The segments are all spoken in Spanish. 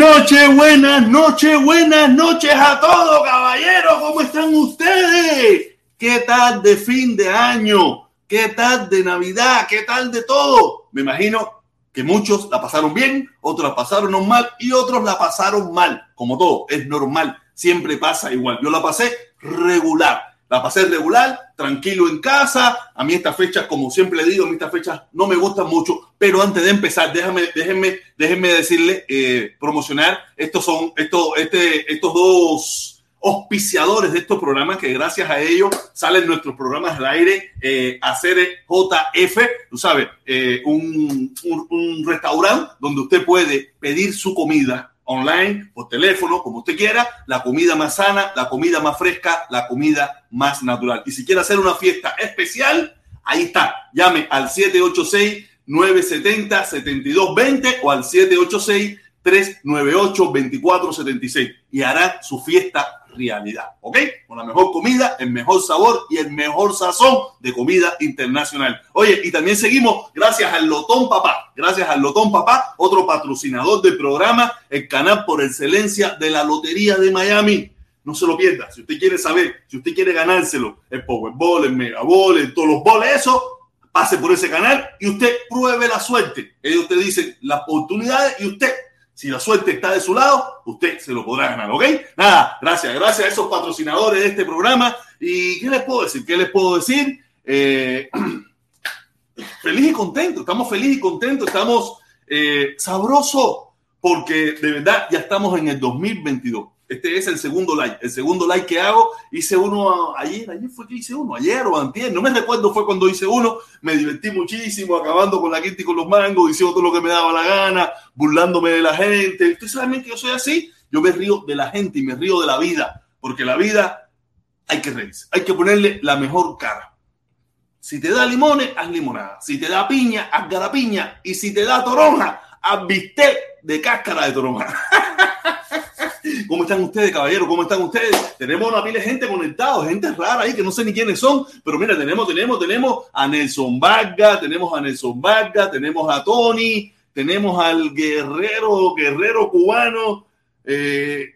Noches, buenas noches, buenas noches a todos, caballeros. ¿Cómo están ustedes? ¿Qué tal de fin de año? ¿Qué tal de Navidad? ¿Qué tal de todo? Me imagino que muchos la pasaron bien, otros la pasaron mal y otros la pasaron mal. Como todo, es normal, siempre pasa igual. Yo la pasé regular la pasé regular, tranquilo en casa. A mí estas fechas, como siempre le digo, a mí estas fechas no me gustan mucho. Pero antes de empezar, déjame, déjenme, déjenme decirle, eh, promocionar, estos son estos, este, estos dos auspiciadores de estos programas que gracias a ellos salen nuestros programas al aire, eh, hacer JF, tú sabes, eh, un, restaurante donde usted puede pedir su comida online, por teléfono, como usted quiera, la comida más sana, la comida más fresca, la comida más natural. Y si quiere hacer una fiesta especial, ahí está. Llame al 786-970-7220 o al 786-398-2476 y hará su fiesta realidad, ¿ok? Con la mejor comida, el mejor sabor y el mejor sazón de comida internacional. Oye, y también seguimos gracias al Lotón Papá, gracias al Lotón Papá, otro patrocinador del programa, el canal por excelencia de la Lotería de Miami. No se lo pierda. Si usted quiere saber, si usted quiere ganárselo, el Powerball, el Megaball, el, todos los boles, eso, pase por ese canal y usted pruebe la suerte. Ellos te dicen las oportunidades y usted si la suerte está de su lado, usted se lo podrá ganar, ¿ok? Nada, gracias, gracias a esos patrocinadores de este programa. ¿Y qué les puedo decir? ¿Qué les puedo decir? Eh, feliz y contento, estamos felices y contentos, estamos eh, sabrosos, porque de verdad ya estamos en el 2022. Este es el segundo like, el segundo like que hago. Hice uno ayer, ayer fue que hice uno, ayer o antier, no me recuerdo fue cuando hice uno. Me divertí muchísimo acabando con la quinta y con los mangos, diciendo todo lo que me daba la gana, burlándome de la gente. Ustedes saben que yo soy así. Yo me río de la gente y me río de la vida, porque la vida hay que reírse, hay que ponerle la mejor cara. Si te da limones, haz limonada. Si te da piña, haz garapiña. Y si te da toronja, haz bistec de cáscara de toronja. ¿Cómo están ustedes, caballeros? ¿Cómo están ustedes? Tenemos una pila de gente conectada, gente rara ahí que no sé ni quiénes son, pero mira, tenemos, tenemos, tenemos a Nelson Vargas, tenemos a Nelson Vargas, tenemos a Tony, tenemos al guerrero, guerrero cubano, eh,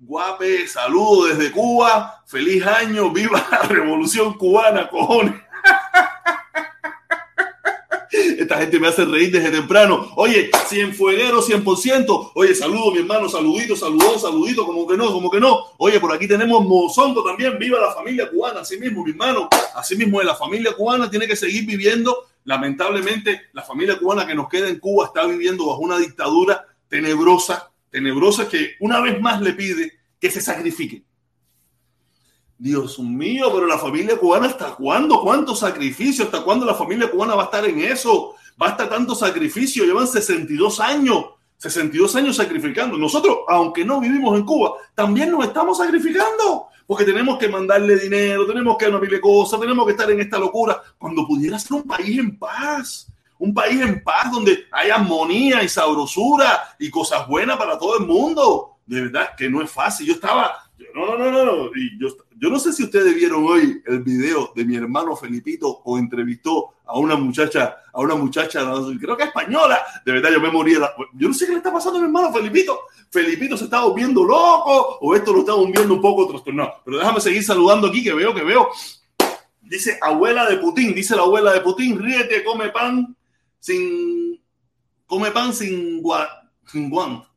Guape, saludo desde Cuba, feliz año, viva la revolución cubana, cojones. Esta gente me hace reír desde temprano. Oye, 100 fuegueros, 100%. Oye, saludo, mi hermano, saludito, saludó, saludito, como que no, como que no. Oye, por aquí tenemos Mozondo también. Viva la familia cubana, así mismo, mi hermano. Así mismo, la familia cubana tiene que seguir viviendo. Lamentablemente, la familia cubana que nos queda en Cuba está viviendo bajo una dictadura tenebrosa, tenebrosa que una vez más le pide que se sacrifique Dios mío, pero la familia cubana, ¿hasta cuándo? ¿Cuánto sacrificio? ¿Hasta cuándo la familia cubana va a estar en eso? Va a estar tanto sacrificio. Llevan 62 años, 62 años sacrificando. Nosotros, aunque no vivimos en Cuba, también nos estamos sacrificando. Porque tenemos que mandarle dinero, tenemos que de cosas, tenemos que estar en esta locura. Cuando pudiera ser un país en paz. Un país en paz donde hay armonía y sabrosura y cosas buenas para todo el mundo. De verdad que no es fácil. Yo estaba, no, no, no, no. Y yo, yo no sé si ustedes vieron hoy el video de mi hermano Felipito o entrevistó a una muchacha, a una muchacha, creo que española. De verdad, yo me moría. Yo no sé qué le está pasando a mi hermano Felipito. Felipito se está volviendo loco o esto lo está viendo un poco trastornado. Pero déjame seguir saludando aquí que veo, que veo. Dice abuela de Putin, dice la abuela de Putin, ríete, come pan sin, come pan sin, gua, sin guante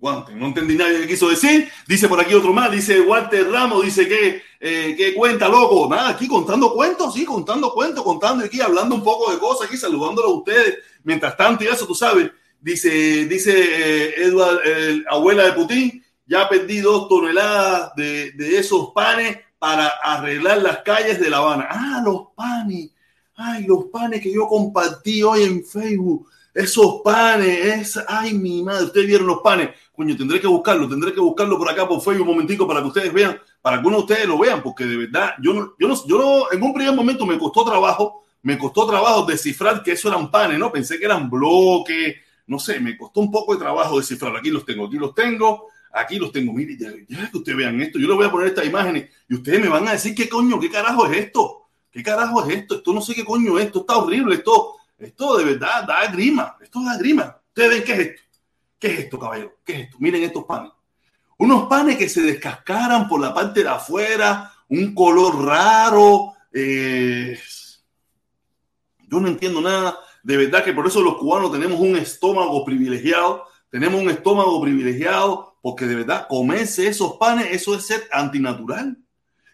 No entendí nada que quiso decir. Dice por aquí otro más, dice Walter Ramos, dice que, eh, que cuenta, loco. Nada, aquí contando cuentos, sí, contando cuentos, contando aquí, hablando un poco de cosas aquí, saludándolo a ustedes. Mientras tanto, y eso tú sabes, dice, dice eh, Edward, abuela de Putin, ya perdí dos toneladas de, de esos panes para arreglar las calles de La Habana. Ah, los panes. Ay, los panes que yo compartí hoy en Facebook esos panes, es, ay, mi madre, ustedes vieron los panes. Coño, tendré que buscarlo, tendré que buscarlo por acá por Facebook un momentico para que ustedes vean, para que algunos de ustedes lo vean, porque de verdad, yo no, yo no, yo no, en un primer momento me costó trabajo, me costó trabajo descifrar que eso eran panes, ¿no? Pensé que eran bloques, no sé, me costó un poco de trabajo descifrar. Aquí los tengo, aquí los tengo, aquí los tengo. Mire, ya, ya que ustedes vean esto, yo les voy a poner estas imágenes y ustedes me van a decir qué coño, qué carajo es esto, qué carajo es esto, esto no sé qué coño es, esto está horrible, esto esto de verdad da grima. Esto da grima. Ustedes ven qué es esto. ¿Qué es esto, caballero? ¿Qué es esto? Miren estos panes. Unos panes que se descascaran por la parte de afuera, un color raro. Eh, yo no entiendo nada. De verdad que por eso los cubanos tenemos un estómago privilegiado. Tenemos un estómago privilegiado porque de verdad comerse esos panes, eso es ser antinatural.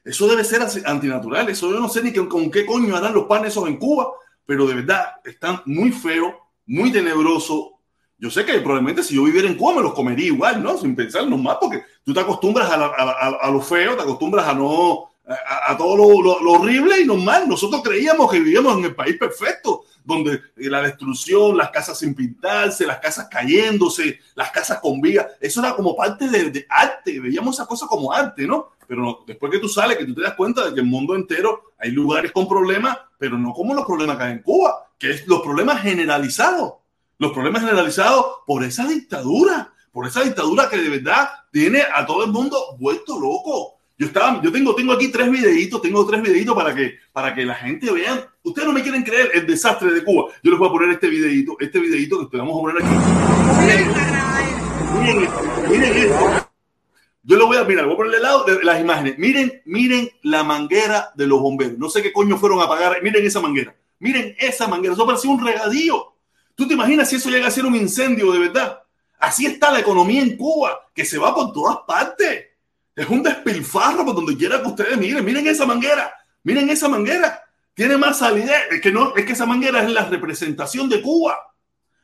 Eso debe ser antinatural. Eso yo no sé ni con qué coño harán los panes esos en Cuba, pero de verdad están muy feos, muy tenebrosos. Yo sé que probablemente si yo viviera en Cuba me los comería igual, ¿no? Sin pensar más, porque tú te acostumbras a, a, lo feo, te acostumbras a no a, todo lo, horrible y normal. Nosotros creíamos que vivíamos en el país perfecto, donde la destrucción, las casas sin pintarse, las casas cayéndose, las casas con vigas, eso era como parte de, arte, veíamos esa cosa como arte, ¿no? Pero después que tú sales, que tú te das cuenta de que el mundo entero hay lugares con problemas, pero no como los problemas que hay en Cuba, que es los problemas generalizados, los problemas generalizados por esa dictadura, por esa dictadura que de verdad tiene a todo el mundo vuelto loco yo estaba, yo tengo, tengo aquí tres videitos, tengo tres videitos para que, para que la gente vea. Ustedes no me quieren creer el desastre de Cuba. Yo les voy a poner este videito, este videito que vamos a poner aquí. Miren, miren, esto. Yo lo voy a mirar, voy a ponerle lado de las imágenes. Miren, miren la manguera de los bomberos. No sé qué coño fueron a apagar. Miren esa manguera. Miren esa manguera. Eso parecía un regadío. ¿Tú te imaginas si eso llega a ser un incendio de verdad? Así está la economía en Cuba, que se va por todas partes. Es un despilfarro por donde quiera que ustedes miren. Miren esa manguera. Miren esa manguera. Tiene más salidez. Es que, no, es que esa manguera es la representación de Cuba.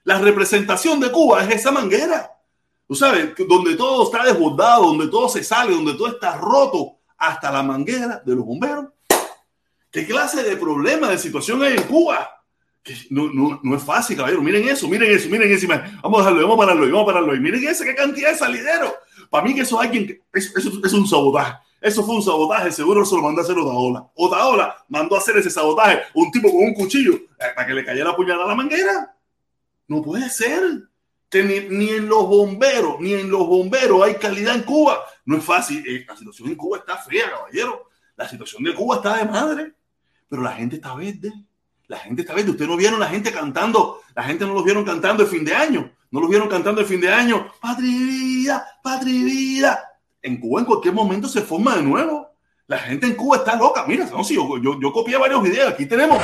La representación de Cuba es esa manguera. Tú sabes, donde todo está desbordado, donde todo se sale, donde todo está roto, hasta la manguera de los bomberos. ¿Qué clase de problema, de situación hay en Cuba? No, no, no, es fácil, caballero. Miren eso, miren eso, miren eso. Vamos a dejarlo, vamos a pararlo, vamos a pararlo. Miren esa, qué cantidad de salidero. Para mí que eso es alguien, eso, es un sabotaje. Eso fue un sabotaje, seguro se lo mandó a hacer Otaola. Otaola mandó a hacer ese sabotaje, un tipo con un cuchillo, eh, para que le cayera puñalada a la manguera. No puede ser. Que ni, en los bomberos, ni en los bomberos hay calidad en Cuba. No es fácil. Eh, la situación en Cuba está fea, caballero. La situación de Cuba está de madre. Pero la gente está verde. La gente está verde. Ustedes no vieron la gente cantando. La gente no los vieron cantando el fin de año. No los vieron cantando el fin de año, patria patria. En Cuba en cualquier momento se forma de nuevo. La gente en Cuba está loca. Mira, no, si yo, yo, yo copié varios videos. Aquí tenemos.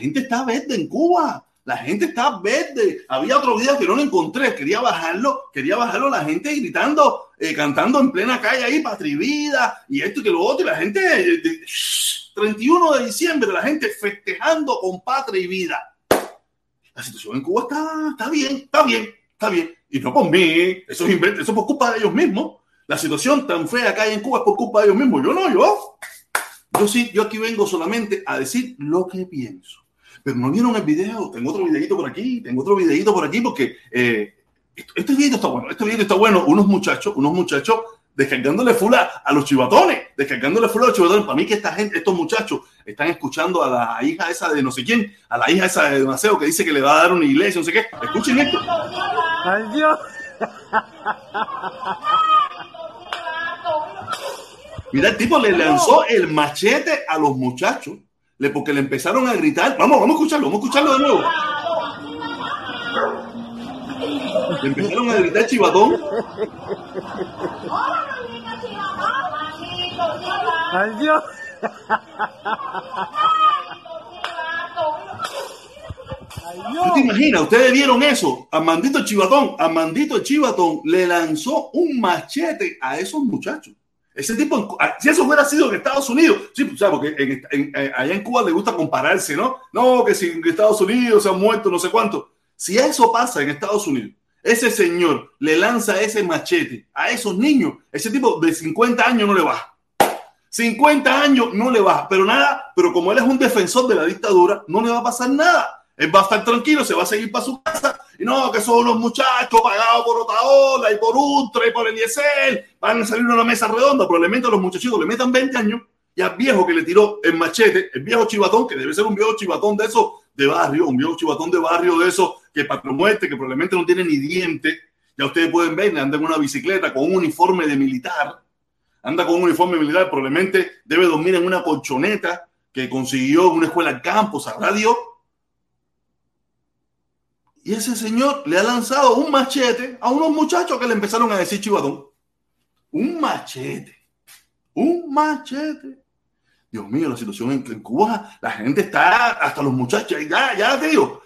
Gente está verde en Cuba. La gente está verde. Había otro video que no lo encontré. Quería bajarlo. Quería bajarlo. La gente gritando, eh, cantando en plena calle ahí, patrivida y esto y que lo otro. Y la gente, 31 de diciembre, la gente festejando con patria y vida. La situación en Cuba está, está bien, está bien, está bien. Y no por mí. Eso es, eso es por culpa de ellos mismos. La situación tan fea que hay en Cuba es por culpa de ellos mismos. Yo no, yo. Yo sí, yo aquí vengo solamente a decir lo que pienso pero no vieron el video. Tengo otro videito por aquí, tengo otro videito por aquí, porque eh, este video está bueno, este video está bueno. Unos muchachos, unos muchachos descargándole fula a los chivatones, descargándole fula a los chivatones. Para mí que esta gente, estos muchachos están escuchando a la hija esa de no sé quién, a la hija esa de Maceo que dice que le va a dar una iglesia, no sé qué. Escuchen esto. ¡Ay, Dios! Mira, el tipo le lanzó el machete a los muchachos porque le empezaron a gritar. Vamos, vamos a escucharlo, vamos a escucharlo de nuevo. Le empezaron a gritar chivatón. ¡Ay, Dios! ¿Tú te imaginas? Ustedes vieron eso. A Mandito Chivatón, a Mandito Chivatón le lanzó un machete a esos muchachos. Ese tipo, ah, si eso hubiera sido en Estados Unidos, sí, pues, porque eh, allá en Cuba le gusta compararse, ¿no? No, que si en Estados Unidos se han muerto no sé cuánto. Si eso pasa en Estados Unidos, ese señor le lanza ese machete a esos niños, ese tipo de 50 años no le baja. 50 años no le baja, pero nada, pero como él es un defensor de la dictadura, no le va a pasar nada. Él va a estar tranquilo, se va a seguir para su casa. Y no, que son unos muchachos pagados por Otaola y por Ultra y por el Diesel. Van a salir a una mesa redonda. Probablemente los muchachitos le metan 20 años. Y al viejo que le tiró el machete, el viejo chivatón, que debe ser un viejo chivatón de esos, de barrio, un viejo chivatón de barrio de esos que muerte, que probablemente no tiene ni diente. Ya ustedes pueden ver, anda en una bicicleta con un uniforme de militar. Anda con un uniforme militar, probablemente debe dormir en una colchoneta que consiguió en una escuela en campo, sabrá Dios. Y ese señor le ha lanzado un machete a unos muchachos que le empezaron a decir chivatón. Un machete. Un machete. Dios mío, la situación en, Cuba, la gente está, hasta los muchachos, ya, ya te digo,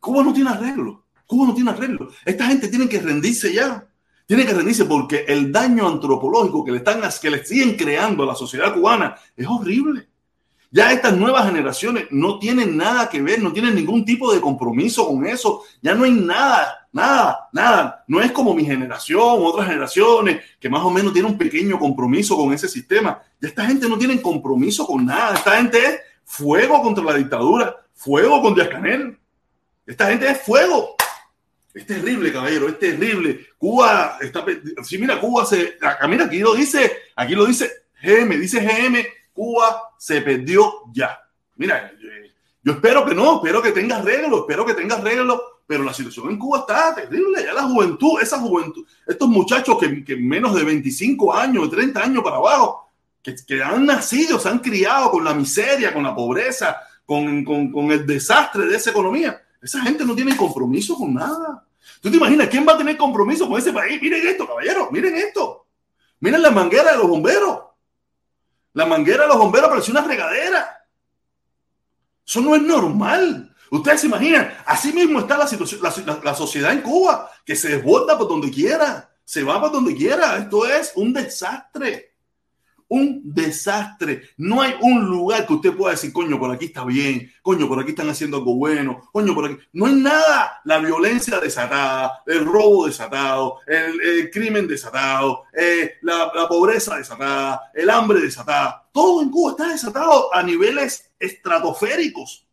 Cuba no tiene arreglo. Cuba no tiene arreglo. Esta gente tiene que rendirse ya. Tiene que rendirse porque el daño antropológico que le, están, que le siguen creando a la sociedad cubana es horrible. Ya estas nuevas generaciones no tienen nada que ver, no tienen ningún tipo de compromiso con eso. Ya no hay nada, nada, nada. No es como mi generación, otras generaciones, que más o menos tienen un pequeño compromiso con ese sistema. Ya esta gente no tiene compromiso con nada. Esta gente es fuego contra la dictadura, fuego con Díaz Canel. Esta gente es fuego. Es terrible, caballero, es terrible. Cuba está. Sí, mira, Cuba se. Mira, aquí lo dice, aquí lo dice GM, dice GM Cuba se perdió ya. Mira, yo espero que no, espero que tenga arreglo, espero que tenga arreglo, pero la situación en Cuba está terrible. Ya la juventud, esa juventud, estos muchachos que, menos de 25 años, de 30 años para abajo, que, han nacido, se han criado con la miseria, con la pobreza, con, con, el desastre de esa economía, esa gente no tiene compromiso con nada. ¿Tú te imaginas quién va a tener compromiso con ese país? Miren esto, caballeros, miren esto. Miren la manguera de los bomberos. La manguera de los bomberos pareció una regadera. Eso no es normal. Ustedes se imaginan, así mismo está la, situación, la, sociedad en Cuba, que se desborda por donde quiera, se va por donde quiera. Esto es un desastre un desastre. No hay un lugar que usted pueda decir, coño, por aquí está bien, coño, por aquí están haciendo algo bueno, coño, por aquí. No hay nada. La violencia desatada, el robo desatado, el, crimen desatado, eh, la, la, pobreza desatada, el hambre desatada. Todo en Cuba está desatado a niveles estratosféricos.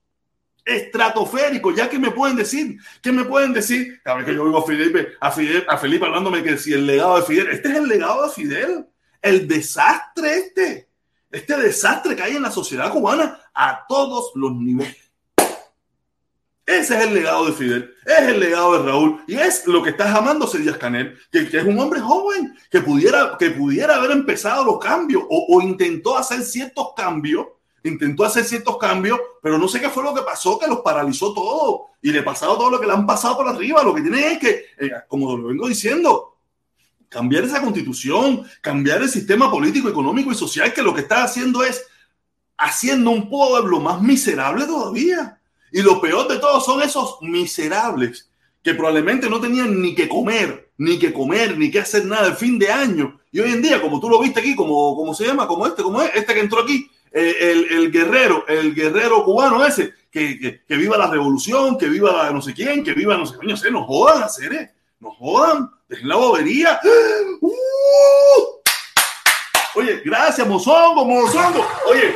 Estratosféricos, ya que me pueden decir, ¿qué me pueden decir? Que yo oigo Felipe, a, Fidel, a Felipe hablándome que si el legado de Fidel, este es el legado de Fidel el desastre este, este desastre que hay en la sociedad cubana a todos los niveles. Ese es el legado de Fidel, es el legado de Raúl y es lo que está llamándose Díaz Canel, que, es un hombre joven que pudiera, que pudiera haber empezado los cambios o, intentó hacer ciertos cambios, intentó hacer ciertos cambios, pero no sé qué fue lo que pasó, que los paralizó todo y le pasado todo lo que le han pasado por arriba. Lo que tiene es que, eh, como lo vengo diciendo, cambiar esa constitución, cambiar el sistema político, económico y social, que lo que está haciendo es haciendo un pueblo más miserable todavía. Y lo peor de todo son esos miserables que probablemente no tenían ni que comer, ni que comer, ni que hacer nada el fin de año. Y hoy en día, como tú lo viste aquí, como, como se llama, como este, como es, este que entró aquí, eh, el, el, guerrero, el guerrero cubano ese, que, que, viva la revolución, que viva la no sé quién, que viva no sé, coño, se nos jodan hacer, eh, nos jodan. Dejen la bobería. ¡Uh! Oye, gracias, mozongo, mozongo. Oye,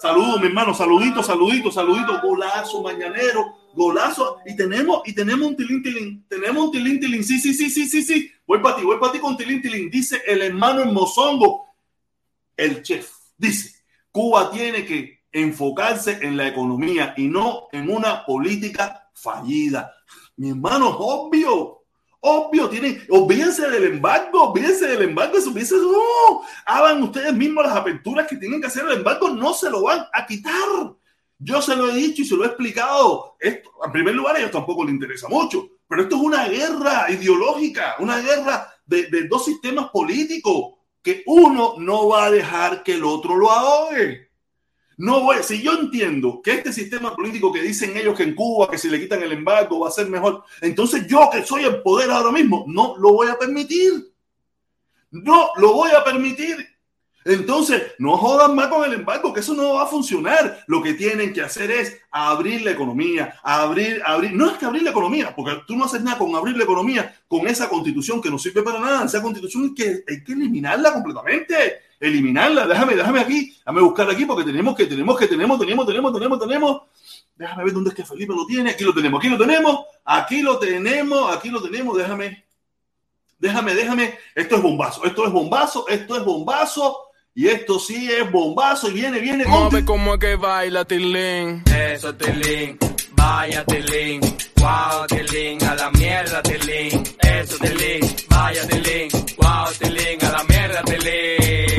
saludos, mi hermano, saluditos, saluditos, saluditos, golazo mañanero, golazo. Y tenemos, y tenemos un tilín, tilín, tenemos un tilín, tilín. Sí, sí, sí, sí, sí, sí. Voy para ti, voy para ti con tilín, tilín. Dice el hermano mozongo, el chef. Dice, Cuba tiene que enfocarse en la economía y no en una política fallida. Mi hermano, obvio. Obvio, tienen, olvídense del embargo, olvídense del embargo, olvídense, no, hagan ustedes mismos las aperturas que tienen que hacer el embargo, no se lo van a quitar. Yo se lo he dicho y se lo he explicado. Esto, en primer lugar, a ellos tampoco les interesa mucho, pero esto es una guerra ideológica, una guerra de, de dos sistemas políticos que uno no va a dejar que el otro lo ahogue. No voy, si yo entiendo que este sistema político que dicen ellos que en Cuba, que si le quitan el embargo va a ser mejor, entonces yo que soy el poder ahora mismo, no lo voy a permitir. No lo voy a permitir. Entonces, no jodan más con el embargo, que eso no va a funcionar. Lo que tienen que hacer es abrir la economía, abrir, abrir. No es que abrir la economía, porque tú no haces nada con abrir la economía con esa constitución que no sirve para nada. Esa constitución hay que, hay que eliminarla completamente eliminarla. Déjame, déjame aquí, déjame buscar aquí porque tenemos que, tenemos que, tenemos, tenemos, tenemos, tenemos, tenemos. Déjame ver dónde es que Felipe lo tiene. Aquí lo tenemos, aquí lo tenemos, aquí lo tenemos, aquí lo tenemos. Déjame, déjame, déjame. Esto es bombazo, esto es bombazo, esto es bombazo. Y esto sí es bombazo y viene, viene. Mueve como que baila Tilín. Eso Tilín, vaya Tilín. Wow, Tilín, a la mierda Tilín. Eso Tilín, vaya Tilín. Wow, Tilín, a la mierda Tilín.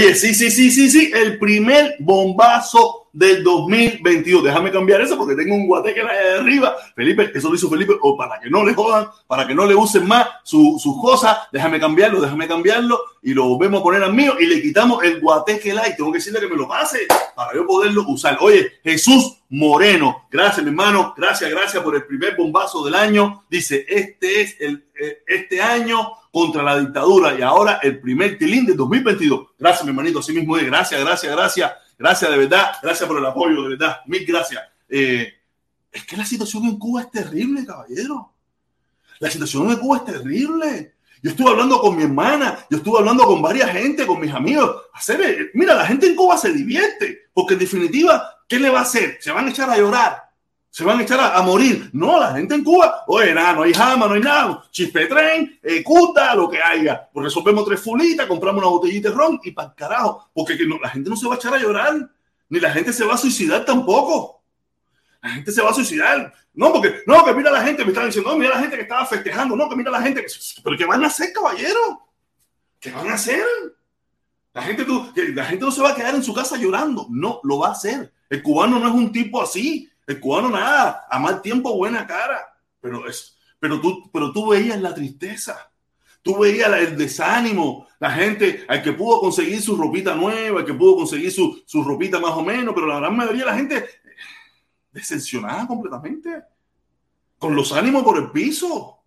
Oye, sí, sí, sí, sí, sí, el primer bombazo del 2022. Déjame cambiar eso porque tengo un guateque de arriba. Felipe, eso lo hizo Felipe, o para que no le jodan, para que no le usen más sus su cosas, déjame cambiarlo, déjame cambiarlo y lo volvemos a poner al mío y le quitamos el guateque light. Tengo que decirle que me lo pase para yo poderlo usar. Oye, Jesús Moreno, gracias mi hermano, gracias, gracias por el primer bombazo del año. Dice, este es el, eh, este año contra la dictadura y ahora el primer tilín de 2022. Gracias, mi hermanito, así mismo es. Gracias, gracias, gracias. Gracias de verdad, gracias por el apoyo, de verdad, mil gracias. Eh, es que la situación en Cuba es terrible, caballero. La situación en Cuba es terrible. Yo estuve hablando con mi hermana, yo estuve hablando con varias gente, con mis amigos. Eh, mira, la gente en Cuba se divierte, porque en definitiva, ¿qué le va a hacer? Se van a echar a llorar, se van a echar a, morir. No, la gente en Cuba, oye, nada, no hay jama, no hay nada, chispetren, eh, cuta, lo que haya. Pues resolvemos tres fulitas, compramos una botellita de ron y para carajo, porque la gente no se va a echar a llorar, ni la gente se va a suicidar tampoco. La gente se va a suicidar. No, porque, no, que mira la gente, me están diciendo, no, mira la gente que estaba festejando, no, que mira la gente, pero ¿qué van a hacer, caballero? ¿Qué van a hacer? La gente, la gente no se va a quedar en su casa llorando, no, lo va a hacer. El cubano no es un tipo así. El cubano nada, a mal tiempo buena cara, pero es, pero tú, pero tú veías la tristeza, tú veías el desánimo, la gente, al que pudo conseguir su ropita nueva, al que pudo conseguir su, su ropita más o menos, pero la gran mayoría de la gente decepcionada completamente, con los ánimos por el piso.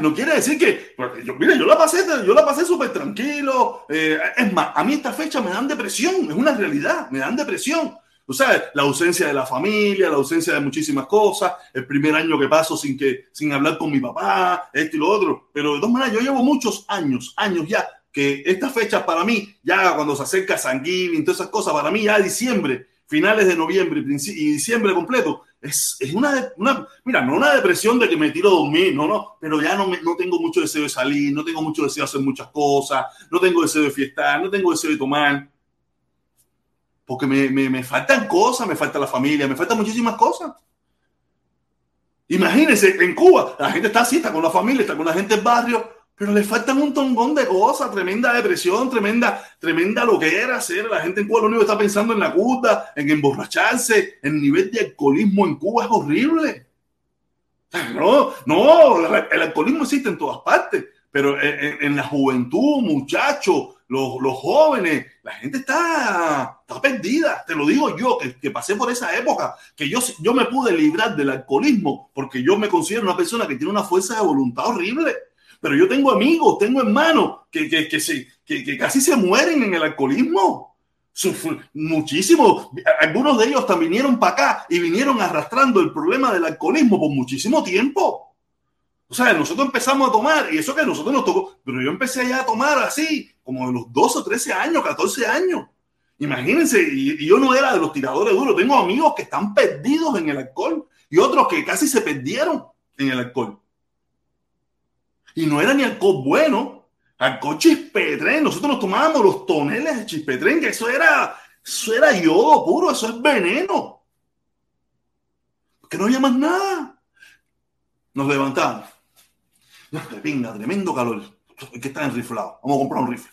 No quiere decir que, yo, mire, yo la pasé, yo la pasé súper tranquilo. Eh, es más, a mí esta fecha me dan depresión, es una realidad, me dan depresión. Tú sabes, la ausencia de la familia, la ausencia de muchísimas cosas, el primer año que paso sin, que, sin hablar con mi papá, esto y lo otro. Pero de todas maneras, yo llevo muchos años, años ya, que estas fechas para mí, ya cuando se acerca San Giving, todas esas cosas, para mí ya diciembre, finales de noviembre y diciembre completo, es, es una, una, mira, no una depresión de que me tiro a dormir, no, no, pero ya no, me, no tengo mucho deseo de salir, no tengo mucho deseo de hacer muchas cosas, no tengo deseo de fiestar, no tengo deseo de tomar porque me, me, me, faltan cosas, me falta la familia, me faltan muchísimas cosas. Imagínense, en Cuba, la gente está así, está con la familia, está con la gente del barrio, pero le faltan un tongón de cosas, tremenda depresión, tremenda, tremenda lo que era hacer. La gente en Cuba lo único que está pensando en la cuta, en emborracharse, el nivel de alcoholismo en Cuba es horrible. No, no, el alcoholismo existe en todas partes, pero en, en la juventud, muchachos, los, los, jóvenes, la gente está, está perdida. Te lo digo yo, que, que, pasé por esa época, que yo, yo me pude librar del alcoholismo, porque yo me considero una persona que tiene una fuerza de voluntad horrible. Pero yo tengo amigos, tengo hermanos que, que, que, casi se mueren en el alcoholismo. Muchísimos, algunos de ellos también vinieron para acá y vinieron arrastrando el problema del alcoholismo por muchísimo tiempo. O sea, nosotros empezamos a tomar, y eso que nosotros nos tocó, pero yo empecé ya a tomar así, como de los 12 o 13 años, 14 años. Imagínense, y, yo no era de los tiradores duros, tengo amigos que están perdidos en el alcohol y otros que casi se perdieron en el alcohol. Y no era ni alcohol bueno, alcohol chispetren. Nosotros nos tomábamos los toneles de chispetren, que eso era, eso era yodo puro, eso es veneno. Que no había más nada. Nos levantamos. Venga, tremendo calor. que está enriflado. Vamos a comprar un rifle.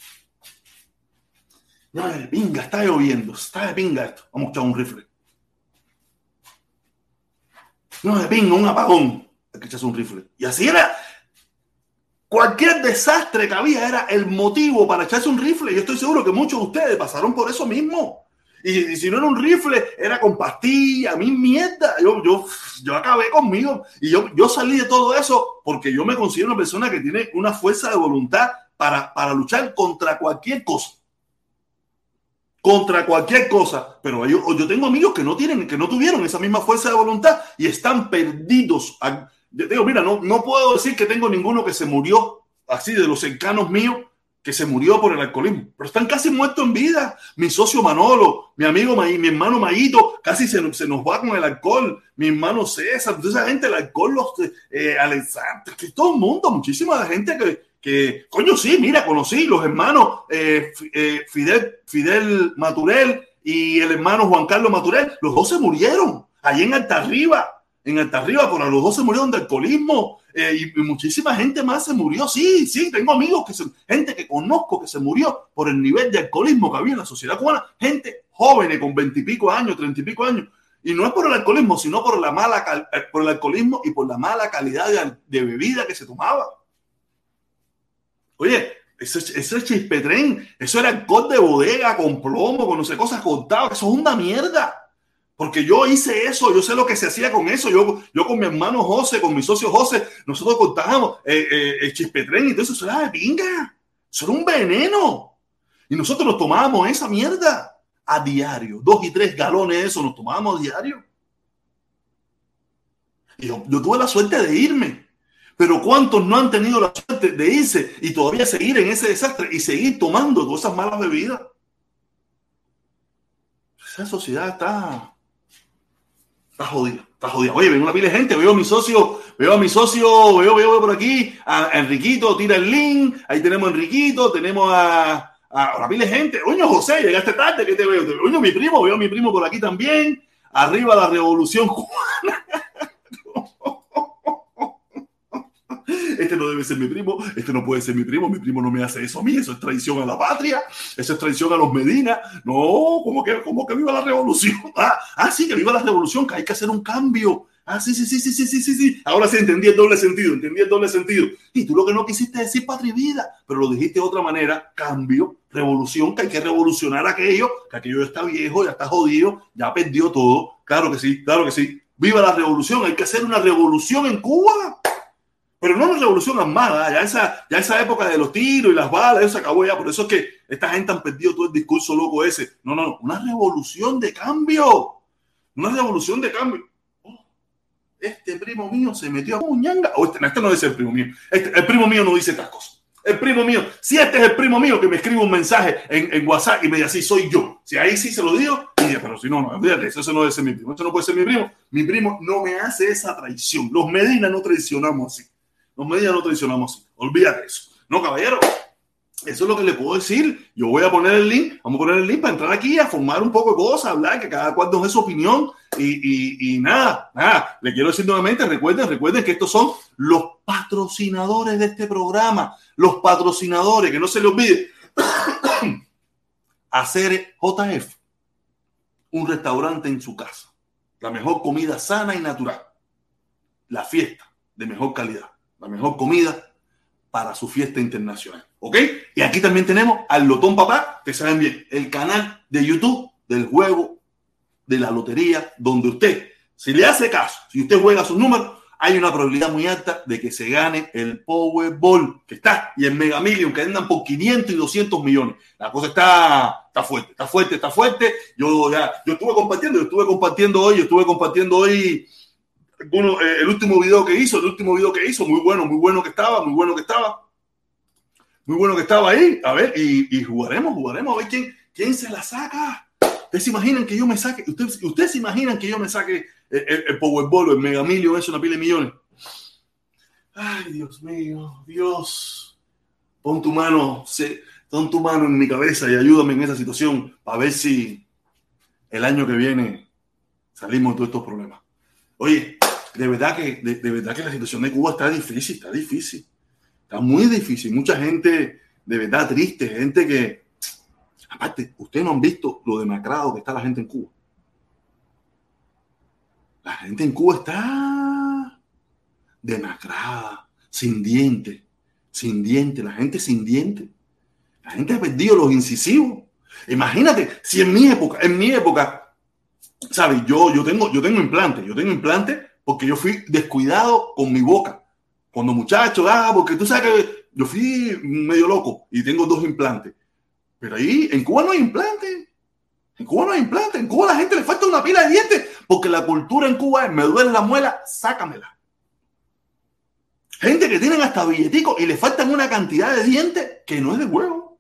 No, de pinga, está lloviendo. Está de pinga esto. Vamos a echar un rifle. No, de pinga, un apagón. Hay que echarse un rifle. Y así era. Cualquier desastre que había era el motivo para echarse un rifle. Yo estoy seguro que muchos de ustedes pasaron por eso mismo. Y, si no era un rifle, era con pastillas, mí mierda. Yo, yo, yo acabé conmigo. Y yo, yo salí de todo eso porque yo me considero una persona que tiene una fuerza de voluntad para, para luchar contra cualquier cosa. Contra cualquier cosa. Pero yo, yo tengo amigos que no tienen, que no tuvieron esa misma fuerza de voluntad y están perdidos. Yo digo, mira, no, no puedo decir que tengo ninguno que se murió así de los cercanos míos, que se murió por el alcoholismo, pero están casi muertos en vida. Mi socio Manolo, mi amigo, mi hermano Mayito, casi se, se, nos va con el alcohol. Mi hermano César, toda esa gente, el alcohol, los eh, Alexander, que todo el mundo, muchísima gente que, coño, sí, mira, conocí los hermanos eh, eh, Fidel, Fidel Maturel y el hermano Juan Carlos Maturel, los dos se murieron allí en Alta Arriba en Alta Arriba, por los dos se murieron de alcoholismo eh, y, muchísima gente más se murió. Sí, sí, tengo amigos que se, gente que conozco que se murió por el nivel de alcoholismo que había en la sociedad cubana. Gente joven con veintipico años, treinta y pico años. Y no es por el alcoholismo, sino por la mala eh, por el alcoholismo y por la mala calidad de, bebida que se tomaba. Oye, eso, eso es chispetren, eso era alcohol de bodega con plomo, con no sé cosas contadas, eso es una mierda. Porque yo hice eso, yo sé lo que se hacía con eso. Yo, yo con mi hermano José, con mi socio José, nosotros contábamos eh, eh, el chispetren y todo eso, eso era de pinga. Eso era un veneno. Y nosotros nos tomábamos esa mierda a diario. Dos y tres galones de eso nos tomábamos a diario. Y yo, yo tuve la suerte de irme. Pero ¿cuántos no han tenido la suerte de irse y todavía seguir en ese desastre y seguir tomando todas esas malas bebidas? Esa sociedad está Está jodido, está jodido. Oye, vengo una pila de gente, veo a mi socio, veo a mi socio, veo, veo, por aquí, a Enriquito, tira el link, ahí tenemos a Enriquito, tenemos a, a una pila de gente. Oye, José, llegaste tarde, ¿qué te veo? Oye, mi primo, veo a mi primo por aquí también. Arriba la revolución cubana. Este no debe ser mi primo, este no puede ser mi primo, mi primo no me hace eso a mí, eso es traición a la patria, eso es traición a los Medina. No, como que, como que viva la revolución. Ah, ah, sí, que viva la revolución, que hay que hacer un cambio. Ah, sí, sí, sí, sí, sí, sí, sí, sí. Ahora sí entendí el doble sentido, entendí el doble sentido. Y tú lo que no quisiste decir patria y vida, pero lo dijiste de otra manera, cambio, revolución, que hay que revolucionar aquello, que aquello ya está viejo, ya está jodido, ya perdió todo. Claro que sí, claro que sí. Viva la revolución, hay que hacer una revolución en Cuba. Pero no una revolución armada, ya esa, ya esa época de los tiros y las balas, eso acabó ya. Por eso es que esta gente han perdido todo el discurso loco ese. No, no, no, una revolución de cambio. Una revolución de cambio. Oh, este primo mío se metió a muñanga. Oh, este, este, no es el primo mío. Este, el primo mío no dice estas cosas. El primo mío, si este es el primo mío que me escribe un mensaje en, WhatsApp y me dice así, soy yo. Si ahí sí se lo digo, pero si no, no, fíjate, eso, no debe mi primo. Eso no puede ser mi primo. Mi primo no me hace esa traición. Los Medina no traicionamos así. Los medios no traicionamos así. Olvídate eso. No, caballero. Eso es lo que le puedo decir. Yo voy a poner el link, vamos a poner el link para entrar aquí a formar un poco de cosas, hablar, que cada cual nos dé su opinión y, y, nada, nada. Le quiero decir nuevamente, recuerden, recuerden que estos son los patrocinadores de este programa, los patrocinadores, que no se les olvide. Hacer JF, un restaurante en su casa, la mejor comida sana y natural, la fiesta de mejor calidad la mejor comida para su fiesta internacional. ¿Ok? Y aquí también tenemos al Lotón Papá, que saben bien, el canal de YouTube del juego de la lotería, donde usted, si le hace caso, si usted juega sus números, hay una probabilidad muy alta de que se gane el Powerball, que está, y el Mega Million, que andan por 500 y 200 millones. La cosa está, está fuerte, está fuerte, está fuerte. Yo ya, yo estuve compartiendo, yo estuve compartiendo hoy, yo estuve compartiendo hoy eh, el último video que hizo, el último video que hizo, muy bueno, muy bueno que estaba, muy bueno que estaba. Muy bueno que estaba ahí. A ver, y, jugaremos, jugaremos a ver quién, quién se la saca. Ustedes se imaginan que yo me saque, ustedes, ustedes se imaginan que yo me saque el, el Powerball, el Mega Million, eso, una pila de millones. Ay, Dios mío, Dios. Pon tu mano, pon tu mano en mi cabeza y ayúdame en esa situación para ver si el año que viene salimos de todos estos problemas. Oye, de verdad que, de, verdad que la situación de Cuba está difícil, está difícil. Está muy difícil. Mucha gente de verdad triste, gente que, aparte, ustedes no han visto lo demacrado que está la gente en Cuba. La gente en Cuba está demacrada, sin dientes, sin dientes, la gente sin dientes. La gente ha perdido los incisivos. Imagínate, si en mi época, en mi época, ¿sabes? Yo, yo tengo, yo tengo implante, yo tengo implante porque yo fui descuidado con mi boca. Cuando muchacho, ah, porque tú sabes que yo fui medio loco y tengo dos implantes. Pero ahí, en Cuba no hay implante. En Cuba no hay implante. En Cuba a la gente le falta una pila de dientes porque la cultura en Cuba es, me duele la muela, sácamela. Gente que tienen hasta billetico y le faltan una cantidad de dientes que no es de huevo.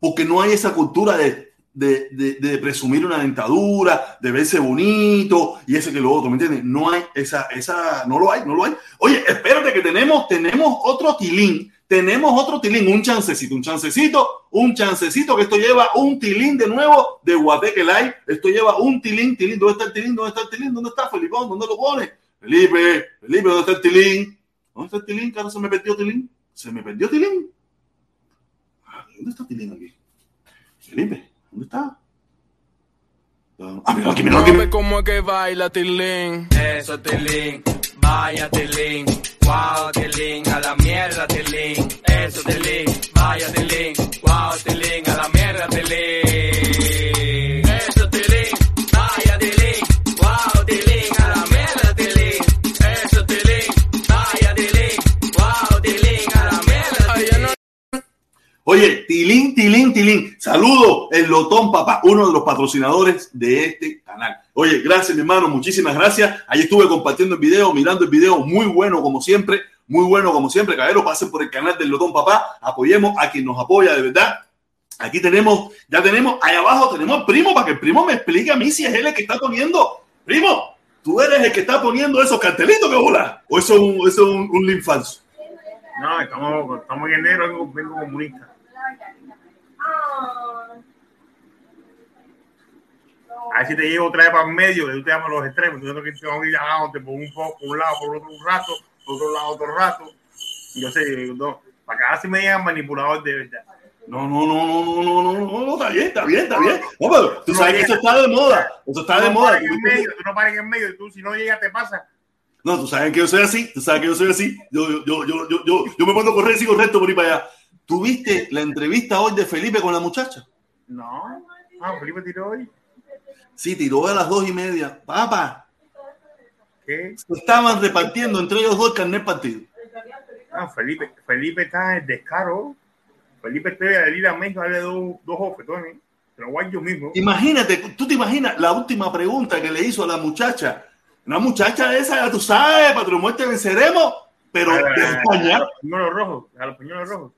Porque no hay esa cultura de, de, de, presumir una dentadura, de verse bonito y ese que lo otro, ¿me entiendes? No hay esa, esa, no lo hay, no lo hay. Oye, espérate que tenemos, tenemos otro tilín, tenemos otro tilín, un chancecito, un chancecito, un chancecito que esto lleva un tilín de nuevo de Guateque Live. Esto lleva un tilín, tilín. ¿Dónde está el tilín? ¿Dónde está el tilín? ¿Dónde está Felipón? ¿Dónde lo pone? Felipe, Felipe, ¿dónde está el tilín? ¿Dónde está el tilín? ¿Cara se me perdió tilín? ¿Se me perdió tilín? Ah, ¿Dónde está tilín aquí? Felipe, ¿dónde está? Ah, mira aquí, mira aquí. Cómo es que baila Tilín. Eso, Tilín. Vaya, Tilín. Wow, Tilín. A la mierda, Tilín. Eso, Tilín. Vaya, Tilín. Wow, Tilín. A la mierda, Tilín. Oye, Tilín, Tilín, Tilín. Saludo el Lotón Papá, uno de los patrocinadores de este canal. Oye, gracias, mi hermano, muchísimas gracias. Ahí estuve compartiendo el video, mirando el video, muy bueno como siempre, muy bueno como siempre. Caballeros, pasen por el canal del Lotón Papá, apoyemos a quien nos apoya de verdad. Aquí tenemos, ya tenemos, ahí abajo tenemos al primo para que el primo me explique a mí si es él el que está poniendo. Primo, tú eres el que está poniendo esos cartelitos que bola. O eso es un, eso es un, link falso. No, estamos, estamos en enero, vengo comunista. Así te llevo otra vez para el medio, de usted a los extremos. Nosotros que vamos a ir abajo, te pongo un poco por un lado, por otro un rato, por otro lado otro rato. Yo sé, no, para que así me digan manipulador de verdad. No, no, no, no, no, no, no, no, está bien, está bien, está bien. No, pero tú sabes que eso está de moda. Eso está de moda. En medio, tú no pares en medio, tú si no llegas te pasa. No, tú sabes que yo soy así, tú sabes que yo soy así. Yo, yo, yo, yo, yo, yo, me mando a correr, sigo recto por ir para allá. ¿Tuviste la entrevista hoy de Felipe con la muchacha? No. Ah, Felipe tiró hoy. Sí, tiró a las dos y media. Papá, ¿Qué? se estaban repartiendo entre ellos dos el carnet partido. Ah, Felipe, Felipe está en descaro. Felipe debe de ir a México a darle dos, dos ofetones. Te lo voy a yo mismo. Imagínate, tú te imaginas la última pregunta que le hizo a la muchacha. Una muchacha esa, ya tú sabes, patrón, muerte venceremos, pero de a España. los pañuelos rojos, a los pañuelos rojos.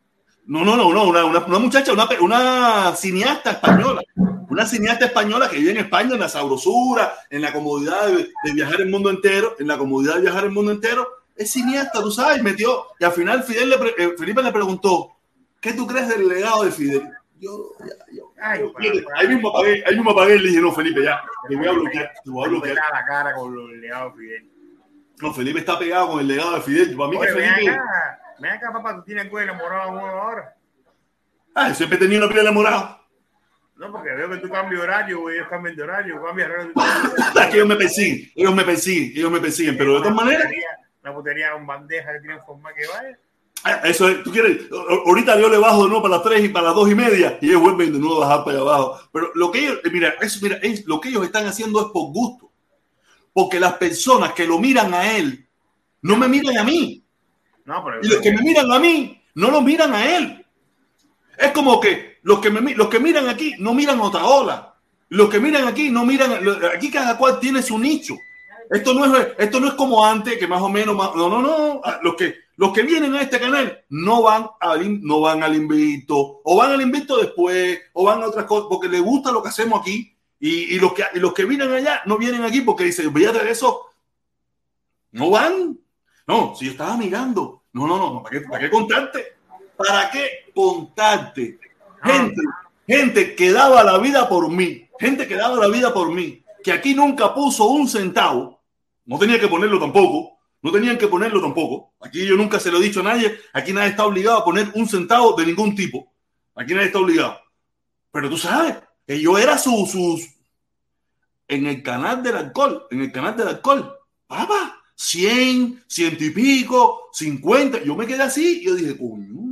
No, no, no, no, una, una, una muchacha, una, una cineasta española, una cineasta española que vive en España en la sabrosura, en la comodidad de, de viajar el mundo entero, en la comodidad de viajar el mundo entero, es cineasta, tú sabes, metió, y al final Fidel le eh, Felipe le preguntó, ¿qué tú crees del legado de Fidel? Yo, ya, yo, Ay, yo- para- para- ahí mismo apagué, ahí mismo apagué le dije, no, Felipe, ya, te voy a bloquear, te voy a bloquear. la cara con los legados Fidel. No, Felipe está pegado con el legado de Fidel, para mí que Oye, ven Felipe, acá, ven acá, papá, tú tienes cuello enamorado a uno ahora. ah, siempre tenía una piel enamorada. No, porque veo que tú cambias horario, güey, ellos cambian de horario, cambias horario. Que ellos me persiguen, ellos me persiguen, ellos me persiguen, pero de todas maneras, Una putería con bandeja que tienen forma que vaya. Ah, Eso es, tú quieres, ahorita yo le bajo de nuevo para las tres y para las dos y media y ellos vuelven de nuevo a bajar para allá abajo. Pero lo que ellos, eh, mira, eso, mira, es, lo que ellos están haciendo es por gusto. Porque las personas que lo miran a él no me miran a mí. No, pero Y los que me miran a mí no lo miran a él. Es como que los que, me, los que miran aquí no miran a otra ola. Los que miran aquí no miran, aquí cada cual tiene su nicho. Esto no es, esto no es como antes, que más o menos, más- no, no, no. Ah, Los que, los que vienen a este canal no van al, no van al invito, o van al invito después, o van a otras cosas, porque les gusta lo que hacemos aquí. Y, y los que, y los que vienen allá no vienen aquí porque dicen, voy a eso. No van. No, si yo estaba mirando. No, no, no, ¿para qué, para qué contarte? ¿Para qué contarte? Gente, gente que daba la vida por mí, gente que daba la vida por mí, que aquí nunca puso un centavo, no tenía que ponerlo tampoco, no tenían que ponerlo tampoco. Aquí yo nunca se lo he dicho a nadie, aquí nadie está obligado a poner un centavo de ningún tipo. Aquí nadie está obligado. Pero tú sabes que yo era su, sus en el canal del alcohol, en el canal del alcohol, papá, 100, ciento y pico, 50. Yo me quedé así y yo dije, coño.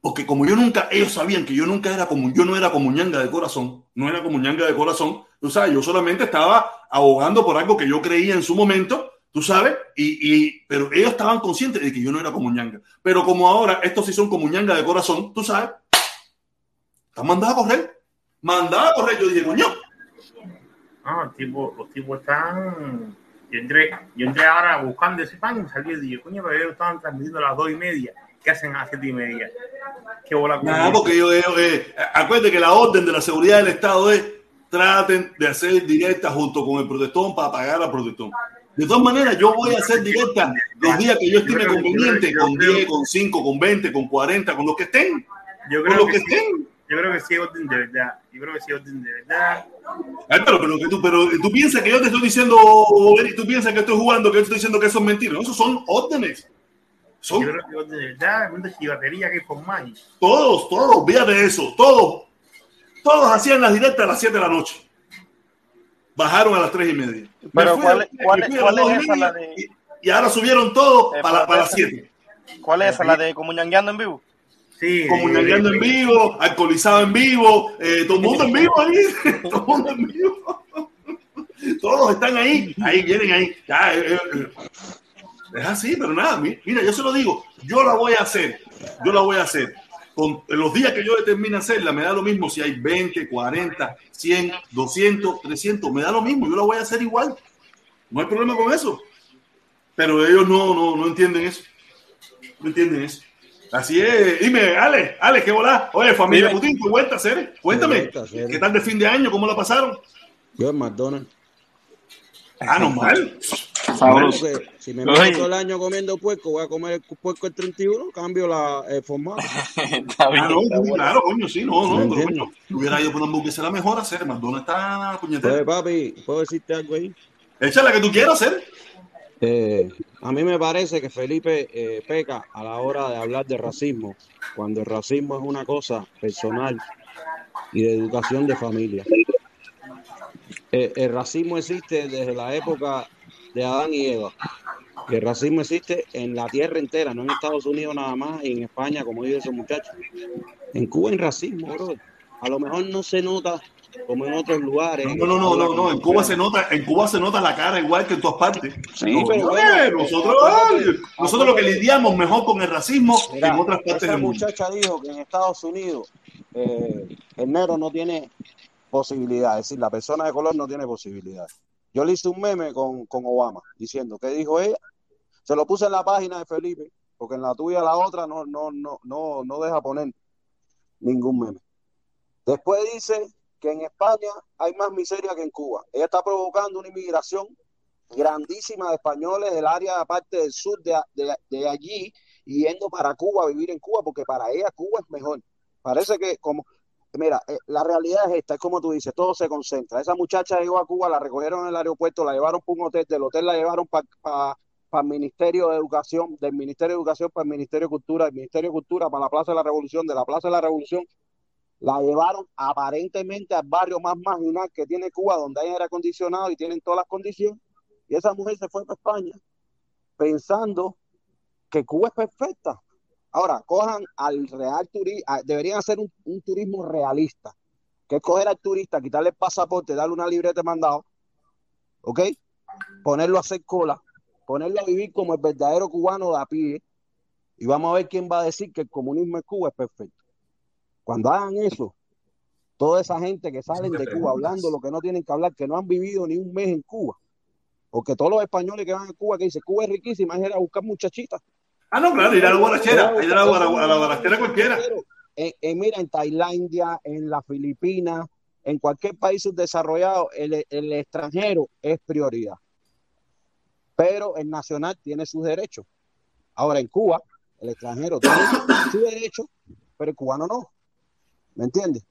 Porque como yo nunca, ellos sabían que yo nunca era como, yo no era como ñanga de corazón, no era como ñanga de corazón, tú sabes, yo solamente estaba abogando por algo que yo creía en su momento, tú sabes, y, y pero ellos estaban conscientes de que yo no era como ñanga. Pero como ahora estos sí son como ñanga de corazón, tú sabes, están mandados a correr, mandados a correr. Yo dije, coño, No, el tipo, los tipos están. Yo entré, yo entré ahora buscando ese pan y salí y dije, coño, pero ellos estaban transmitiendo a las dos y media. ¿Qué hacen a las siete y media? ¿Qué bola con Nada, porque yo, yo, eh, acuérdate que la orden de la seguridad del Estado es traten de hacer directa junto con el protestón para pagar al protestón. De todas maneras, yo voy a hacer directa los días que yo estime conveniente, con 10, con 5, con 20, con 40, con los que estén, Yo con creo los que que sí. estén. Yo creo que sí es orden de verdad. Yo creo que sí es orden de verdad. Ay, pero, pero, que tú, pero tú piensas que yo te estoy diciendo, Eric, tú piensas que estoy jugando, que yo te estoy diciendo que eso es mentira. No, esos son órdenes. Son Yo creo que es orden de verdad. Mundo de chivatería que formáis. todos, todos, de eso, todos. Todos hacían las directas a las 7 de la noche. Bajaron a las 3 y media. Me Pero fui ¿cuál a- es- cuál me es- cuál las es y esa, la de- y, y ahora subieron todo Eh, para, para las esa- 7. ¿Cuál es esa? ¿La de Comunangueando en vivo? Sí. En vivo, alcoholizado en vivo, eh, todo el mundo en vivo ahí, todo mundo en vivo. Todos están ahí, ahí vienen ahí. Eh, eh. Es así, pero nada, mi- mira, yo se lo digo, yo la voy a hacer, yo la voy a hacer. Con los días que yo determine hacerla, me da lo mismo si hay 20, 40, 100, 200, 300, me da lo mismo, yo la voy a hacer igual. No hay problema con eso. Pero ellos no, no, no entienden eso. No entienden eso. Así es. Dime, Ale, Ale, qué volá. Oye, familia. Putin, ¿qué cuentas, Cere? Cuéntame, Cuenta, Cere. ¿qué tal de fin de año? ¿Cómo la pasaron? Yo en McDonald's. Ah, normal. Sabroso. Si me meto todo el año comiendo puerco, voy a comer el puerco el 31, cambio la, el formato. Está bien, Ah, no, está sí, bueno. claro, coño, sí, no, no, ¿Me pero coño, hubiera ido por una hamburguesa la mejor hacer, McDonald's está puñetera. Pues, papi, ¿puedo decirte algo ahí? Échala que tú quieras hacer. Eh, a mí me parece que Felipe eh, peca a la hora de hablar de racismo, cuando el racismo es una cosa personal y de educación de familia. Eh, el racismo existe desde la época de Adán y Eva. El racismo existe en la tierra entera, no en Estados Unidos nada más y en España, como dice esos muchachos. En Cuba hay racismo, bro. A lo mejor no se nota como en otros lugares. No, no, no, no, no, en Cuba se nota, en Cuba se nota la cara igual que en todas partes. Sí, No, pero no, bueno, eh, nosotros, nosotros lo que lidiamos mejor con el racismo Mira, en otras partes del mundo. muchacha dijo que en Estados Unidos eh, el negro no tiene posibilidad, es decir, la persona de color no tiene posibilidad. Yo le hice un meme con, con Obama diciendo que dijo ella, se lo puse en la página de Felipe, porque en la tuya la otra no, no, no, no, no deja poner ningún meme. Después dice que en España hay más miseria que en Cuba. Ella está provocando una inmigración grandísima de españoles del área parte del sur de, de, de allí yendo para Cuba a vivir en Cuba porque para ella Cuba es mejor. Parece que como, mira, eh, la realidad es esta, es como tú dices, todo se concentra. Esa muchacha llegó a Cuba, la recogieron en el aeropuerto, la llevaron para un hotel, del hotel la llevaron para el Ministerio de Educación, del Ministerio de Educación para el Ministerio de Cultura, del Ministerio de Cultura para la Plaza de la Revolución, de la Plaza de la Revolución la llevaron aparentemente al barrio más marginal que tiene Cuba, donde hay aire acondicionado y tienen todas las condiciones. Y esa mujer se fue para España pensando que Cuba es perfecta. Ahora, cojan al real turismo, deberían hacer un, un, turismo realista, que es coger al turista, quitarle el pasaporte, darle una libreta de mandado, ¿ok? Ponerlo a hacer cola, ponerlo a vivir como el verdadero cubano de a pie, y vamos a ver quién va a decir que el comunismo en Cuba es perfecto. Cuando hagan eso, toda esa gente que salen de Cuba hablando lo que no tienen que hablar, que no han vivido ni un mes en Cuba, porque todos los españoles que van a Cuba que dicen Cuba es riquísima, es ir a buscar muchachitas. Ah, no, claro, ir a la guarachera, ir a la, a la guarachera cualquiera. En, en, mira, en Tailandia, en las Filipinas, en cualquier país subdesarrollado, el, el extranjero es prioridad. Pero el nacional tiene sus derechos. Ahora, en Cuba, el extranjero tiene sus derechos, pero el cubano no. ¿Me entiendes?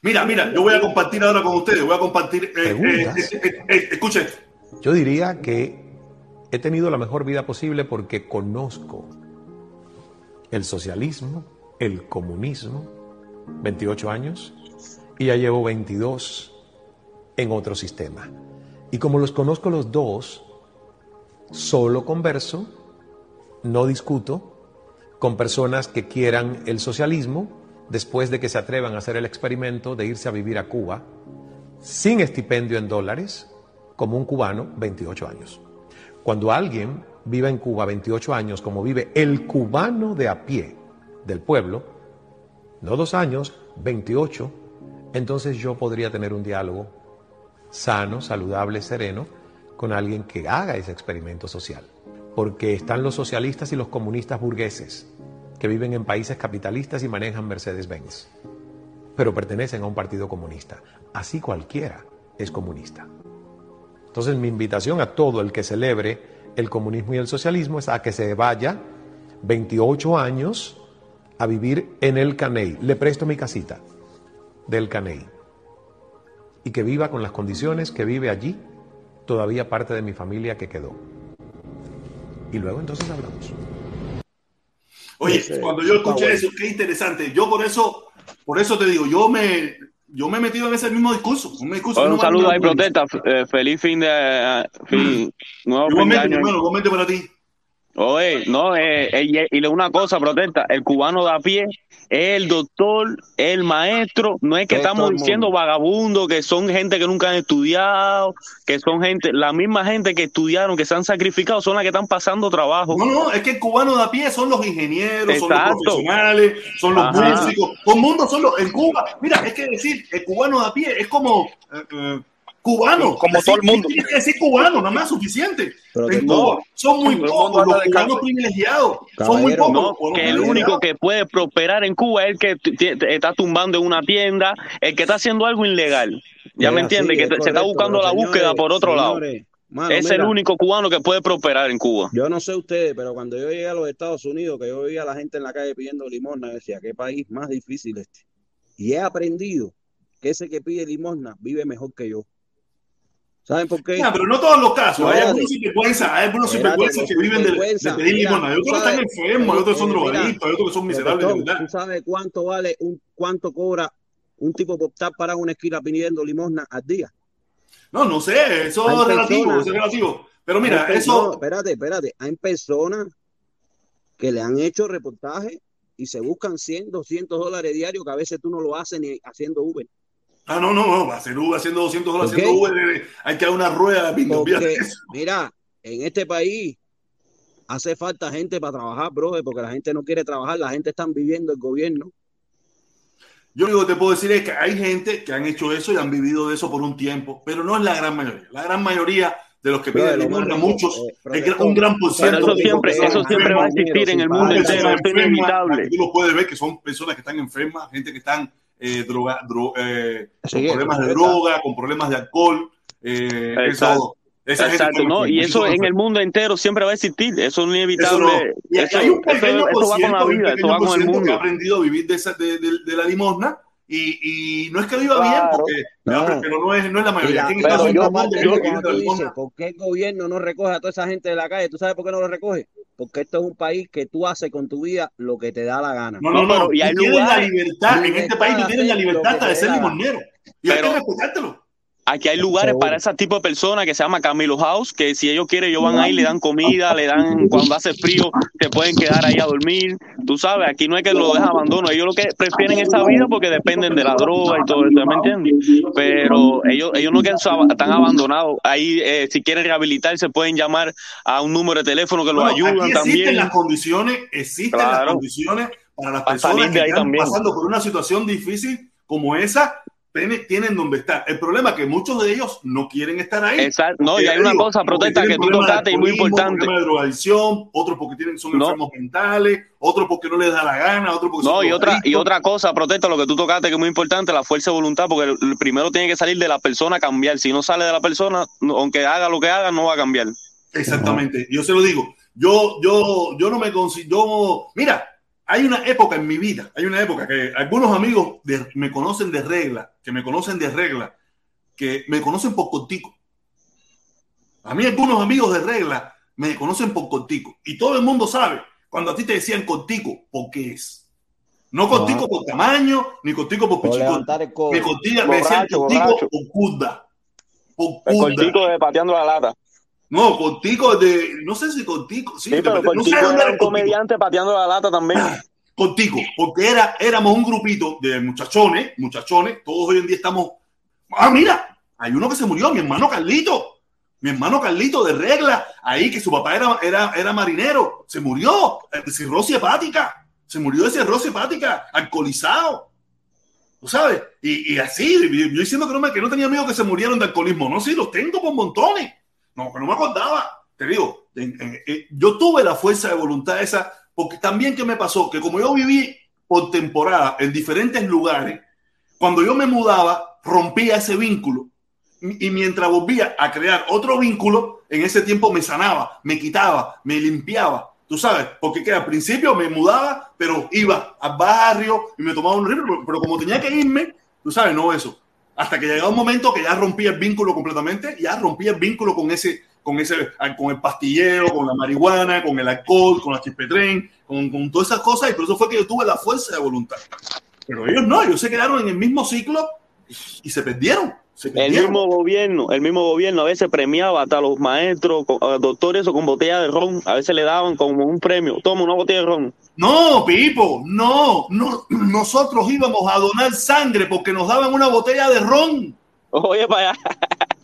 Mira, mira, yo voy a compartir ahora con ustedes, voy a compartir. Eh, eh, eh, escuchen. Yo diría que he tenido la mejor vida posible porque conozco el socialismo, el comunismo, 28 años, y ya llevo 22 en otro sistema. Y como los conozco los dos, solo converso, no discuto con personas que quieran el socialismo después de que se atrevan a hacer el experimento de irse a vivir a Cuba sin estipendio en dólares, como un cubano, 28 años. Cuando alguien vive en Cuba 28 años, como vive el cubano de a pie del pueblo, no dos años, 28, entonces yo podría tener un diálogo sano, saludable, sereno con alguien que haga ese experimento social. Porque están los socialistas y los comunistas burgueses, que viven en países capitalistas y manejan Mercedes-Benz, pero pertenecen a un partido comunista. Así cualquiera es comunista. Entonces mi invitación a todo el que celebre el comunismo y el socialismo es a que se vaya 28 años a vivir en el Caney. Le presto mi casita del Caney. Y que viva con las condiciones que vive allí todavía parte de mi familia que quedó. Y luego entonces hablamos. Oye, cuando yo escuché eso, qué interesante. Yo por eso, por eso te digo, yo me, yo me he metido en ese mismo discurso. Un, discurso Oye, que un no saludo ahí, protesta. eh, feliz fin de. eh, fin, nuevo fin de Igualmente, año. hermano, igualmente para ti. Oye, no, eh, eh, y, y le una cosa, protesta. El cubano de a pie es el doctor, el maestro. No es que Es estamos diciendo vagabundos, que son gente que nunca han estudiado, que son gente, la misma gente que estudiaron, que se han sacrificado, son las que están pasando trabajo. No, no, es que el cubano de a pie son los ingenieros, son los profesionales, son los Ajá. músicos. Todo el mundo son los. En Cuba, mira, es que decir, el cubano de a pie es como. eh, eh, cubano. Como Decir- todo el mundo. Tienes que decir cubano, nada más suficiente. Pero en que Cuba no. son muy Todo pocos los cubanos privilegiados. Son muy pocos No, cubanos que el único que puede prosperar en Cuba es el que está tumbando en una tienda, el que está haciendo algo ilegal. Ya me entiende, que es se está buscando la búsqueda por otro lado. mano, Es el único cubano que puede prosperar en Cuba. Yo no sé ustedes, pero cuando yo llegué a los Estados Unidos, que yo veía a la gente en la calle pidiendo limosna, decía, qué país más difícil este. Y he aprendido que ese que pide limosna vive mejor que yo. ¿Saben por qué? Ya, pero no todos los casos. Hay algunos sinvergüenzas, hay algunos sinvergüenzas que viven de, de pedir limosna. Hay otros que están enfermos, hay otros son eh, drogadictos, hay otros que son miserables de Protestón, verdad. ¿Tú sabes cuánto vale un cuánto cobra un tipo por estar parado en una esquina pidiendo limosna al día? No, no sé, eso Hay es relativo, personas- es relativo. Pero mira, No, eso, espérate, espérate. Hay personas que le han hecho reportajes y se buscan 100, 200 dólares diarios que a veces tú no lo haces ni haciendo Uber. Ah, no, no, no, va a ser Uber haciendo 200 dólares, ¿Por haciendo? Uber, hay que dar una rueda de pinto, mira, en este país hace falta gente para trabajar, brother, porque la gente no quiere trabajar, la gente está viviendo el gobierno. Yo lo único que te puedo decir es que hay gente que han hecho eso y han vivido de eso por un tiempo, pero no es la gran mayoría. La gran mayoría de los que piden limosna, muchos, eh, es un gran por ciento eso siempre, eso siempre va a existir en el mundo entero, es inevitable. Tú lo puedes ver que son personas que están enfermas, gente que están eh, droga, dro- eh, Sí, con problemas de droga, con problemas de alcohol. Eh, Exacto. eso, esa gente Exacto, son- ¿no? Y eso en el mundo entero siempre va a existir, eso es Eso no. inevitable. Y Eso, hay un pequeño eso va con la vida, eso va con el ciento que ha mundo. aprendido a vivir de, esa, de, de- de la limosna y, y no es que viva bien, Claro. porque, No. pero no es, no es la mayoría. Estados pero mundo tú dices, limosna. ¿por qué el gobierno no recoge a toda esa gente de la calle? ¿Tú sabes por qué no lo recoge? Porque esto es un país que tú haces con tu vida lo que te da la gana. No, no, No, pero y hay tú tienes la libertad, en este país tú tienes la libertad hasta de ser limonero. Y hay Pero- que respetártelo. Aquí hay lugares Seguro. para ese tipo de personas que se llama Camilo House, que si ellos quieren, ellos van ahí, le dan comida, le dan, cuando hace frío, se pueden quedar ahí a dormir. Tú sabes, aquí no es que lo dejan abandono. Ellos lo que prefieren esa vida porque dependen de la droga y todo eso, ¿me entiendes? Pero ellos, ellos no que están abandonados. Ahí, eh, si quieren rehabilitarse, pueden llamar a un número de teléfono que los Bueno, ayudan aquí existen también. las condiciones, existen las condiciones para las Para personas que están también. pasando por una situación difícil como esa, tienen, tienen donde estar. El problema es que muchos de ellos no quieren estar ahí. Exacto. No, y hay una digo, cosa, protesta, que tú tocaste y muy importante. problemas de drogadicción, otros porque tienen, son No. enfermos mentales, otros porque no les da la gana, otros porque No, son y otra, y otra cosa, protesta, lo que tú tocaste que es muy importante, la fuerza de voluntad, porque el- el primero tiene que salir de la persona a cambiar. Si no sale de la persona, aunque haga lo que haga, no va a cambiar. Exactamente, yo se lo digo. Yo, yo, yo no me considero. Mira, hay una época en mi vida, hay una época que algunos amigos de- me conocen de regla, que me conocen de regla, que me conocen por contigo. A mí algunos amigos de regla me conocen por contigo. Y todo el mundo sabe, cuando a ti te decían contigo, ¿por qué es? No contigo Ajá. por tamaño, ni contigo por Por pichico. el codo. Me, contigo, me decían contigo borracho. por curda. Por El curda. cortico de pateando la lata. No, contigo de. No sé si contigo. Sí, Sí, pero de- no sé era era un contigo. comediante pateando la lata también. Contigo, porque era, éramos un grupito de muchachones, muchachones, todos hoy en día estamos. Ah, mira, hay uno que se murió, mi hermano Carlito. Mi hermano Carlito de regla, ahí que su papá era, era, era marinero, se murió eh, de cirrosis hepática, se murió de cirrosis hepática, alcoholizado. ¿Tú sabes? Y, y así, yo diciendo que no, que no tenía amigos que se murieron de alcoholismo. No, sí, los tengo por montones. No, no me acordaba. Te digo, en- yo tuve la fuerza de voluntad esa, porque también que me pasó, que como yo viví por temporada en diferentes lugares, cuando yo me mudaba, rompía ese vínculo. Y mientras volvía a crear otro vínculo, en ese tiempo me sanaba, me quitaba, me limpiaba. Tú sabes, porque que al principio me mudaba, pero iba al barrio y me tomaba un pero, pero como tenía que irme, tú sabes, no eso. Hasta que llegaba un momento que ya rompía el vínculo completamente, ya rompía el vínculo con ese, con ese, con el pastilleo, con la marihuana, con el alcohol, con la chispetren, con, con todas esas cosas, y por eso fue que yo tuve la fuerza de voluntad. Pero ellos no, ellos se quedaron en el mismo ciclo y se perdieron. El mismo gobierno, el mismo gobierno a veces premiaba hasta a los maestros, doctores o con botella de ron. A veces le daban como un premio. Toma una botella de ron. No, Pipo, no, no, nosotros íbamos a donar sangre porque nos daban una botella de ron. Oye, para allá.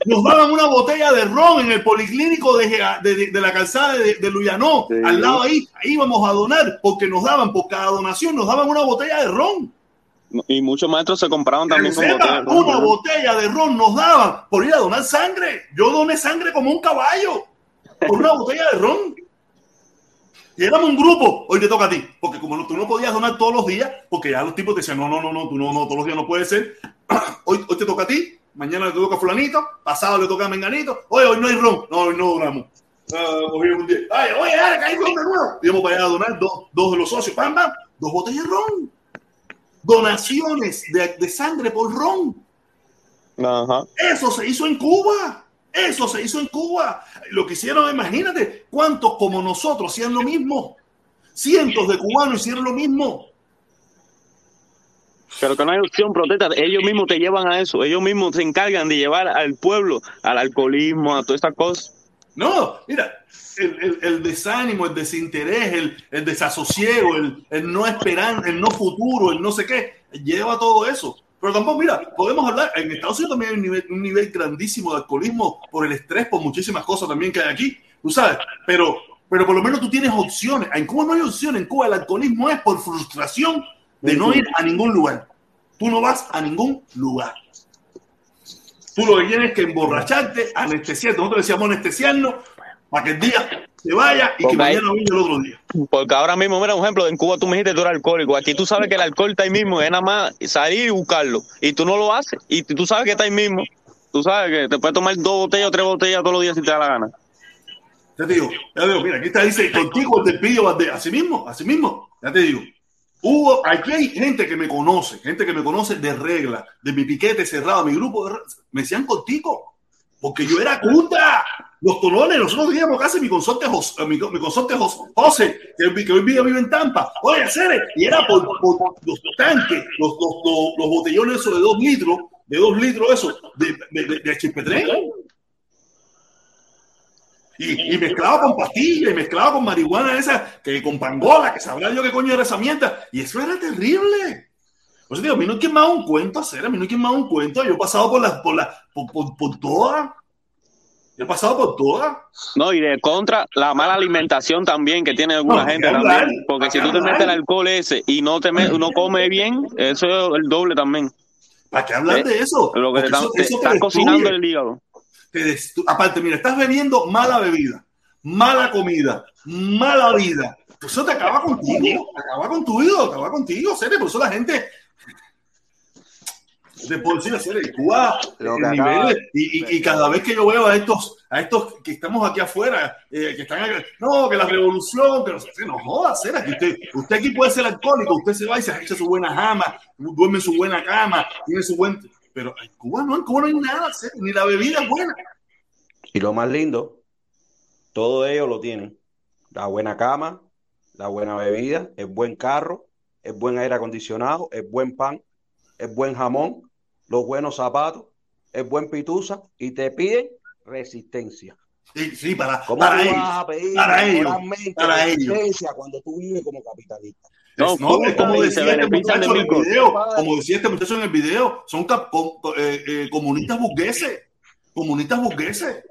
Nos daban una botella de ron en el policlínico de, de- de- de la calzada de, de Luyanó, Sí. al lado ahí, ahí íbamos a donar porque nos daban, por cada donación nos daban una botella de ron. Y muchos maestros se compraban también con Sepa, botella de ron. una botella de ron nos daban por ir a donar sangre. Yo doné sangre como un caballo por una botella de ron. Y éramos un grupo, hoy te toca a ti, porque como tú no podías donar todos los días, porque ya los tipos te decían, no, no, no, no, tú no, no, todos los días no puede ser. Hoy, hoy te toca a ti, mañana le toca a fulanito, pasado le toca a menganito, oye, hoy no hay ron, no, hoy no donamos. Ah, un día, Ay, oye, dale, que hay ron de nuevo. Y íbamos para allá a donar dos, dos de los socios, pam, pam, dos botellas de ron. Donaciones de, de sangre por ron. Ajá. Eso se hizo en Cuba. Eso se hizo en Cuba. Lo que hicieron, imagínate, cuántos como nosotros hacían lo mismo. Cientos de cubanos hicieron lo mismo. Pero que no hay opción, protesta. Ellos mismos te llevan a eso. Ellos mismos se encargan de llevar al pueblo al alcoholismo, a todas estas cosas. No, mira, el, el- desánimo, el desinterés, el, el desasosiego, el, el no esperanza, el no futuro, el no sé qué, lleva todo eso. Pero tampoco, mira, podemos hablar, en Estados Unidos también hay un nivel, un nivel grandísimo de alcoholismo por el estrés, por muchísimas cosas también que hay aquí, tú sabes, pero, pero por lo menos tú tienes opciones. En Cuba no hay opciones, en Cuba el alcoholismo es por frustración de no ir a ningún lugar. Tú no vas a ningún lugar. Tú lo que tienes es que emborracharte, anestesiarte. Nosotros decíamos anestesiarnos para que el día se vaya y que mañana venga el otro día. Porque ahora mismo, mira, un ejemplo, en Cuba tú me dijiste que tú eres alcohólico. Aquí tú sabes que el alcohol está ahí mismo, es nada más salir y buscarlo. Y tú no lo haces. Y tú sabes que está ahí mismo. Tú sabes que te puedes tomar dos botellas o tres botellas todos los días si te da la gana. Ya te digo, ya te digo, mira, aquí está, dice contigo el del Pillo. Así mismo, así mismo, ya te digo. Hubo, aquí hay gente que me conoce, gente que me conoce de regla, de mi piquete cerrado, mi grupo me decían contigo, porque yo era culta. Los tolones, nosotros teníamos casi mi consorte José, mi, consorte José, que, que hoy día vive en Tampa. Oye, Cere, y era por, los tanques, los, los, los, los botellones esos de dos litros, de dos litros eso, de, de. Y, y mezclado con pastillas, y mezclado con marihuana esa, que con pangola, que sabrá yo qué coño era esa mierda. Y eso era terrible. Pues digo, a mí no me haga un cuento hacer, a mí no me haga un cuento. Yo he pasado por las, por las, por, por, por todas. Yo he pasado por todas. No, y de contra, la mala alimentación también que tiene alguna No, gente también. Porque si ¿Qué tú te metes el alcohol ese y no te no comes bien, eso es el doble también. ¿Para qué hablar ¿Eh? de eso? Lo que te, están- te te cocinando el hígado. Te Aparte, mira, estás bebiendo mala bebida, mala comida, mala vida. Eso te acaba contigo, te acaba con tu vida, te acaba contigo, serio. Por eso la gente. Decir, serio, Cuba, Lo el de- y, y- y cada vez que yo veo a estos, a estos que estamos aquí afuera, eh, que están acá, no, que la revolución, que no, sé, no jodas, serio, que usted, usted aquí puede ser alcohólico, usted se va y se echa su buena jama, duerme en su buena cama, tiene su buen. Pero en Cuba no, en Cuba no hay nada, serio, ni la bebida es buena. Y lo más lindo, todo ellos lo tienen. La buena cama, la buena bebida, el buen carro, el buen aire acondicionado, el buen pan, el buen jamón, los buenos zapatos, el buen pitusa y te piden resistencia. Sí, sí, para, ¿Cómo para ellos. vas a pedir para ellos, para ellos. resistencia cuando tú vives como capitalista? No, Es- ¿cómo- es cómo como decía este muchacho en el video, como decía este muchacho en el video, son cap- com- eh, eh, comunistas burgueses, comunistas burgueses.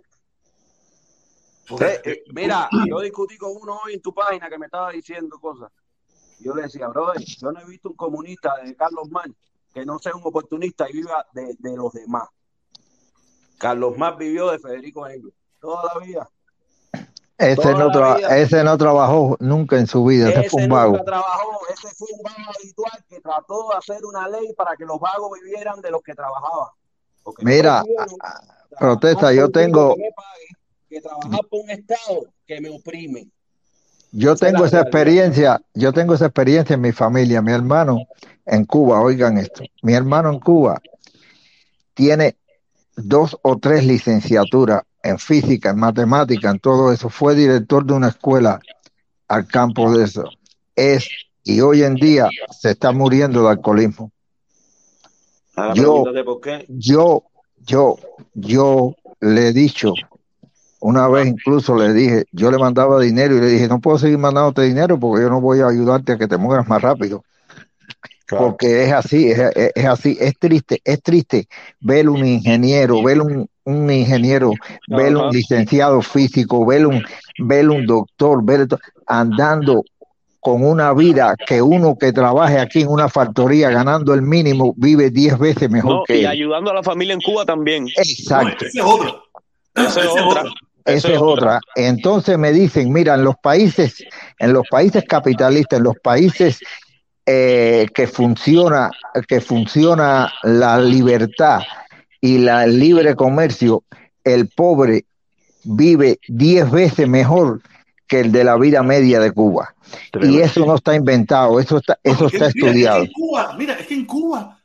Eh, eh, mira, yo discutí con uno hoy en tu página que me estaba diciendo cosas. Yo le decía, brother, yo no he visto un comunista de Carlos Marx que no sea un oportunista y viva de, de los demás. Carlos Marx vivió de Federico Engels. toda la vida. Ese no, ese no trabajó nunca en su vida, ese fue un vago. nunca trabajó, ese fue un vago habitual que trató de hacer una ley para que los vagos vivieran de los que trabajaban. Porque Mira, protesta, yo tengo, que pague que trabajar por un Estado que me oprime. yo Esa tengo esa experiencia, yo tengo esa experiencia en mi familia. Mi hermano en Cuba, oigan esto, mi hermano en Cuba tiene dos o tres licenciaturas en física, en matemática, en todo eso. Fue director de una escuela al campo de eso. Es, y hoy en día se está muriendo de alcoholismo. Ahora Yo, pregúntate por qué. yo, yo, yo le he dicho, una vez incluso le dije, yo le mandaba dinero y le dije, no puedo seguir mandándote dinero porque yo no voy a ayudarte a que te mueras más rápido. Porque es así, es, es- es así, es triste, es triste ver un ingeniero, ver un, un ingeniero, ver un licenciado físico, ver un, ver un doctor, ver andando con una vida que uno que trabaje aquí en una factoría ganando el mínimo vive 10 veces mejor No, que y él. ayudando a la familia en Cuba también. No, Exacto. esa es otra. Esa Esa es otra. Esa es otra. Entonces me dicen, mira, en los países, en los países capitalistas, en los países eh, que funciona, que funciona la libertad y la el libre comercio, el pobre vive 10 veces mejor que el de la vida media de Cuba. Y eso no está inventado, eso está, No, eso está mira, es que estudiado. en Cuba, mira, es que en Cuba,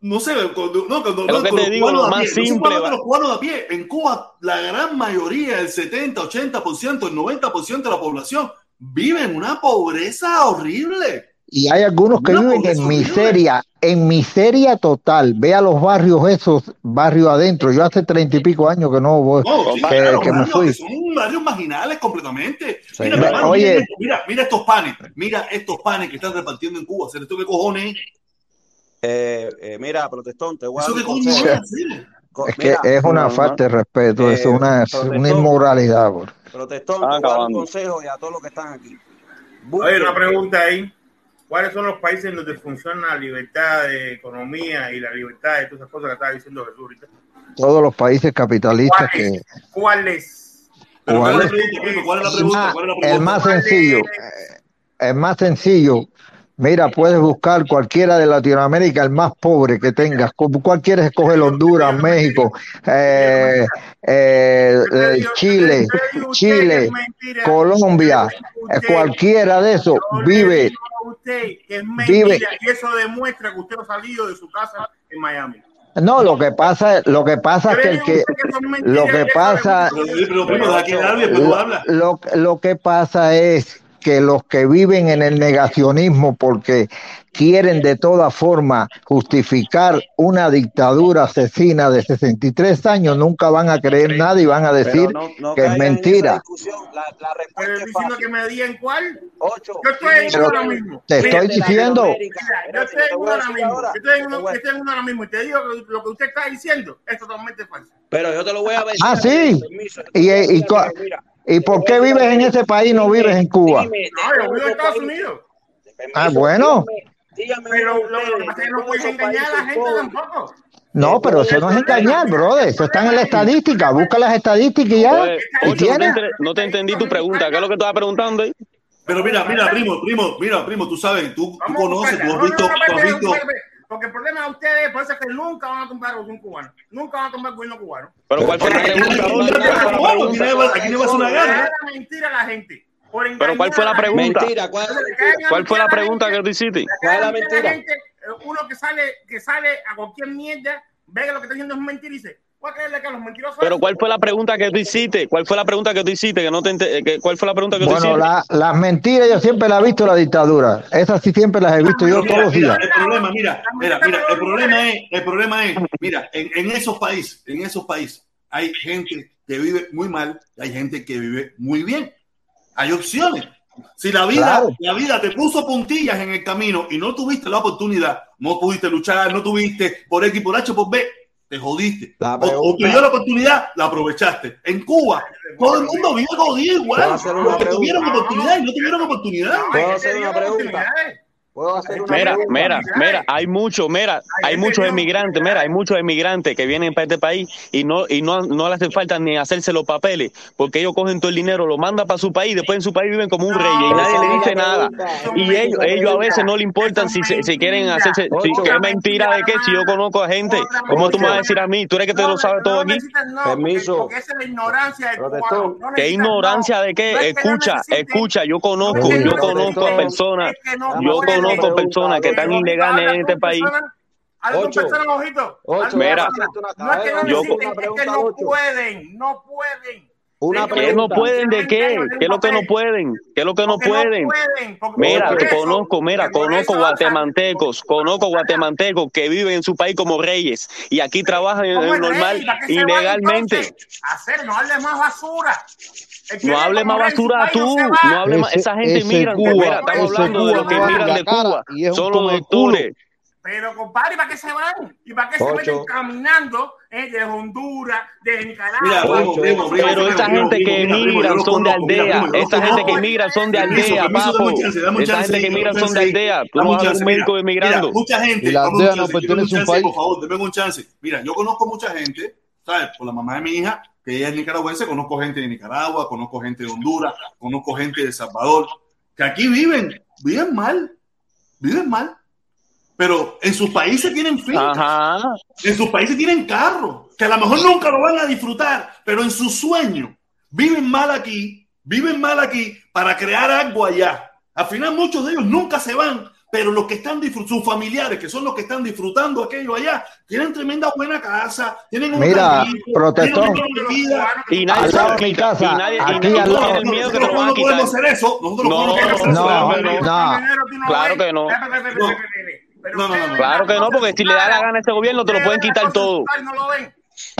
no sé, cuando, no, cuando, no, que te digo, cubanos lo más pie, simple, los cubanos a pie, en Cuba la gran mayoría, el 70, 80%, el 90% de la población vive en una pobreza horrible. Y hay algunos que viven en horrible. miseria, en miseria total. Vea los barrios esos, barrios adentro. Yo hace treinta y pico años que no voy, No, sí, que, claro, que me barrios fui. que son barrios marginales completamente. Sí. Mira, hermano, oye. mira, mira, estos panes, mira estos panes que están repartiendo en Cuba. ¿Se les toque cojones? Eh, eh, mira, protestón, te voy a ¿Eso dar qué un coño consejo. es? Que Mira, es una no, falta de respeto, Eh, es una, una inmoralidad. bro. Protestón, Están te voy a dar un consejo y a todos los que están aquí. Oye, una Busquen, pregunta ahí. ¿Cuáles son los países en donde funciona la libertad de economía y la libertad de todas esas cosas que estaba diciendo Jesús ahorita? Todos los países capitalistas que ¿Cuáles? ¿Cuáles? Pero ¿cuál es la ¿Cuál pregunta, primo? ¿Cuál es la el pregunta? más, ¿Cuál es la el más ¿Cuáles? sencillo, el más sencillo. Mira, puedes buscar cualquiera de Latinoamérica, el más pobre que tengas. ¿Cu- ¿Cuál quieres escoger? Honduras, México, eh, eh, eh, Chile, Chile, es. Colombia, eh, cualquiera de esos vive, es vive. y eso demuestra que usted no ha salido de su casa en Miami. No, lo que pasa, lo que pasa es que el que, lo que pasa. Lo, lo que pasa es que los que viven en el negacionismo porque quieren de toda forma justificar una dictadura asesina de 63 años nunca van a creer nada y van a decir no, no que es mentira. discusión. La, la Pero respuesta es diciendo que me digan cuál. Ocho. Yo estoy en Pero uno ahora mismo. te estoy diciendo, Mira, yo estoy en uno ahora mismo. Yo estoy en uno, yo estoy en uno ahora mismo y te digo que lo que usted está diciendo es totalmente falso. Pero yo te lo voy a decir. Ah, sí. Permiso. Y- y Mira, co- mira, ¿y por qué vives en ese país y no vives en Cuba? dime, No, yo vivo en Estados Unidos. Ah, bueno. dígame- Pero lo, no puedes engañar a la gente tampoco. No, pero eso no es engañar, brother. Eso está en la estadística. Busca las estadísticas y ya. Oye, Y Ocho, no te, no entendí tu pregunta. ¿Qué es lo que estabas preguntando ahí? Pero mira, mira, primo, primo, mira, primo, tú sabes, tú, tú conoces, tú has visto, tú has visto. Porque el problema de ustedes por eso es que nunca van a tumbar a un cubano. Nunca van a tumbar al gobierno cubano. Pero ¿cuál fue la pregunta? aquí ¿Cuál no una Deja gana. la mentira a la gente. Por Pero ¿cuál fue la pregunta? Mentira, ¿cuál es la Entonces, mentira? ¿Cuál fue la a gente, pregunta que tú hiciste? ¿Cuál es la mentira? gente, eh, uno que sale, que sale a cualquier mierda, ve que lo que está diciendo es mentira y dice, ¿cuál creerle que a los mentirosos? Pero ¿cuál fue la pregunta que tú hiciste? ¿Cuál fue la pregunta que tú hiciste? Que no te ente- que- ¿Cuál fue la pregunta que tú Bueno, hiciste? la- las mentiras yo siempre las he visto en la dictadura. Esas sí siempre las he visto yo mira, todos los días. el problema, mira, mira, mira, el problema es, el problema es, mira, en, en esos países, en esos países, hay gente que vive muy mal, y hay gente que vive muy bien. Hay opciones. Si la vida, Claro. la vida te puso puntillas en el camino y no tuviste la oportunidad, no pudiste luchar, no tuviste por X, por H, por B, te jodiste. O, o pregunta- te dio la oportunidad, la aprovechaste. En Cuba, todo el mundo vive jodido igual, ¿Puedo hacer una porque tuvieron oportunidad y no tuvieron oportunidad. No, ¿Puedo hacer una pregunta? Oportunidades. Puedo hacer una Mira, pregunta. mira, mira, hay muchos, mira, hay muchos emigrantes, mira, hay muchos emigrantes que vienen para este país y no y no, no le hace falta ni hacerse los papeles, porque ellos cogen todo el dinero, lo mandan para su país, después en su país viven como un rey y nadie le dice nada. Y ellos, ellos a veces no le importan si, se- si quieren hacerse, si, ¿qué mentira de qué? Si yo conozco a gente, ¿cómo tú me vas a decir a mí? ¿Tú eres que te lo sabes todo aquí? Permiso. Porque esa es la ignorancia del Protector. cubano. No ¿Qué ignorancia no. de qué? Escucha, escucha, yo conozco, yo conozco a personas, yo pueden. Conozco personas que están ilegales en este país. Ocho. personas, ojito. Ocho, Mira. No es que no Yo- necesiten, es que no pueden, no pueden. Una ¿Qué no pueden de qué? ¿Qué es lo que no pueden? ¿Qué es lo que no pueden? Mira, te conozco, mira, conozco guatemaltecos, conozco guatemaltecos que viven en su país como reyes y aquí trabajan ¿Cómo eh, es normal, ilegalmente. Hacer, no hable más basura. No hable más basura tú, se no hable más, esa gente migrante, Cuba, mira, estamos hablando de los que la de Cuba, y es un son los doctores. Pero, compadre, ¿para qué se van? ¿Y para qué se Ocho. meten caminando eh, de Honduras, de Nicaragua? Mira, Pero esta gente que mira, emigran son de mira, aldea, esta gente que emigran son de aldea, papo. Esta gente que emigran son de aldea, tú no un vas a ver chance, un mira. médico emigrando. Mira, mucha gente, Y la aldea no pertenece a un país. Por favor, dame un chance. Mira, yo conozco mucha gente, ¿sabes? Por la mamá de mi hija, que ella es nicaragüense, conozco gente de Nicaragua, conozco gente de Honduras, conozco gente de El Salvador, que aquí viven, viven mal, viven mal. Pero en sus países tienen fincas, Ajá. en sus países tienen carros, que a lo mejor nunca lo van a disfrutar, pero en sus sueños viven mal aquí, viven mal aquí para crear algo allá. Al final muchos de ellos nunca se van, pero los que están disfrutando, sus familiares, que son los que están disfrutando aquello allá, tienen tremenda buena casa, tienen un Mira, protector. tienen. Y nadie de mi casa, y nadie, y aquí nadie al lado. tiene el miedo que te lo Nosotros van a no podemos quitar. hacer eso. Nosotros No, no podemos hacer eso. no, no. Claro que no. No, no, no, no. Claro que no, porque si le da la gana a este gobierno te lo pueden quitar todo. No lo ven.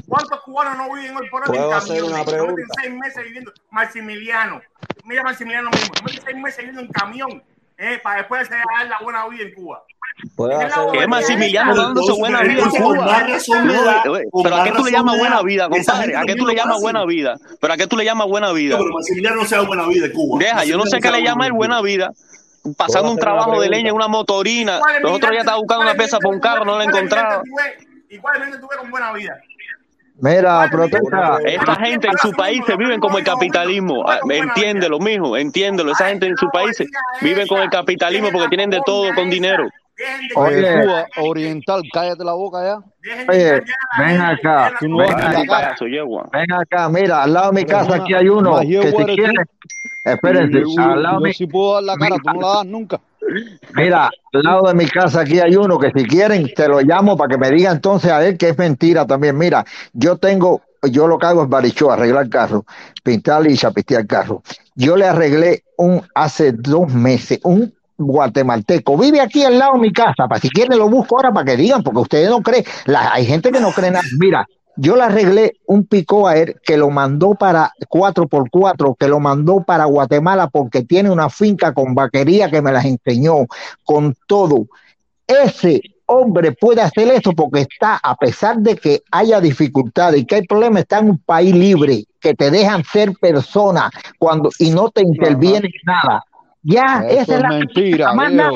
¿Cuántos cubanos no viven hoy por hoy en ¿Puedo hacer camiones? una No pregunta? meten seis meses viviendo. Maximiliano. Mira Maximiliano mismo. Mete seis meses viviendo en camión. Eh, para después dar la buena vida en Cuba. ¿Qué buena Maximiliano Pero dándose entonces- buena vida en Cuba? más con Pero ¿a más qué tú le llamas buena vida, compadre? ¿A qué tú le llamas buena vida? ¿Pero a qué tú le llamas buena vida? No, pero Maximiliano no sea buena vida en Cuba. Deja, yo no sé qué le llama él buena vida. Pasando un trabajo de leña en una motorina. ¿Cuál es mi Nosotros ya estaba buscando una ¿Cuál es pieza para un carro, no la ¿Cuál es mi vida encontraba. tú ves? ¿Y cuál es ves con buena vida? Mira, protesta. Esta gente en su país se viven como el capitalismo. Ah, Entiéndelo, mijo, entiéndelo. Esa gente en sus países viven con el capitalismo porque tienen de todo con dinero. Oye. Oye, Cuba Oriental, cállate la boca ya. Oye, ven acá. Tú no Ven acá. Ven mira, al lado de mi casa aquí hay uno que si eres quiere, tú. espérense, al lado de mi- sí puedo dar la cara, tú no la das nunca. Mira, al lado de mi casa aquí hay uno que si quieren te lo llamo para que me diga entonces a él que es mentira también. Mira, yo tengo, yo lo que hago es barichó, arreglar carro, pintar y chapistear carro. Yo le arreglé un hace dos meses, un guatemalteco, vive aquí al lado de mi casa, para si quieren lo busco ahora para que digan, porque ustedes no creen, la, hay gente que no cree nada. Mira, yo le arreglé un pico a él que lo mandó para 4x4, que lo mandó para Guatemala porque tiene una finca con vaquería que me las enseñó, con todo. Ese hombre puede hacer eso porque está, a pesar de que haya dificultades y que hay problemas, está en un país libre, que te dejan ser persona cuando y no te interviene en nada. Ya, Eso esa es es la mentira, manda.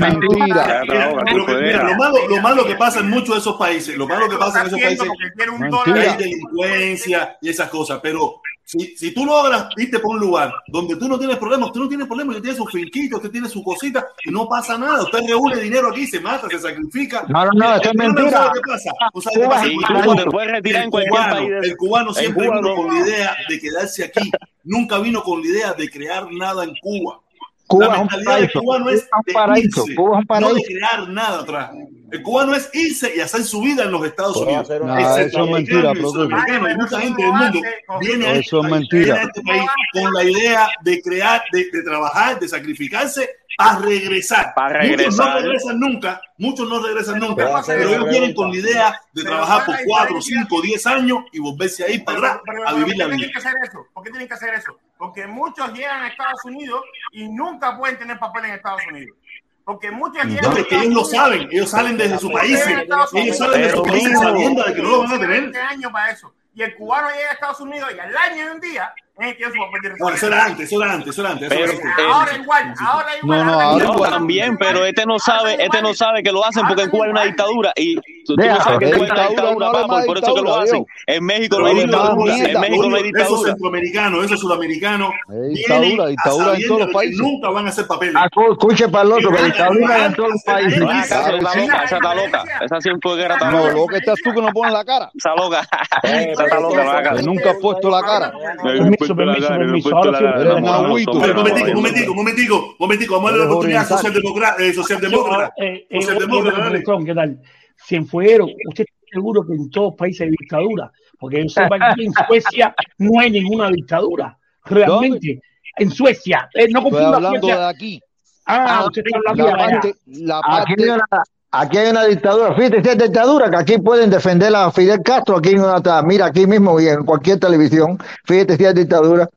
mentira. Lo, malo, lo malo que pasa en muchos de esos países, lo malo que pasa en esos países Porque tiene un Mentira. dólar. hay delincuencia y esas cosas, pero si, si tú logras irte por un lugar donde tú no tienes problemas, tú no tienes problemas, usted tiene su finquito, usted tiene su cosita y no pasa nada, usted reúne dinero aquí, se mata, se sacrifica. No, no, no, Mira, eso es mentira. ¿sabes qué pasa? ¿Tú sabes qué pasa? Cubano- te puedes retirar el en cualquier cubano, país. de- el cubano En siempre Cuba vino no. con la idea de quedarse aquí, nunca vino con la idea de crear nada en Cuba. Cuba la es un mentalidad paraíso. cubano Cuba es es un de paraíso. irse, Cuba es un no de paraíso. crear nada atrás. El cubano es irse y hacer su vida en los Estados Unidos. eso es mentira, y el producto. sudamericano y mucha gente del mundo viene a este Eso es país, mentira. viene a este país con la idea de crear, de, de trabajar, de sacrificarse para regresar. Para Muchos no regresar. regresan nunca, muchos no regresan nunca, pero ellos vienen con la idea de trabajar por ¿cuál es la 4, diferencia? 5, 10 años y volverse ahí para atrás a vivir la ¿Por qué vida. tienen que hacer eso? ¿Por qué tienen que hacer eso? Porque muchos llegan a Estados Unidos y nunca pueden tener papel en Estados Unidos. Porque muchos llegan No, a es que ellos lo saben, ellos salen desde sus países, ellos salen de Pero sus países sabiendo de que no lo van a tener. 20 años para eso. Y el cubano llega a Estados Unidos y al año y un día eso era antes, eso era antes, eso era antes. eso era Pero, antes. eh, Ahora igual, ahora igual. No, no, ahora igual. También, pero este no sabe, este no sabe que lo hacen porque en Cuba hay una dictadura y tú, tú no sabes que hay dictadura, no por eso que lo hacen. En México no Pero hay dictadura, eso- en México no hay Eso dictadura. centroamericano, eso sudamericano. Eh, dictadura, dictadura en todos los países. Nunca van a hacer papeles. Ah, Escuche para el otro, que dictadura en todos los países. No esa loca, esa está loca, esa siempre era tan No, loca, lo que estás tú que no pones la cara. esa loca, esa está loca, no nunca has puesto la cara. Permiso, permiso, permiso. Ahora sí, Eres nahuito. Pero, momentico, momentico, momentico, momentico, vamos a darle la oportunidad socialdemócrata. Eh, socialdemócrata. Eh, Socialdemócrata, dale. Bretón, ¿qué tal? Cienfuegero, usted está seguro que en todos los países hay dictadura, porque yo sepa que en Suecia no hay ninguna dictadura. Realmente, en Suecia, eh, no Estoy confunda hablando Suecia. de aquí. Ah, usted está hablando La de allá. parte, la Aquí parte, hay, una, aquí hay una dictadura. Fíjate, si es dictadura, que aquí pueden defender a Fidel Castro. Aquí no está. Mira, aquí mismo y en cualquier televisión. Fíjate si es dictadura.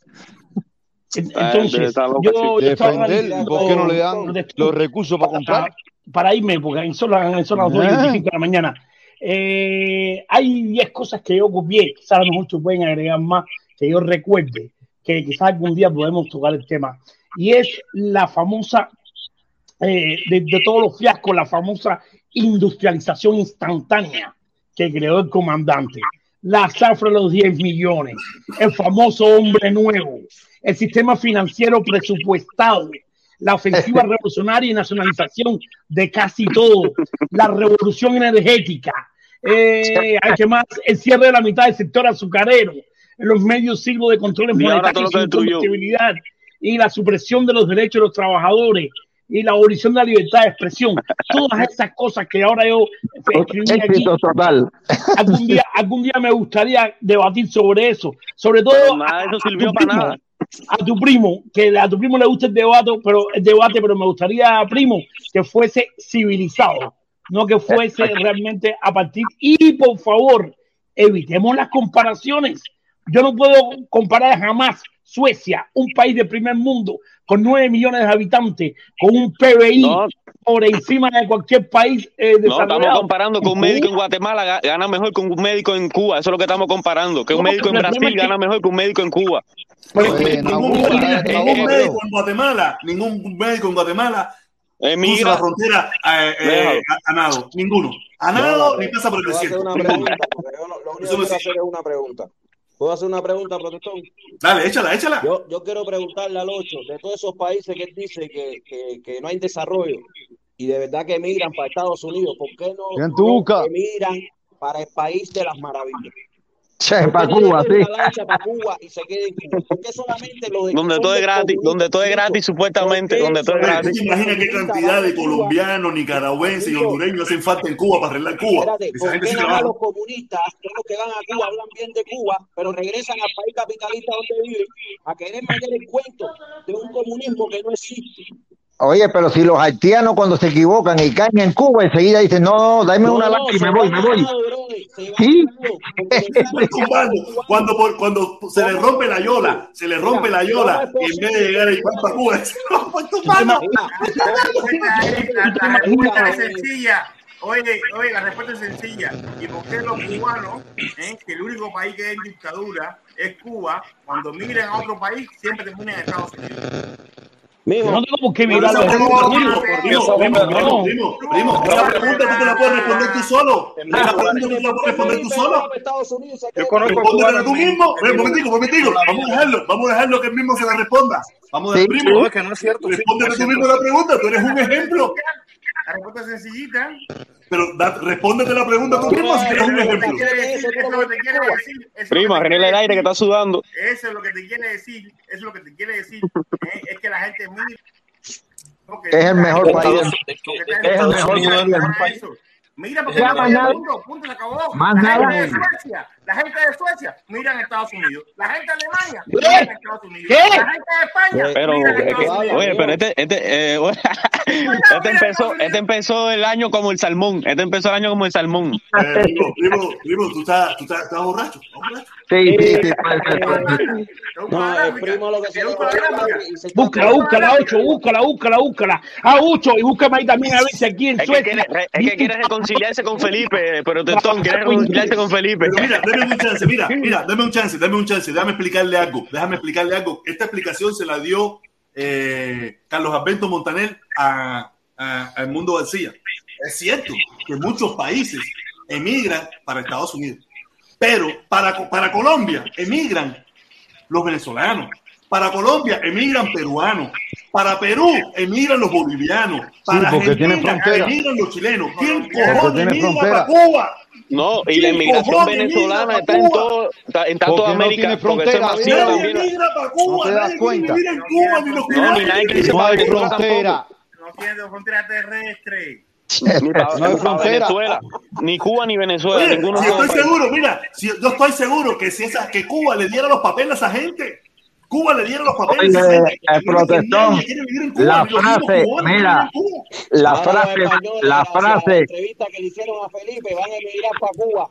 En- Ah, Entonces, loca, yo, yo defender, ¿por qué no le dan los recursos para comprar? Para, irme, porque en son las, son las 2 y Ah. 25 de la mañana. Eh, hay 10 cosas que yo copié, quizás a lo mejor se pueden agregar más que yo recuerde, que quizás algún día podemos tocar el tema. Y es la famosa, eh, de, de todos los fiascos, la famosa industrialización instantánea que creó el comandante. La zafra de los 10 millones, el famoso hombre nuevo, el sistema financiero presupuestado, la ofensiva revolucionaria y nacionalización de casi todo, la revolución energética, eh, hay que más, el cierre de la mitad del sector azucarero, los medios siglos de controles Y monetarios combustibilidad y la supresión de los derechos de los trabajadores y la abolición de la libertad de expresión, todas esas cosas que ahora yo escribí aquí, total. algún día, algún día me gustaría debatir sobre eso, sobre todo nada eso sirvió para nada. A tu primo, que a tu primo le gusta el debate, pero el debate, pero me gustaría, primo, que fuese civilizado, no que fuese realmente a partir. Y por favor, evitemos las comparaciones. Yo no puedo comparar jamás Suecia, un país de primer mundo, con 9 millones de habitantes, con un PBI No, por encima de cualquier país eh, no, estamos desarrollado. comparando que un médico en Guatemala ga- gana mejor que un médico en Cuba, eso es lo que estamos comparando, que un No, médico en Brasil es que- gana mejor que un médico en Cuba. Pero Oye, ningún, médico en Guatemala, ningún médico en Guatemala cruza Emigra, la frontera eh, eh, a, a nado. Ninguno. A nado ni pasa por el desierto. una Ninguno. pregunta, porque yo lo, lo único que quiero existe. hacer es una pregunta. ¿Puedo hacer una pregunta, protestón? Dale, échala, échala. Yo, yo quiero preguntarle al Ocho, de todos esos países que él dice que, que, que no hay desarrollo y de verdad que emigran para Estados Unidos, ¿por qué no, ¿Quién tú no emigran para el país de las maravillas? Che, ¿Por qué para no Cuba, sí. para Cuba y se solamente los de donde todo es gratis, donde todo es gratis supuestamente, ¿Por qué donde todo es Oye, ¿tú gratis. te imaginas qué cantidad de colombianos, nicaragüenses y hondureños hacen falta en Cuba para arreglar Cuba? Espérate, Esa ¿por gente qué los comunistas, son los que van a Cuba, hablan bien de Cuba, pero regresan al país capitalista donde viven a querer meter el cuento de un comunismo que no existe? Oye, pero si los haitianos cuando se equivocan y caen en Cuba, enseguida dicen, no, dame No, una no, lata y se me voy, me voy. se Sí. Cuando, por- cuando se le rompe la yola, se le rompe la yola y en vez de llegar ahí para Cuba, dice, no, estoy tumbando. La, la respuesta es sencilla. Oye, oye, la respuesta es sencilla. ¿Y por qué los cubanos, eh, que el único país que es en dictadura es Cuba, cuando migren a otro país, siempre terminan en Estados Unidos? Yo no tengo por qué Pero mirar esa los pregunta, Estados primo, Unidos. primo, No, primo, no. primo, primo, primo, esa pregunta tú te la puedes responder tú solo. Esa pregunta tú te la puedes responder tú solo. Yo conozco Respóndetela tú mismo. Ven, momentico, momentico. Vamos a dejarlo, vamos a dejarlo que él mismo se la responda. Vamos a Sí. primo. No, es que no es cierto. es tú mismo la pregunta, tú eres un ejemplo. La respuesta es sencillita. Pero da- respóndete la pregunta tú mismo si un es ejemplo. eso es lo que te quiere decir. es Prima, que te arregla quiere el aire que decir. está sudando. Eso es lo que te quiere decir, eso es lo que te quiere decir, eh, es que la gente mira. porque Es el mejor país. Es el mejor país. Mira, porque Ya, no hay nada. punto, punto, se acabó. Más nada. La gente de Suecia miran a Estados Unidos, la gente de Alemania ¿Qué? miran a Estados Unidos, ¿Qué? la gente de España Pero, a es que- Estados Unidos. oye, pero este, este, eh, este empezó, este empezó el año como el salmón. Este empezó el año como el salmón. Eh, primo, primo, primo, tú estás, tú estás, estás borracho. Sí, sí, sí. No, el primo lo que se a Búscala, búscala, Ocho, búscala, búscala, búscala. Ah, Ocho, y búscame ahí también a ver si aquí en Suecia. es que quiere reconciliarse con Felipe, pero Testón quiere reconciliarse con Felipe. Pero mira, ven un chance, mira, mira, dame un chance, dame un chance, déjame explicarle algo, déjame explicarle algo. Esta explicación se la dio eh, Carlos Alberto Montaner a, a, a Mundo García. Es cierto que muchos países emigran para Estados Unidos, pero para, para Colombia emigran los venezolanos, para Colombia emigran peruanos, para Perú emigran los bolivianos, para tiene Argentina emigran los chilenos. ¿Quién cojones emigra para Cuba? No, y la ¿Quién inmigración venezolana está en todo, está- en tanto Porque no América, tiene porque eso es frontera, masivo también. migra para Cuba, No te das cuenta. vivir en Cuba, ni los No, ni nadie No hay frontera. No tiene frontera terrestre. Ni para, No hay para frontera. Venezuela, ni Cuba ni Venezuela, Oye, ninguno si estoy seguro, mira, si yo estoy seguro que si esa, que Cuba le diera los papeles a esa gente, Cuba le diera los papeles Oye, el que protestón, la frase, mira, la frase, la frase, entrevista que le hicieron a Felipe, van a emigrar para Cuba.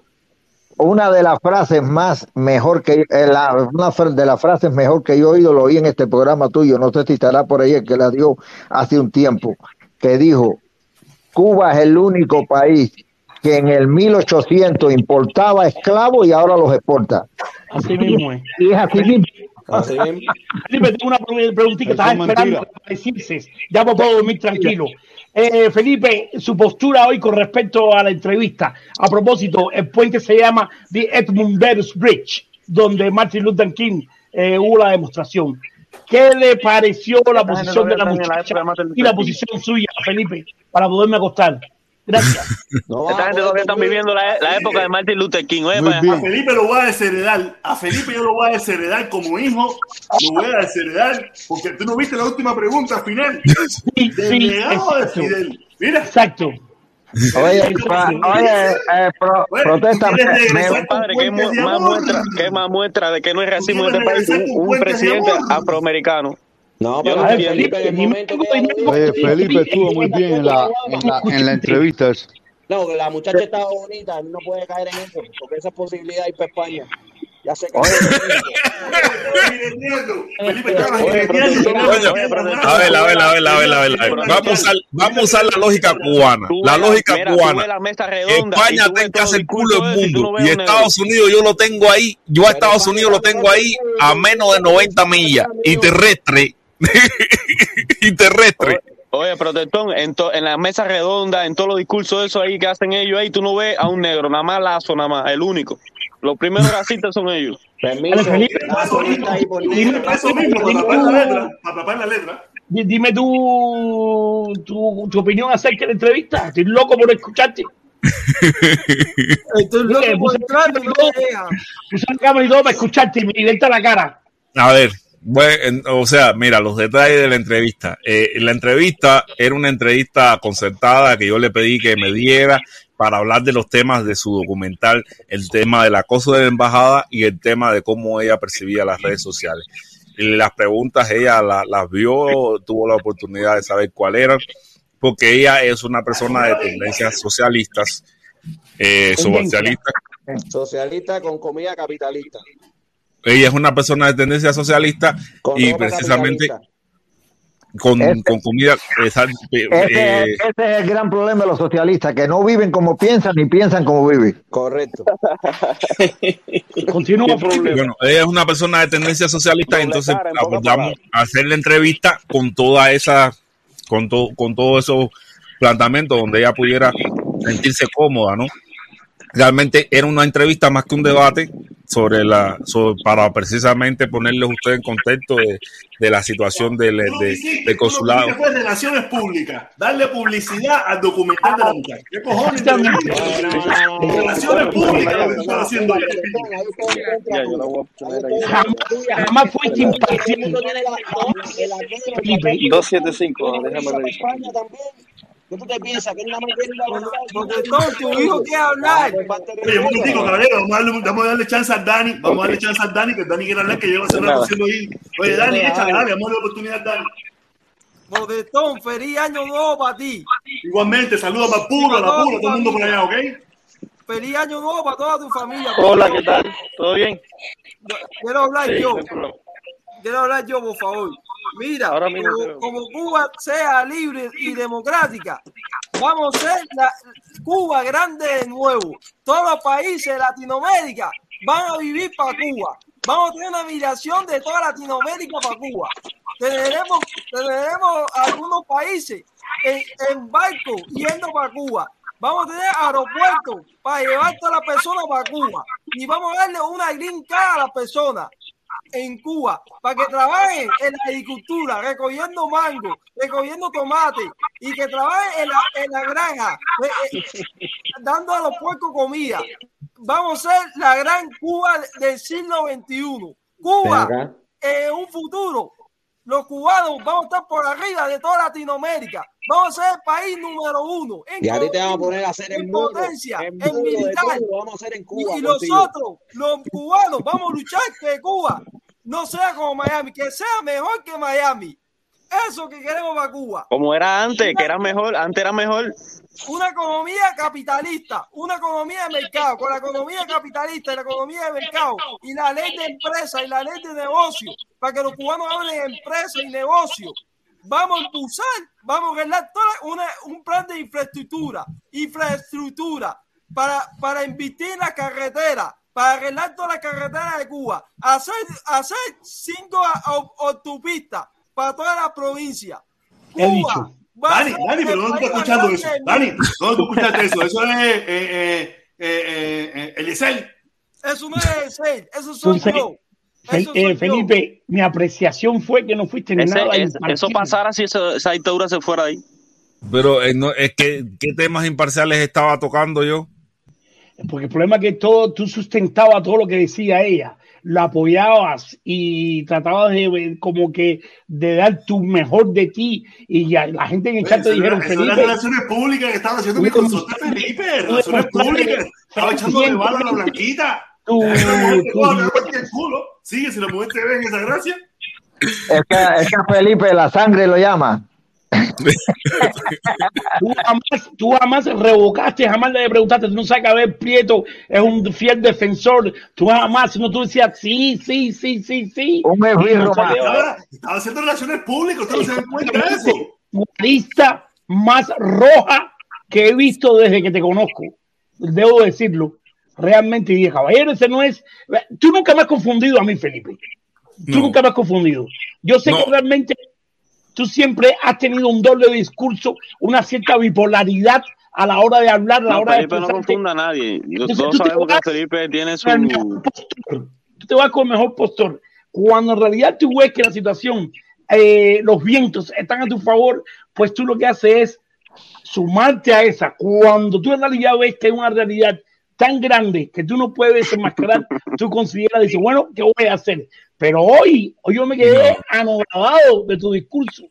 una de las frases más mejor que eh, la, una de las frases mejor que yo he oído lo oí en este programa tuyo, no sé si estará por ahí el que la dio hace un tiempo, que dijo Cuba es el único país que en el 1800 importaba esclavos y ahora los exporta. Así mismo es. Y es así mismo. Felipe, tengo una pre- preguntita, Eso estaba es esperando para decirse. Ya me puedo dormir tranquilo. Eh, Felipe, su postura hoy con respecto a la entrevista. A propósito, el puente se llama The Edmund Bridge, donde Martin Luther King eh, hubo la demostración. ¿Qué le pareció la gente posición de la muchacha y la posición suya, Felipe, para poderme acostar? Gracias. No Esta gente todavía están dormir. viviendo la, la época de Martin Luther King. Oye. A Felipe lo voy a desheredar, a Felipe yo lo voy a desheredar como hijo, lo voy a desheredar, porque tú no viste la última pregunta final Sí, sí, de exacto. Fidel. Mira, Exacto. Oye, pa- oye eh, pro- Bueno, protesta, me- Padre, ¿qué, más muestra, ¿qué más muestra de que no hay racismo en este país? Un, presidente afroamericano. No, pero ver, entiendo. Felipe, en el Felipe, momento que Oye, Felipe estuvo muy bien en la, en la, en la entrevista. no, que la muchacha estaba bonita, no puede caer en eso, porque esa posibilidad hay para España. Ya se. Felipe, entiendes A ver, a ver, a ver, a ver, a ver. Vamos a usar, vamos a usar la lógica cubana. La lógica mira, cubana. España casa el el culo del mundo. Y. Estados Unidos yo lo tengo ahí, yo a Estados Unidos lo tengo ahí a menos de 90 millas. Y terrestre. y terrestre. Oye, protestón, en, to- en la mesa redonda, en todos los discursos esos ahí que hacen ellos ahí, tú no ves a un negro, nada más lazo, nada más, el único. Los primeros racistas son ellos. Permiso, la. Eso letra, Dime tu, tu, tu opinión acerca de la entrevista. Estoy loco por escucharte. Estoy loco por entrar, pero no. Puse la cámara y todo para escucharte y me directa la cara. A ver, bueno, en- o sea, mira, los detalles de la entrevista. Eh, la entrevista era una entrevista concertada que yo le pedí que me diera para hablar de los temas de su documental, el tema del acoso de la embajada y el tema de cómo ella percibía las redes sociales. Y las preguntas ella la- las vio, tuvo la oportunidad de saber cuáles eran, porque ella es una persona de tendencias socialistas, eh, socialista, Socialista con comida capitalista. Ella es una persona de tendencia socialista Con y precisamente con, con comida esa- eh, Ese, eh, ese es el gran problema de los socialistas, que no viven como piensan ni piensan como viven. Correcto. Continúa, Felipe. bueno ella es una persona de tendencia socialista Doble entonces cara, en abordamos a hacer la entrevista con toda esa con todo con todos esos planteamientos donde ella pudiera sentirse cómoda no realmente era una entrevista más que un debate sobre la sobre- para precisamente ponerles a ustedes en contexto de, de la situación del, de- lo consulado fue relaciones públicas, darle publicidad al documental de la mujer. ¿Qué cojones? Relaciones públicas lo que están haciendo. Jamás, fuiste imparcial. Felipe. 275, déjame revisar. ¿Qué tú te piensas? Que él nada más quiere ir a votar? Protestón, tu hijo quiere hablar. Oye, un momentico, caballero, vamos a, darle, vamos a darle chance a Dani, vamos a darle chance a Dani, que Dani quiere hablar, que lleva hace rato haciendo ahí. Oye, Dani, échale, dale, vamos a darle oportunidad a Dani. Protestón, feliz año nuevo para ti. Igualmente, saludos a Puro, a la Puro, a todo el mundo por allá, ¿ok? Feliz año nuevo para toda tu familia. Hola, ¿qué tal? ¿Todo bien? Quiero hablar Sí, yo. no. Quiero hablar yo, por favor. Mira, Ahora mismo como, Cuba sea libre y democrática, vamos a ser la, Cuba grande de nuevo. Todos los países de Latinoamérica van a vivir para Cuba. Vamos a tener una migración de toda Latinoamérica para Cuba. Tendremos, tendremos algunos países en, en barco yendo para Cuba. Vamos a tener aeropuertos para llevar a las personas para Cuba. Y vamos a darle una green card a las personas en Cuba para que trabajen en la agricultura, recogiendo mango, recogiendo tomate y que trabajen en la, en la granja, eh, eh, dando a los puercos comida. Vamos a ser la gran Cuba del siglo XXI. Cuba, en un futuro, los cubanos vamos a estar por arriba de toda Latinoamérica. Vamos a ser el país número uno. En Y a ti te co- van a poner a hacer el en muro, potencia, el en muro militar. todo lo vamos a hacer en Cuba Y, nosotros, los cubanos, vamos a luchar que Cuba no sea como Miami, que sea mejor que Miami. Eso que queremos para Cuba. Como era antes, que era mejor, antes era mejor. Una economía capitalista, una economía de mercado, con la economía capitalista y la economía de mercado y la ley de empresa y la ley de negocio, para que los cubanos hablen de empresa y negocio. Vamos a impulsar, vamos a arreglar toda una- un plan de infraestructura, infraestructura para, para invertir en la carretera, para arreglar todas las carreteras de Cuba, hacer, hacer cinco au- autopistas para toda la provincia. He Cuba dicho. Dani, Dani, pero el ¿dónde país estás escuchando eso? Dani. ¿dónde tú escuchaste eso? Eso es eh, eh, eh, eh, eh, Eliezer. Eso no es ser, eso soy Entonces, yo. Fel- Eso eh, soy yo. Felipe, mi apreciación fue que no fuiste en Ese- nada es- eso pasara si eso- esa dictadura se fuera de ahí. Pero eh, no, es que, ¿qué temas imparciales estaba tocando yo? Porque el problema es que todo, tú sustentabas todo lo que decía ella, la apoyabas y tratabas de como que de dar tu mejor de ti y ya la gente en el chat te era- dijeron Felipe, relaciones públicas que estaba haciendo mi consulta Felipe. Relaciones públicas. Estaba echando de bala a la blanquita. tú-. Sigue, si la mujer te ve en esa gracia. Es que, es que a Felipe la sangre lo llama. Tú jamás, tú jamás revocaste, jamás le preguntaste, tú no sabes que Abel Prieto es un fiel defensor, tú jamás, sino tú decías sí, sí, sí, sí, sí. Un esbirro no. Estaba, estaba haciendo relaciones públicas. Usted no se da cuenta de eso. tu lista más roja que he visto desde que te conozco. Debo decirlo. Realmente, dije, caballero, ese no es. Tú nunca me has confundido a mí, Felipe. Tú No. nunca me has confundido. Yo sé No. que realmente tú siempre has tenido un doble discurso, una cierta bipolaridad a la hora de hablar, a la No, hora de Felipe no expresarte. confunda a nadie. Entonces, Todos sabemos que Felipe tiene su. Tú te vas con el mejor postor. Cuando en realidad tú ves que la situación, eh, los vientos están a tu favor, pues tú lo que haces es sumarte a esa. Cuando tú en realidad ves que hay una realidad tan grande que tú no puedes enmascarar, tú consideras, dices, bueno, ¿qué voy a hacer? Pero hoy, hoy yo me quedé anonadado de tu discurso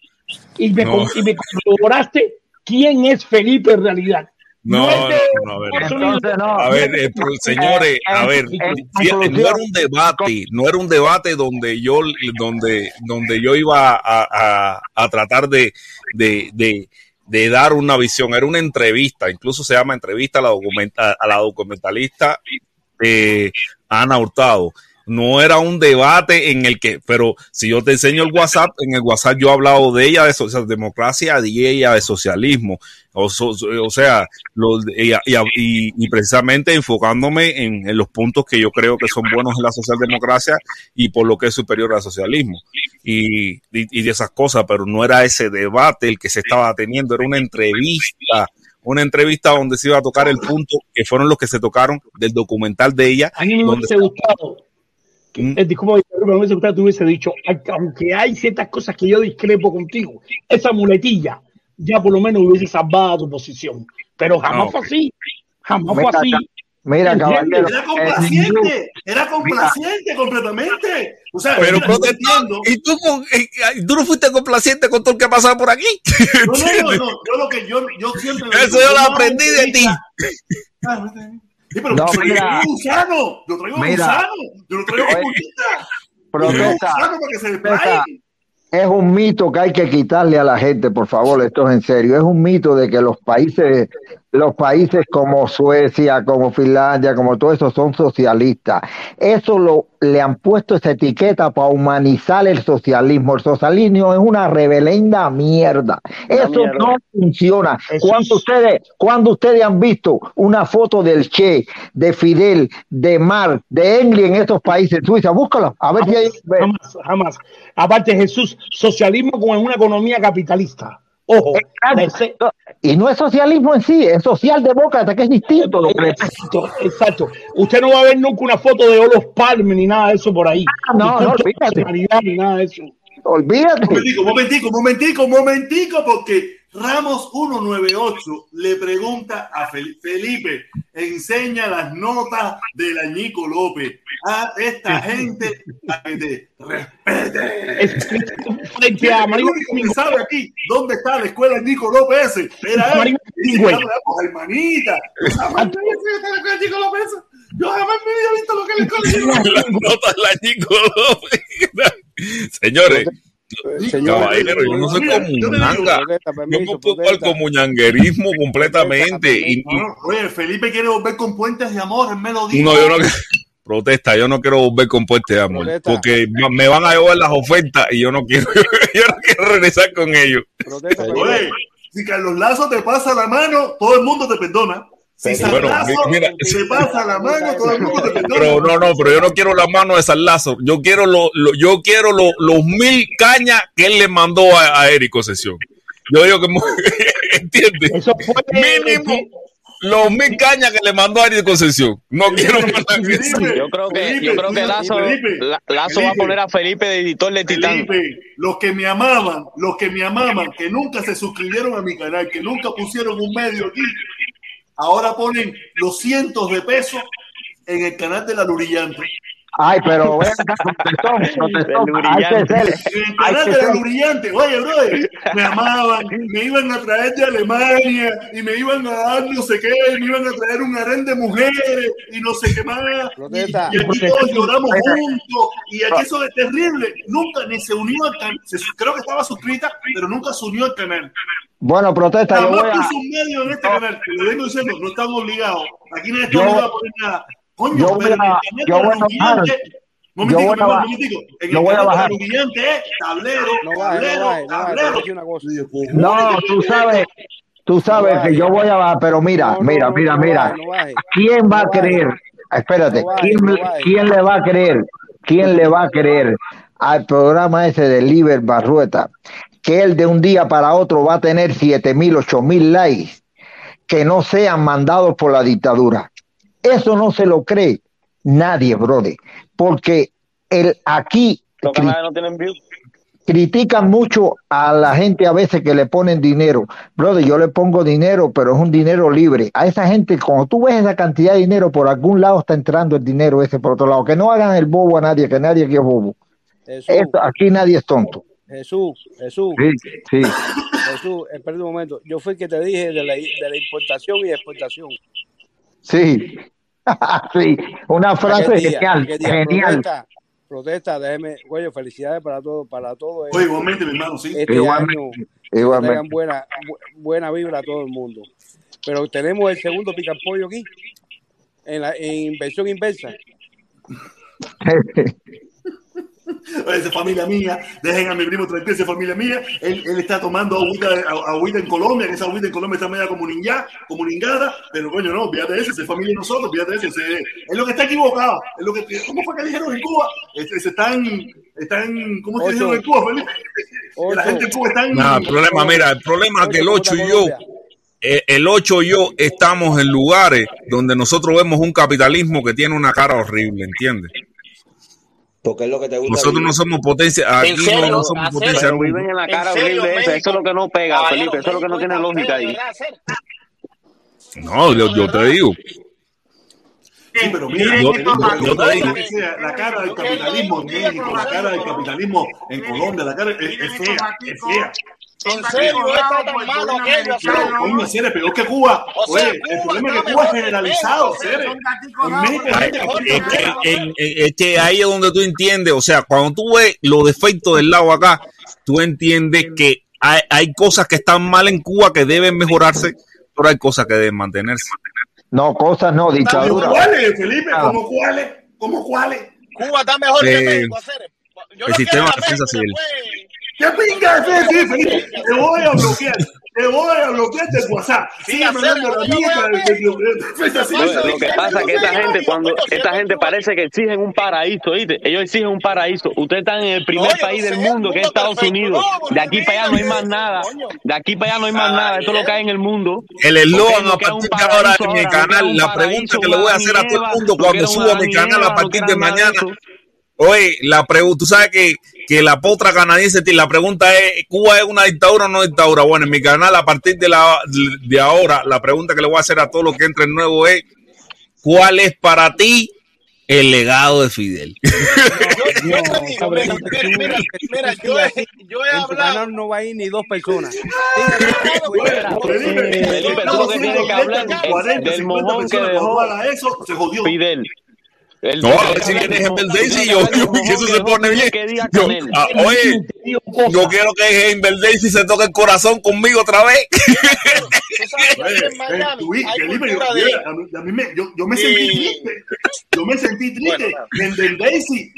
y me, No. y me corroboraste quién es Felipe en realidad. No, de no, a ver. Entonces, no. A ver, eh, pero, señores, a ver, no era un debate, no era un debate donde yo, donde, donde yo iba a, a- a tratar de, de, de, de dar una visión, era una entrevista, incluso se llama entrevista a la, documenta, a la documentalista eh, Ana Hurtado. No era un debate en el que, pero si yo te enseño el WhatsApp, en el WhatsApp yo he hablado de ella de socialdemocracia y ella de socialismo. O, so- o sea, los- y, y- y precisamente enfocándome en, en los puntos que yo creo que son buenos en la socialdemocracia y por lo que es superior al socialismo y, y, y de esas cosas, pero no era ese debate el que se estaba teniendo, era una entrevista, una entrevista donde se iba a tocar el punto que fueron los que se tocaron del documental de ella. A mí me hubiese gustado, Eh, disculpa, me hubiese gustado que tú hubiese dicho, "Ay, aunque hay ciertas cosas que yo discrepo contigo, esa muletilla ya por lo menos hubiese salvado tu posición. Pero jamás No. fue así, jamás Mira, fue así. Mira, caballero. Era ningún- complaciente. Era complaciente completamente. O sea, Pero mira, protestando, y tú, con- eh, eh, tú no fuiste complaciente con todo lo que ha pasado por aquí. No, no, no, no, yo lo que yo, yo siempre. Eso yo lo aprendí de ti. Sí, pero No, yo mira. traigo gusano, yo traigo un Mira. gusano, yo lo traigo con. Protesta. Gusano para que se Protesta. Es un mito que hay que quitarle a la gente, por favor, esto es en serio. Es un mito de que los países los países como Suecia, como Finlandia, como todo eso son socialistas. Eso lo le han puesto esa etiqueta para humanizar el socialismo. El socialismo es una reverenda mierda. Eso mierda. no funciona. Cuando ustedes, cuando ustedes han visto una foto del Che, de Fidel, de Marx, de Engels en estos países, Suiza, búscalo, a ver si hay. Jamás, jamás. Aparte, Jesús, socialismo con una economía capitalista. Ojo. Y no es socialismo en sí, es socialdemócrata, que es distinto. Exacto, exacto. Usted no va a ver nunca una foto de Olof Palme ni nada de eso por ahí. Ah, no, no, olvídate. Ni nada de eso. Olvídate. Momentico, momentico, momentico, momentico, porque Ramos 198 le pregunta a Fel- Felipe, enseña las notas del Añico López a esta gente a que te respete. Sabe aquí dónde está la escuela Nico López ese. Era él. María Y dice, Güey. "Vamos, vamos, hermanita. Yo jamás me había visto la escuela López ese. Yo jamás me había visto lo que es la escuela Las notas de la Nico López. Señores, caballero, yo no soy comunanga. Yo me ocupo al comunanguerismo completamente. Y, y- No, Oye, Felipe quiere volver con puentes de amor, él me lo dijo. no, yo no protesta, yo no quiero volver con puente de amor, Protesta. porque me van a llevar las ofertas y yo no quiero, yo no quiero regresar con ellos. Protesta, Oye, si Carlos Lazo te pasa la mano, todo el mundo te perdona. Si Bueno, mira, te pasa la mano, todo el mundo te. Pero no, no, pero yo no quiero la mano de San Lazo. Yo quiero lo, lo- yo quiero lo- los mil cañas que él le mandó a, a Érico Sesión. Yo digo que entiende. Eso fue Mínimo los mil cañas que le mandó a Érico Sesión. No quiero más. Yo creo que, Felipe, yo creo que Felipe, Lazo, Felipe, La- Lazo va a poner a Felipe de editor de Titán. Felipe, los que me amaban, los que me amaban, que nunca se suscribieron a mi canal, que nunca pusieron un medio aquí, ahora ponen los cientos de pesos en el canal de la Lurillante. Ay, pero ven acá, protestón, protestón. Hay que ser, hay canal que. Lurillante, oye, brother, me amaban, me iban a traer de Alemania y me iban a dar no sé qué, me iban a traer un harén de mujeres y no sé qué más. Y, Protesta. y aquí todos lloramos juntos y aquí eso es terrible. Nunca ni se unió al canal. Creo que estaba suscrita, pero nunca se unió al canal. Bueno, protesta, yo voy a. un medio en este canal. Que le vengo diciendo, no están obligados. Aquí nadie está Yo- obligado a poner nada. Coño, yo voy a- yo voy a bajar. Lurillante- Yo Momentico, voy a momentico. En Yo voy a bajar. Tablero, No tablero, no. No, tú sabes, tú sabes que yo voy a bajar, pero mira, No, no, mira, no, mira, no mira. ¿Quién va a creer? Espérate, ¿quién, quién le va a creer? ¿Quién le va a creer al programa ese de Liber Barrueta? Que él de un día para otro va a tener siete mil, ocho mil likes que no sean mandados por la dictadura. Eso no se lo cree nadie, brother, porque el aquí Los canales no tienen views. critican mucho a la gente a veces que le ponen dinero. Brother, yo le pongo dinero, pero es un dinero libre. A esa gente, cuando tú ves esa cantidad de dinero, por algún lado está entrando el dinero ese por otro lado. Que no hagan el bobo a nadie, que nadie aquí es bobo. Jesús, Esto- aquí nadie es tonto. Jesús, Jesús, Sí, sí. Jesús, espera un momento. Yo fui el que te dije de la, de la importación y exportación. Sí. sí. Una frase día, genial. Genial. Protesta, protesta, déjeme, oye, felicidades para todos, para todos. Oye, igualmente, mi hermano, sí. Este Igualmente, año igualmente. traigan buena, bu- buena vibra a todo el mundo. Pero tenemos el segundo picapollo aquí, en la en inversión inversa. Es familia mía, dejen a mi primo tranquilo, esa es familia mía. Él, él está tomando agüita, a- agüita en Colombia, que esa agüita en Colombia está media comuninga, comuningada, pero coño, no, fíjate de eso, esa es familia de nosotros, fíjate de eso. ese- es lo que está equivocado. Es lo que, ¿Cómo fue que dijeron en Cuba? Se están, están, ¿cómo es Ocho. dijeron en Cuba, Felipe? La gente en Cuba están. No, el problema, mira, el problema es que el Ocho, 8 y yo, el 8 y yo estamos en lugares donde nosotros vemos un capitalismo que tiene una cara horrible, ¿entiendes? Porque es lo que te gusta. Nosotros no somos potencia, aquí no, somos potencia. Pero viven en la cara ¿En serio. Eso es lo que no pega, Caballero, Felipe. Eso es lo que no tiene lógica ahí. No, yo, yo te digo. Sí, pero mira, Yo- te digo. la cara del capitalismo en México, la cara del capitalismo en Colombia, la cara es, es fea, es fea. ¿En serio? ¿Está tan malo coño, si eres peor que Cuba. Oye, el problema es que Cuba es que generalizado, que es, que, que ahí es donde tú entiendes, o sea, cuando tú ves los defectos del lado acá, tú entiendes que hay, hay cosas que están mal en Cuba que deben mejorarse, pero hay cosas que deben mantenerse. No, cosas no, ¿Cómo dictadura. cuáles, Felipe? Nada. ¿Cómo cuáles? ¿Cómo cuáles? Cuba está mejor que Eh, México, el sistema de defensa civil. ¿Qué pinga es ese? Te voy a bloquear. Te voy a bloquear de WhatsApp. Sigue mandando la mierda de- de- de. Oye, lo que pasa es que esta gente, cuando esta gente parece que exigen un paraíso, ¿oíste? Ellos exigen un paraíso. Ustedes están en el primer Oye, país no del mundo, que es Estados perfecto. Unidos. De aquí para allá no hay más nada. De aquí para allá no hay más nada. Esto es lo que hay en el mundo. El eslogan a partir de ahora en mi canal, la pregunta que le voy a hacer a todo el mundo cuando suba mi canal a partir de de mañana. Oye, la pregunta, tú sabes que, que la potra canadiense, la pregunta es, ¿Cuba es una dictadura o no dictadura? Bueno, en mi canal a partir de, la, de ahora, la pregunta que le voy a hacer a todos los que entren nuevo es, ¿cuál es para ti el legado de Fidel? Yo te digo, mira, mira, mira, mira, yo he, yo hablado. no va a ir ni dos personas. Felipe, tú lo que tienes que hablar es del mojón que dejó eso, se jodió. Fidel. El- No, a ver si vienes en Verdeisi, yo, yo, que eso se pone bien. Yo, ah, oye, yo quiero que en Verdeisi se toque el corazón conmigo otra vez. Eh, yo, me- yo- yo me sentí triste. Yo me sentí triste. En Del Daisy,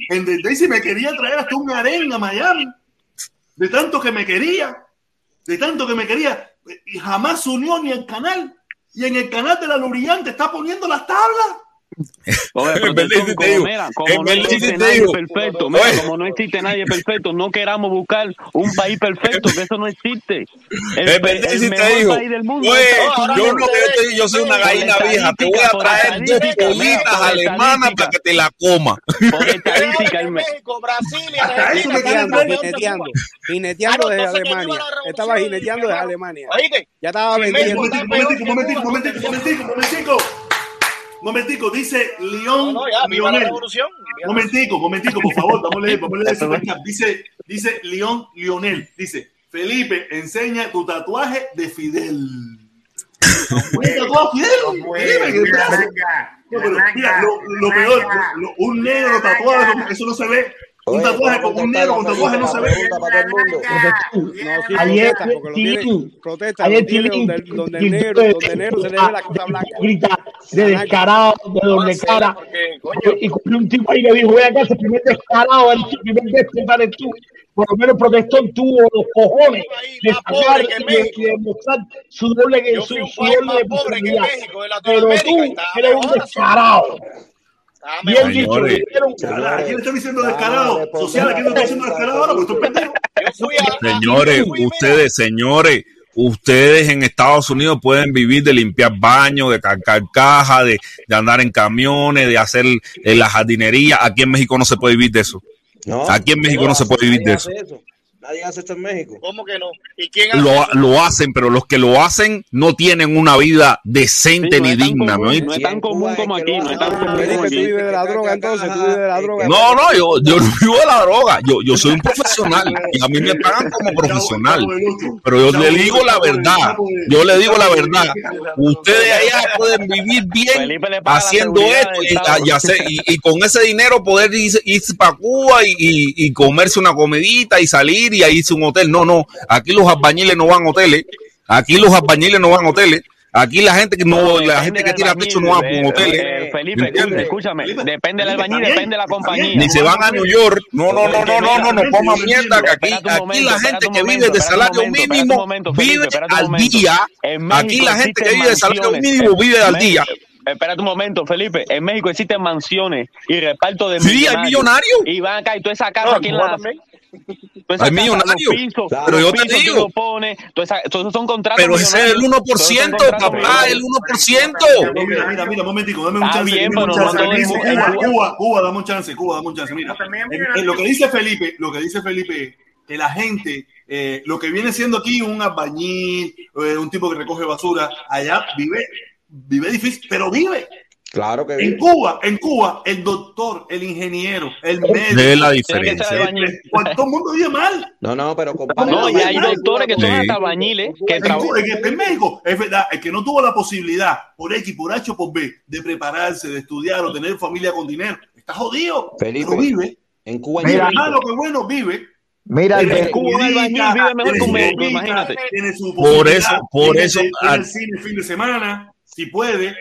Daisy me quería traer hasta un harén a Miami. De tanto que me quería. De tanto que me quería. Y jamás se unió ni al canal. Y en el canal de la Luriante está poniendo las tablas. Oye, En protección, Verdeisi te como, digo, mira, en como no existe te nadie digo. perfecto, mira, como no existe nadie perfecto, no queramos buscar un país perfecto, que eso no existe. El, En pe- Verdeisi el te mejor digo, país del mundo. oye, es Estados yo yo te yo soy una gallina vieja, te voy a traer dos alemanas para que te la coma. Por estadística, México, Brasil y Argentina. Jineteando, traer. jineteando, jineteando Ah, no, desde Alemania. Estaba jineteando desde Alemania. Ya estaba En vendiendo. México Momentico, momentico, momentico, momentico, momentico, momentico. Momentico, dice León. No, no, ya, viva la. Momentico, momentico, por favor, vamos a leer, vamos a leer ese. Dice, dice León Lionel, dice, Felipe, enseña tu tatuaje de Fidel. ¿Un tatuaje de Fidel? Mira, lo, peor, un negro tatuado, eso no se ve. Un tatuaje ¿puedo con un negro con tatuaje no se ve. el Ayer, donde, donde el negro, de- donde el negro se le ve la cosa blanca. grita de descarado, de doble sé, cara. Y con un tipo ahí que dijo, voy acá, ese primer descarado, el primer eres tú. Por lo menos protestón tuvo los cojones de sacar y de, México. y de mostrar su doble, su, un doble Pero tú eres un descarado. Dicho, Señores. le dieron Ahora, ¿A quién le está diciendo Vamos a descarado? responder Social, ¿a quién le está la diciendo pregunta descarado ahora? Tú pendejo. Yo fui a, a- Señores, yo fui, mira, ustedes, señores, ustedes en Estados Unidos pueden vivir de limpiar baños, de cargar cajas, de, de andar en camiones, de hacer eh, la jardinería. Aquí en México no se puede vivir de eso. No, Aquí en México no se puede vivir de eso. Nadie hace esto en México. ¿Cómo que no? ¿Y quién hace Lo, lo hacen, pero los que lo hacen no tienen una vida decente Sí, no ni digna. no es tan común como aquí, no es tan común como tú vives de la droga, entonces tú vives de la droga. No, no, yo, yo no vivo de la droga. Yo, yo soy un profesional y a mí me pagan como profesional. Pero yo le digo la verdad. Yo le digo la verdad. Ustedes allá pueden vivir bien haciendo esto y, hacer- y- y con ese dinero poder irse, irse para Cuba y, y- y comerse una comidita y salir y a irse a un hotel. No, no. Aquí los albañiles no van a hoteles. Aquí los albañiles no van a hoteles. Aquí la gente que no, la gente que tira techo no va a un hotel. Eh, Felipe, ¿Entiendes? escúchame, depende del albañil, depende de la compañía. Ni se van a New York. No, no, no, no, no, no, no coman mierda. Que aquí, aquí la gente que momento, vive de salario momento, mínimo vive al día. En Aquí la gente que vive de salario mínimo vive al En día. Espérate un momento, Felipe. En México existen mansiones y reparto de Sí, hay millonarios. Y van acá y toda esa casa, No, ¿quién Cuba la también. Casa, millonarios. los pisos, Pero yo te digo. pone, esa- todos esos son contratos Pero ese es el millonarios. 1%, Todos son contratos papá, el millonarios. 1%. Mira, mira, mira, un momentico, dame un chance. bien, dame un no chance. Dice en Cuba, Cuba- Cuba, Cuba, dame un chance, Cuba, dame un chance. Mira, en- en lo que dice Felipe, lo que dice Felipe es que la gente, eh, lo que viene siendo aquí un albañil, eh, un tipo que recoge basura, allá vive, vive difícil, pero vive. Claro que En. Cuba, en Cuba, el doctor, el ingeniero, el médico, Es la diferencia. ser albañil. pues, todo el mundo vive mal. No, no, pero compare. No, y hay doctores que son Sí. hasta albañiles que En. Cuba, en- en México, es verdad, el que no tuvo la posibilidad, por X, por H o por B, de prepararse, de estudiar o tener familia con dinero, está jodido. Felipe. Pero vive. En Cuba, Mi en hermano, que bueno, vive. Mira, el- su Cuba, vive mejor que un médico, imagínate. Tiene su Por posibilidad, eso- por tiene- eso, tiene al- el cine el fin de semana, si puede.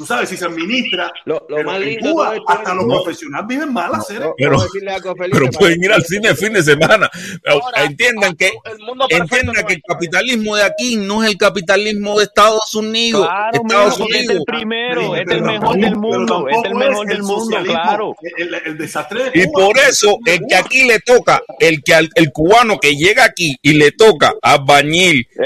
Tú sabes, si se administra. Lo, lo Pero más en Cuba, esto hasta los No. profesionales viven mal hacer. Yo- yo Pero- a Pero pueden ir al cine el fin de semana. Ahora, Entiendan que el mundo perfecto entiendan no que el capitalismo de aquí no es el capitalismo de Estados Unidos. Claro, Estados porque este es el Unidos. primero, este es el mejor del mundo, este es el mejor del mundo, claro. El, el desastre de Y Cuba. por eso, el que aquí le toca, el que al- el cubano que llega aquí y le toca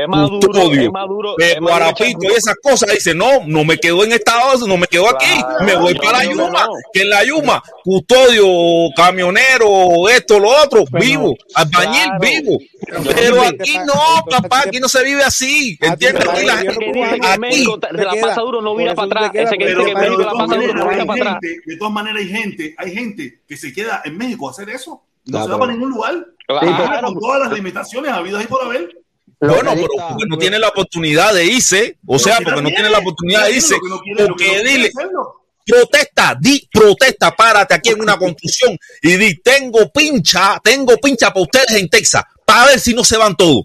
más duro, custodio, eh, guarapito y esas cosas, dice, no, no me quedo en Estados Unidos, no me quedo aquí, Claro, me voy para la Yuma, no. que en la Yuma, custodio, camionero, esto, lo otro, Pero- vivo, albañil, claro. vivo. Pero, aquí no, pa- papá, aquí no se vive así, a ti ¿entiendes? Aquí la gente, aquí, la pasa duro, no eso para atrás. Ese que dice Pero, que México de la todas pasa duro, no hay para atrás. gente, de todas maneras hay gente, hay gente que se queda en México a hacer eso. No se va para ningún lugar. Claro. Con todas las limitaciones habidas ahí por haber. Bueno, pero porque no tiene la oportunidad de irse, o sea, porque no tiene, la oportunidad de irse, porque dile, protesta, di, protesta, párate aquí en una construcción y di, tengo pincha, tengo pincha para ustedes en Texas, para ver si no se van todos.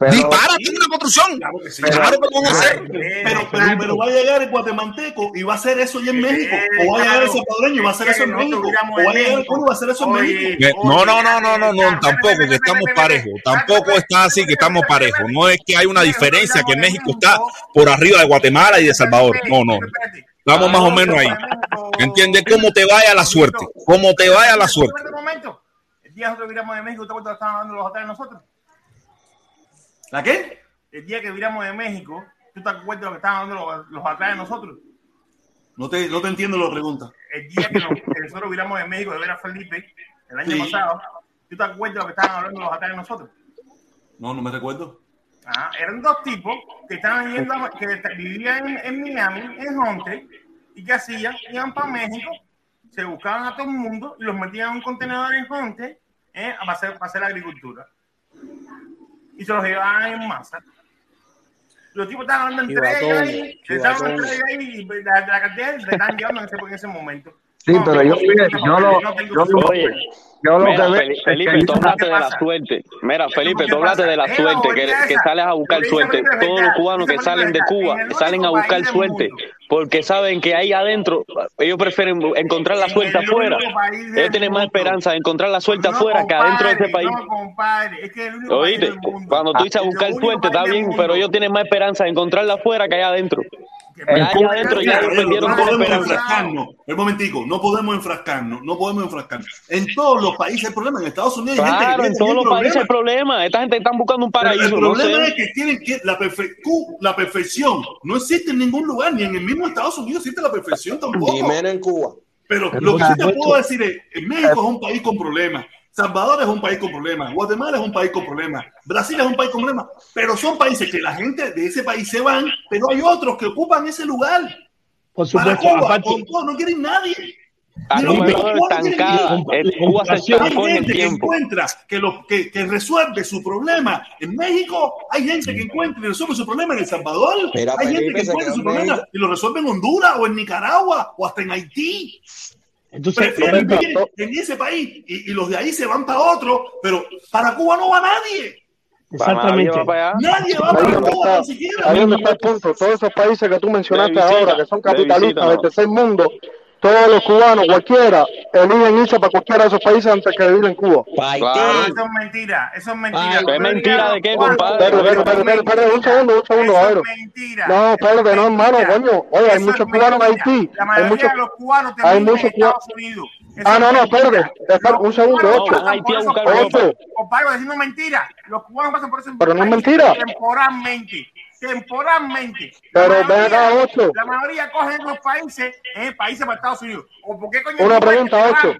Pero- di, párate en una construcción, Claro que sí. claro que lo van a hacer. Pero, pero, pero va a llegar el guatemalteco y va a hacer eso ya en México. O va a llegar el salvadoreño y va a hacer eso en México. O va a llegar el y va a hacer eso en México. No, no, no, no, no, no, tampoco, que estamos parejos, tampoco está así que estamos parejos, no es que hay una diferencia que México está por arriba de Guatemala y de Salvador, no, no, estamos más o menos ahí. ¿Entiendes? Cómo te vaya la suerte, cómo te vaya la suerte. Espérate un momento. El día que nosotros viramos de México, ¿ustedes estaban dando los hoteles nosotros? ¿La qué? El día que viramos de México, ¿tú te acuerdas de lo que estaban dando los, los hoteles nosotros? No te, no te entiendo la pregunta. El día que, nos- que nosotros viramos de México de ver a Felipe, el año Sí. pasado, ¿tú te acuerdas de lo que estaban hablando los hoteles nosotros? No, no me recuerdo. Ah, eran dos tipos que estaban yendo, a- que vivían en, en Miami, en Honte, y que hacían, iban para México, se buscaban a todo el mundo y los metían en un contenedor en Honte eh, para, hacer, para hacer agricultura. Y se los llevaban en masa. Los tipos estaban hablando entre ellos ahí, se estaban entre ellos ahí, y la, la cantidad se están llevando en ese, en ese momento. Sí, No, pero yo, yo lo, yo lo- Oye, yo lo Mira, que Felipe, que tú hablaste de la suerte. Mira, Felipe, tú hablaste de la suerte, que, que sales a buscar suerte. Todos los cubanos que salen de Cuba salen a buscar suerte porque saben que ahí adentro ellos prefieren encontrar la suerte afuera. Ellos tienen más esperanza de encontrar la suerte afuera que adentro de ese país. No, compadre, es que el único país Oíste, del mundo. cuando tú dices a buscar suerte está bien, pero ellos tienen más esperanza de encontrarla afuera que allá adentro. Un momentico, no podemos enfrascarnos, no podemos enfrascarnos. En todos los países hay problemas. En Estados Unidos hay gente que en todos los problemas. países hay problemas. Esta gente está buscando un Pero paraíso. el no problema sé. es que tienen que la, perfe- cu- la perfección no existe en ningún lugar, ni en el mismo Estados Unidos existe la perfección tampoco. Y menos en Cuba. Pero lo que sí te puedo decir es, en México es un país con problemas, Salvador es un país con problemas, Guatemala es un país con problemas, Brasil es un país con problemas, pero son países que la gente de ese país se van, pero hay otros que ocupan ese lugar. Por Para supuesto, Cuba, aparte, con todo, no quieren nadie. A estancada. Cuba se estancó en el que encuentra que, lo, que, que resuelve su problema en México. Hay gente que encuentra y resuelve su problema en El Salvador. Mira, Hay gente que encuentra su problema y lo resuelve en Honduras o en Nicaragua o hasta en Haití. Entonces, Prefieren vivir en ese país y, y los de ahí se van para otro, pero para Cuba no va nadie. Exactamente. va para allá. Nadie va para Cuba ni siquiera. ahí donde está el punto. Todos esos países que tú mencionaste ahora, que son capitalistas del tercer mundo, todos los cubanos, cualquiera, eligen irse para cualquiera de esos países antes que vivir en Cuba. Claro. Eso es mentira, eso es mentira. Ay, ¿Es mentira de qué, compadre? Espera, espera, espera, espera, espera, un segundo, un segundo, Eso Jairo. es mentira. No, espérate, es no, hermano, mentira. coño. Oye, hay muchos cubanos en. Haití. La Hay mayoría muchos, de los cubanos hay en muchos cua- Estados Unidos. Eso Ah, no, no, mentira. espérate, espera, un segundo, ocho. Ocho. Compadre, diciendo mentira. Los cubanos pasan por eso Pero no es mentira. Temporalmente. Temporalmente. Pero La mayoría- Ocho. La mayoría cogen los países, eh, países para Estados Unidos. ¿O por qué coño Una pregunta, Ocho.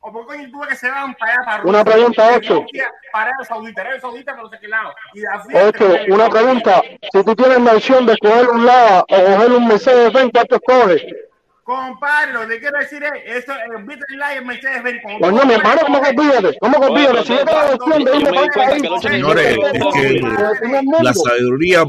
¿O por qué coño tú que se van para allá, para Una pregunta, Ocho. Para Saudita, Arabia Saudita, pero no sé qué lado. Y de así Ocho, una pregunta. Si tú tienes la opción de coger un Lada o coger un Mercedes Benz, ¿cuál te escoges? Compadre, lo que quiero decir es, eso, el Beat Lion Mercedes Benz. Coño, mi hermano, ¿cómo que olvídate? ¿Cómo que? Si yo tengo la opción de irme para Señores, es que la sabiduría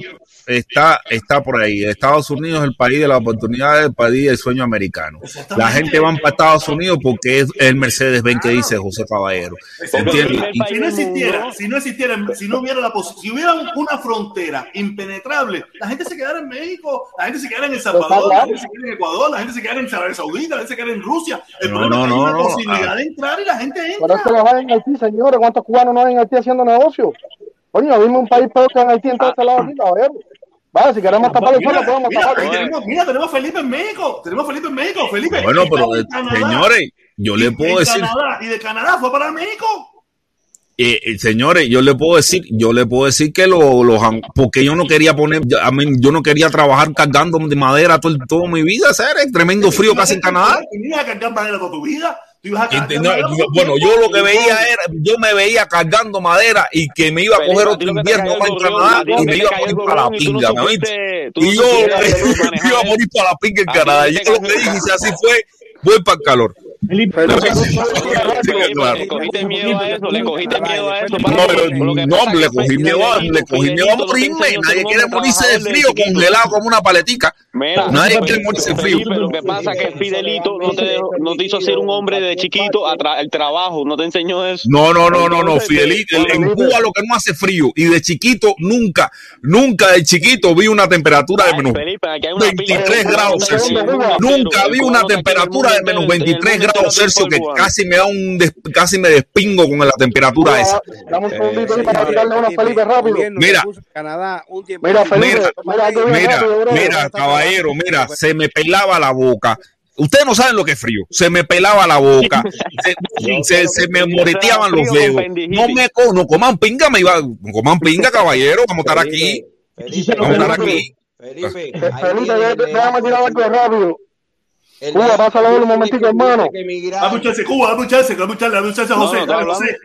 está, está por ahí. Estados Unidos es el país de las oportunidades, el país del sueño americano. La gente va para Estados Unidos porque es el Mercedes-Benz que dice José Caballero. ¿Entiendes? Y- Si no existiera, si no existiera, si no hubiera la pos- si hubiera una frontera impenetrable, la gente se quedara en México, la gente se quedara en El Salvador, la gente se quedara en Ecuador, la gente se quedara en Arabia Saudita, la gente se quedara en Rusia. El No, problema no, es que hay no, una no. posibilidad de entrar y la gente Pero entra. es que en Haití, señores. ¿Cuántos cubanos no hay en Haití haciendo negocio? Coño, dime un país peor que en Haití en todo este lado aquí, caballero. Vale, si queremos tapar el sol, lo Mira, podemos mira, tapar. y tenemos, mira, tenemos a Felipe en México. Tenemos a Felipe en México. Felipe. Bueno, pero señores, yo le puedo en decir, Canadá, y de Canadá fue para México. Eh, eh, señores, yo le puedo decir, yo le puedo decir que lo- los, han- porque yo no quería poner, yo, a mí, yo no quería trabajar cargando de madera todo, toda mi vida, ¿sabes? Tremendo frío casi en Canadá. Tú ibas a cargar madera toda tu vida. Bueno, yo lo que veía era, yo me veía cargando madera y que me iba a coger otro lo invierno gorrión, Canadá lo y me iba a morir para la pinga, Y yo me iba a morir para la pinga en Canadá. lo yo lo te que dije, si así fue, voy para el calor. Felipe, Pero- le cogiste miedo a eso, le cogiste miedo a eso. No, pero no, le cogí miedo a, le cogí miedo a morirme. Nadie quiere morirse de frío, congelado como una paletica. Nadie quiere morirse de frío. Felipe, lo que pasa es que Fidelito no te, dejó- no te hizo ser un hombre de chiquito el trabajo, no te enseñó eso. No, no, no, no, no, Fidelito, en Cuba lo que no hace frío y de chiquito nunca, nunca de chiquito vi una temperatura de menos Felipe, aquí hay una pila de 23 grados Celsius. Nunca vi una temperatura de menos 23 grados Celsius que casi me da un des- casi me despingo con la temperatura esa. Dame un segundito ahí para tirarle una Felipe rápido. Mira, Canadá un tiempo. Mira, Felipe, mira, mira, rápido, mira, caballero, mira, se me pelaba la boca. Ustedes no saben lo que es frío. Se me pelaba la boca, se, se- se me moreteaban los dedos. No me co- no coman pinga, me iba, coman pinga, caballero, vamos a estar aquí. Vamos a estar aquí. Felipe, Fe- Felipe, dé- déjame tirar algo rápido. El Cuba, pásalo un momentico, hermano. Dame un chance, Cuba, dame un chance, dame un chance, dame un chance a José. No, no, dale, está José.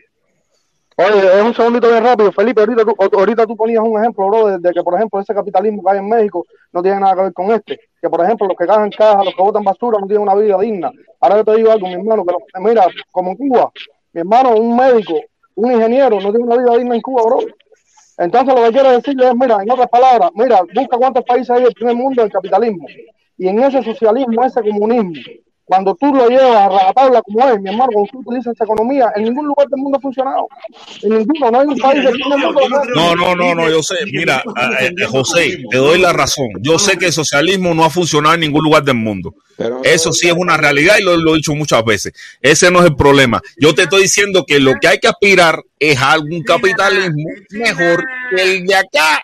Oye, es un segundito bien rápido. Felipe, ahorita tú, ahorita tú ponías un ejemplo, bro, de, de que, por ejemplo, ese capitalismo que hay en México no tiene nada que ver con este. Que, por ejemplo, los que cagan caja, los que botan basura, no tienen una vida digna. Ahora yo te digo algo, mi hermano, que lo- mira, como en Cuba, mi hermano, un médico, un ingeniero, no tiene una vida digna en Cuba, bro. Entonces, lo que quiero decirle es, mira, en otras palabras, mira, busca cuántos países hay en el primer mundo del capitalismo. Y en ese socialismo, ese comunismo, cuando tú lo llevas a rajatabla como es, mi hermano, cuando tú utilizas esa economía, en ningún lugar del mundo ha funcionado. En ninguno, no hay un país del primer mundo. que. No, no, no, no, yo sé. Mira, eh, eh, José, te doy la razón. Yo sé que el socialismo no ha funcionado en ningún lugar del mundo. Eso sí es una realidad y lo, lo he dicho muchas veces. Ese no es el problema. Yo te estoy diciendo que lo que hay que aspirar es a algún capitalismo mejor que el de acá.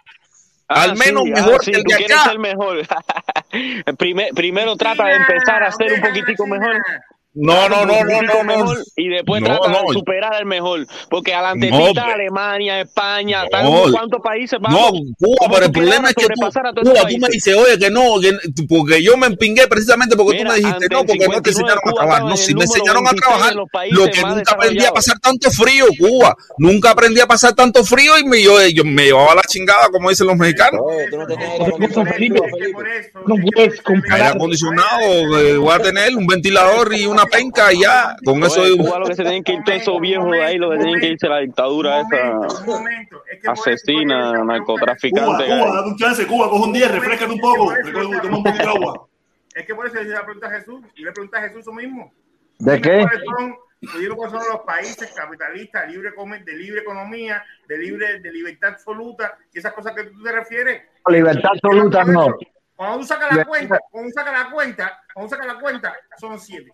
Ah, Al menos sí, mejor ah, sí, que el de acá. ser mejor. Primer- primero trata de empezar a ser un poquitico mejor. No, no, no, no, no, no. Y después No, no. de superar al mejor. Porque adelante No, Alemania, España, No. tal, ¿cuántos países No, vamos? Cuba, ¿Cómo pero el problema es que tú, Cuba, tú me dices, oye, que no, que- porque yo me empingué precisamente porque Mira, tú me dijiste, no, porque no te 59 enseñaron a Cuba trabajar. No, si me enseñaron a 26 trabajar, lo que nunca aprendí a pasar tanto frío, Cuba. Nunca aprendí a pasar tanto frío y me, yo, yo me llevaba la chingada, como dicen los mexicanos. No puedes Aire comparar. acondicionado, eh, voy a tener un ventilador y una penca y ya. Con eso Oye, Cuba lo que se tienen que ir todos esos viejos de ahí, lo que tienen que irse a la dictadura esa asesina, narcotraficante. Cuba, Cuba, dame un chance, Cuba, coge un día, refrescate un poco, toma un poquito de agua. Es que por eso yo le pregunté a Jesús, yo le pregunté a Jesús eso mismo. ¿De qué? cuáles son- los países capitalistas libre, comer- de libre economía, de libre, de libertad absoluta, y esas cosas que tú te refieres. Libertad absoluta no. Cuando tú sacas la cuenta, cuando tú sacas la cuenta, cuando tú sacas la cuenta, son siete.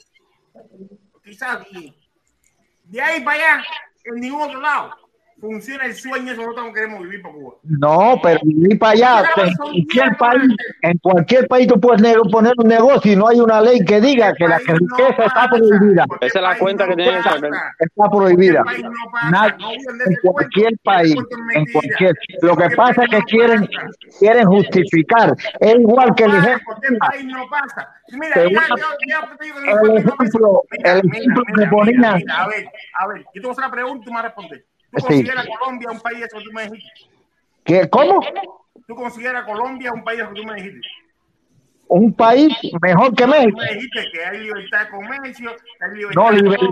Quizás. De ahí para allá, en ningún otro lado, funciona el sueño que nosotros queremos vivir por Cuba. No, pero ni para allá. En cualquier país, en cualquier país tú puedes ne- poner un negocio y no hay una ley que diga que la riqueza está prohibida. Esa es la cuenta que tienen que. Está prohibida. Nadie- en cualquier país, en cualquier. Lo que pasa es que quieren, quieren justificar. Es igual que el ejemplo. No no El ejemplo, el ejemplo que ponía. A ver, a ver, yo te voy a hacer una pregunta y tú me vas a responder. ¿Tú Sí. consideras Colombia un país eso que tú me dijiste? ¿Qué, ¿Cómo? ¿Tú consideras Colombia un país eso que tú me dijiste? un país mejor que México. Tú me dijiste que hay libertad de comercio, hay libertad No, de libertad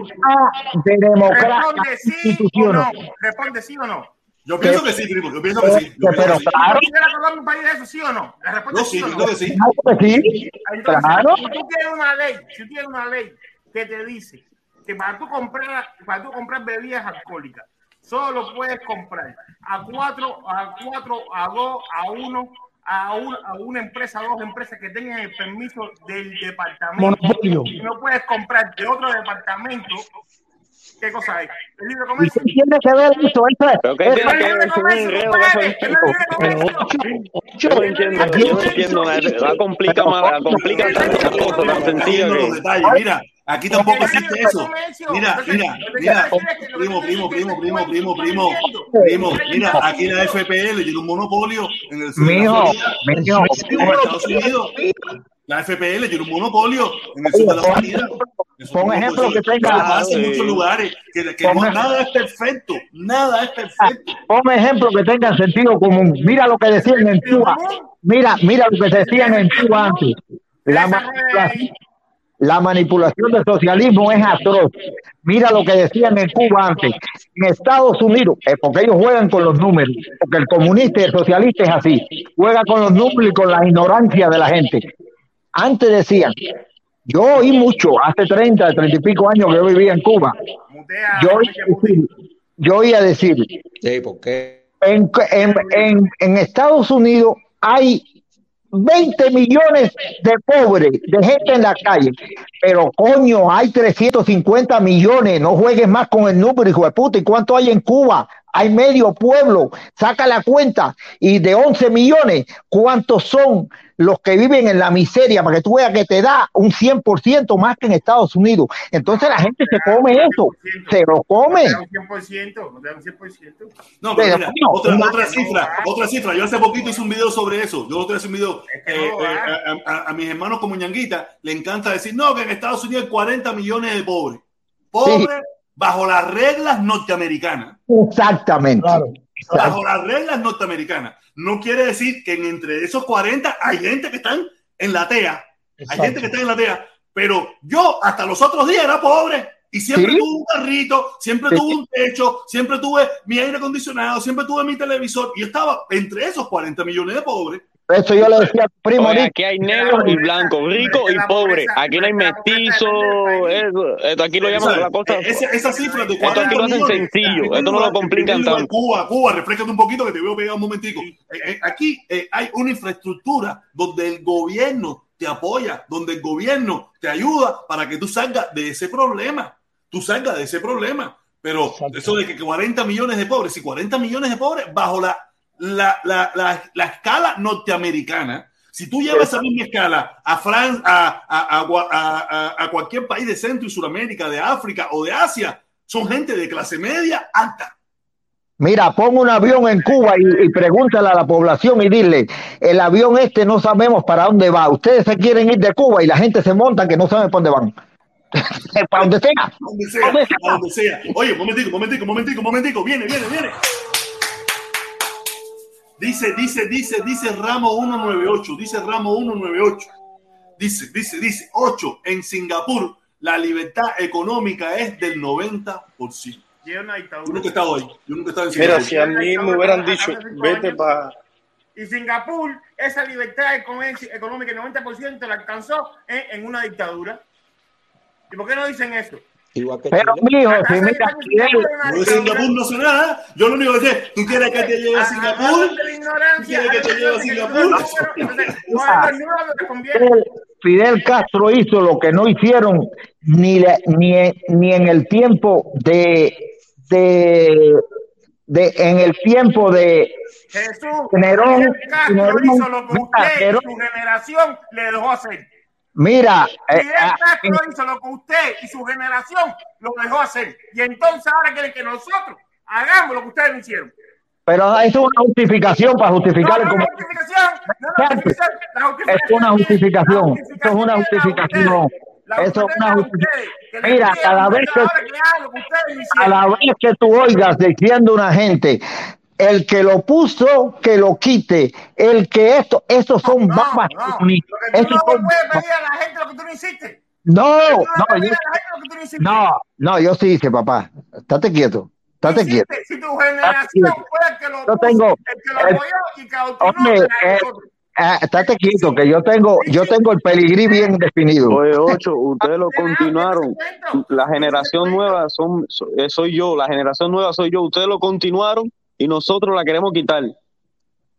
de democracia, Responde sí o no. Responde sí o no. Yo pienso que sí, primo. Yo pienso que sí. Yo Pero que sí. claro, ¿Quieres Colombia un país de eso, sí o no? La respuesta Yo es sí, sí o no. que sí. claro que sí, Entonces, claro. si tú tienes una ley, si tú tienes una ley que te dice que para tú comprar, para tú comprar bebidas alcohólicas, solo puedes comprar a cuatro, a cuatro, a dos, a uno, a, un- a una empresa, a dos empresas que tengan el permiso del departamento. Monopolio. Y no puedes comprar de otro departamento. ¿Qué cosa hay? El libre ¿Y comercio. qué tiene que ver eso? Yo no entiendo, yo no entiendo nada. La complica más, la complica tanto la cosa tan sencilla Entiendo los que. detalles. Mira, aquí tampoco existe eso. Mira, mira, mira, primo, primo, primo, primo, primo, primo, primo, mira, aquí la FPL tiene un monopolio en el sur de Estados Unidos. La FPL tiene un monopolio en el sur de la Florida. Pon ejemplo que tenga- en muchos lugares, que, que no- Pon- nada es perfecto, nada es perfecto. Ponme ejemplos que tengan sentido común. Mira lo que decían en Cuba. Mira, mira lo que decían en Cuba antes. La manipulación, la manipulación del socialismo es atroz. Mira lo que decían en Cuba antes. En Estados Unidos, es porque ellos juegan con los números, porque el comunista y el socialista es así, juega con los números y con la ignorancia de la gente. Antes decían, yo oí mucho, hace 30, 30 y pico años que yo vivía en Cuba, yo oí decir, yo oía decir, Sí, ¿por qué? en, en, en, en Estados Unidos hay 20 millones de pobres, de gente en la calle. Pero coño, hay 350 millones. No juegues más con el número, hijo de puta. ¿Y cuánto hay en Cuba? Hay medio pueblo. Saca la cuenta. Y de 11 millones, ¿cuántos son los que viven en la miseria? Para que tú veas que te da un 100% más que en Estados Unidos. Entonces la gente se come eso. Se lo come. No te da un 100%, no te da un 100%. No, pero mira, otra, otra cifra, otra cifra. Yo hace poquito hice un video sobre eso. Yo otra vez un video eh, eh, va. a, a- a mis hermanos como Ñanguita le encanta decir no, que en Estados Unidos hay 40 millones de pobres. Pobres bajo las reglas norteamericanas. Exactamente. Bajo las reglas norteamericanas. No quiere decir que en entre esos 40 hay gente que están en la TEA. Hay gente que está en la TEA. Pero yo hasta los otros días era pobre. Y siempre Sí. tuve un carrito, siempre Sí. tuve un techo, siempre tuve mi aire acondicionado, siempre tuve mi televisor. Y estaba entre esos 40 millones de pobres. Eso yo le decía a tu primo Oye, aquí hay negros y blancos, ricos y pobres. Aquí no hay mestizos. Eso, esto aquí lo llaman la cosa. Esa, esa cifra de Esto aquí 40 lo hacen sencillo. Esto no lo complican tanto. Cuba, Cuba, refrescate un poquito que te veo pegado un momentico. Eh, eh, aquí eh, hay una infraestructura donde el gobierno te apoya, donde el gobierno te ayuda para que tú salgas de ese problema. Tú salgas de ese problema. Pero eso de que 40 millones de pobres, si 40 millones de pobres bajo la, la, la, la, la escala norteamericana, si tú llevas esa misma escala a, Fran a, a, a, cualquier país de Centro y Sudamérica, de África o de Asia, son gente de clase media alta. Mira, pon un avión en Cuba y, y pregúntale a la población y dile, el avión este no sabemos para dónde va. Ustedes se quieren ir de Cuba y la gente se monta que no saben para dónde van. para donde sea. Donde sea, donde sea. Oye, momentico, momentico, momentico, momentico. Viene, viene, viene. Dice, dice, dice, dice Ramo 198. Dice Ramo 198. Dice, dice, dice. 8. En Singapur, la libertad económica es del 90%. Llega una dictadura. Yo nunca he estado ahí. Yo nunca he estado en Mira, Singapur. si a mí me hubieran dicho, vete para. Y Singapur, esa libertad económica, el 90% la alcanzó en, en una dictadura. ¿Y por qué no dicen eso? Igual que Pero, Chile. mijo, si mira, de. Singapur no sé nada. Yo lo único que sé, ¿tú quieres que te lleve a Singapur? Hablando de la ¿Tú ignorancia, quieres que te lleve a Singapur? Ah. Fidel, Fidel Castro hizo lo que no hicieron ni, le- ni, en- ni en el tiempo de, de, de en el tiempo de Jesús, Nerón, Fidel Castro Nerón, hizo lo que mira, usted Nerón- y su generación le dejó hacer. Mira, Fidel Castro hizo lo que usted y su generación lo dejó hacer. Y entonces ahora quieren que nosotros hagamos lo que ustedes no hicieron. pero eso es una justificación para justificar el no, no, la justificación, no, es una justificación, eso es una justificación, eso es una justificación. Mira, cada a vez que a la vez que tú oigas diciendo una gente, el que lo puso, que lo quite. El que esto, estos son babas No, Estos no son- puedes pedir a la gente lo que tú no hiciste. No, Tú no no, puedes pedir yo- a la gente lo que tú no hiciste. no, no, yo sí hice, papá. Estate quieto, estate quieto. Si tu generación fue el que lo Yo tengo- el que lo apoyó y que eh, ah, estate quieto, que yo tengo, yo tengo el peligrí bien definido. Oye, ocho, ustedes lo continuaron. La generación nueva son, so- eh, soy yo, la generación nueva soy yo. Ustedes lo continuaron y nosotros la queremos quitar.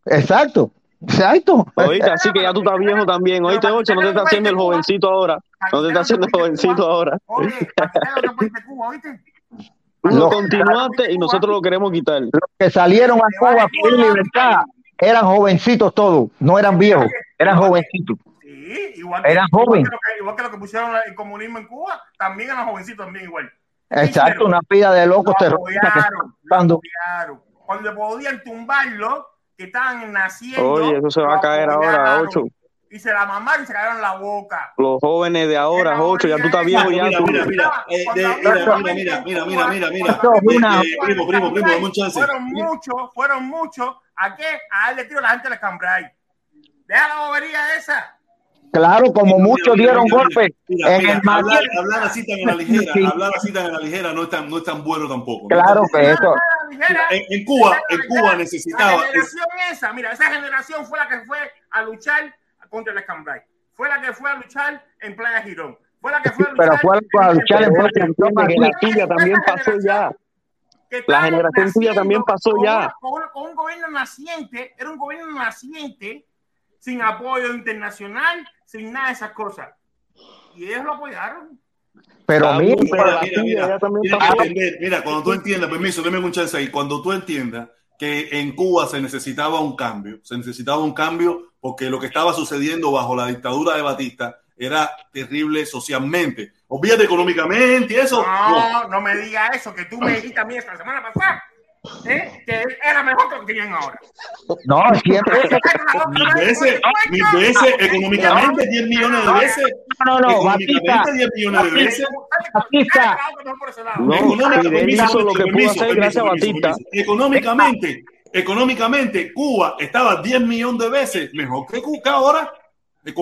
Exacto, exacto. Oíste, así que ya tú estás viejo también. Oíste, ocho, no te está haciendo el jovencito ahora. No te está haciendo el jovencito ahora. Tú lo Los- continuaste y nosotros lo queremos quitar. Los que salieron a Cuba pedir libertad eran jovencitos todos, no eran viejos, eran jovencitos. Sí, igual que, Eran igual jóvenes. que lo que, igual que lo que pusieron el comunismo en Cuba, también eran jovencitos también igual. Exacto, una pila de locos Lo terroristas que apoyaron, están. Claro, cuando podían tumbarlo, que estaban naciendo. Oye, eso se va a caer ahora, ocho. Y se la mamaron y se cayeron la boca. Los jóvenes de ahora, ocho, ya tú estás viejo ya. Mira, mira, mira, eh, mira, mira, mira, mira, Eh, primo, primo, primo, dame un chance. Fueron muchos, fueron muchos. ¿A qué? A darle tiro a la gente de Cambrai. Deja la bobería esa. Claro, como Mira, muchos mira, dieron mira, golpes Mira, en mira, el hablar, hablar así tan a la ligera, Sí. hablar así tan a la ligera no es tan, no es tan bueno tampoco. ¿no? Claro que eso. En, en Cuba, en Cuba necesitaba. La generación esa, mira, esa generación fue la que fue a luchar contra el Cambrai. Fue la que fue a luchar en Playa Girón. Fue la que fue a luchar. Pero fue a luchar en Playa entiende que la tuya también pasó ya. La generación tuya también pasó con ya. una- Con, un- con un gobierno naciente, era un gobierno naciente, sin apoyo internacional, sin nada de esas cosas. Y ellos lo apoyaron. Pero Ah, mira, Mira, mira, mira, también entender, mira, cuando tú entiendas, permiso, déme un chance ahí, cuando tú entiendas que en Cuba se necesitaba un cambio, se necesitaba un cambio porque lo que estaba sucediendo bajo la dictadura de Batista era terrible socialmente. Olvídate económicamente y eso. No. No, no me digas eso, que tú me dijiste a mí esta semana pasada, ¿eh? que era mejor que lo que tenían ahora. no, siempre. Mil veces, mil veces, económicamente 10 millones de veces. No, no, no, Batista. Económicamente 10 millones de veces. Batista. No, Fidel hizo lo que pudo hacer permiso, gracias a Batista. Económicamente, económicamente, Cuba estaba 10 millones de veces mejor que Cuba ahora,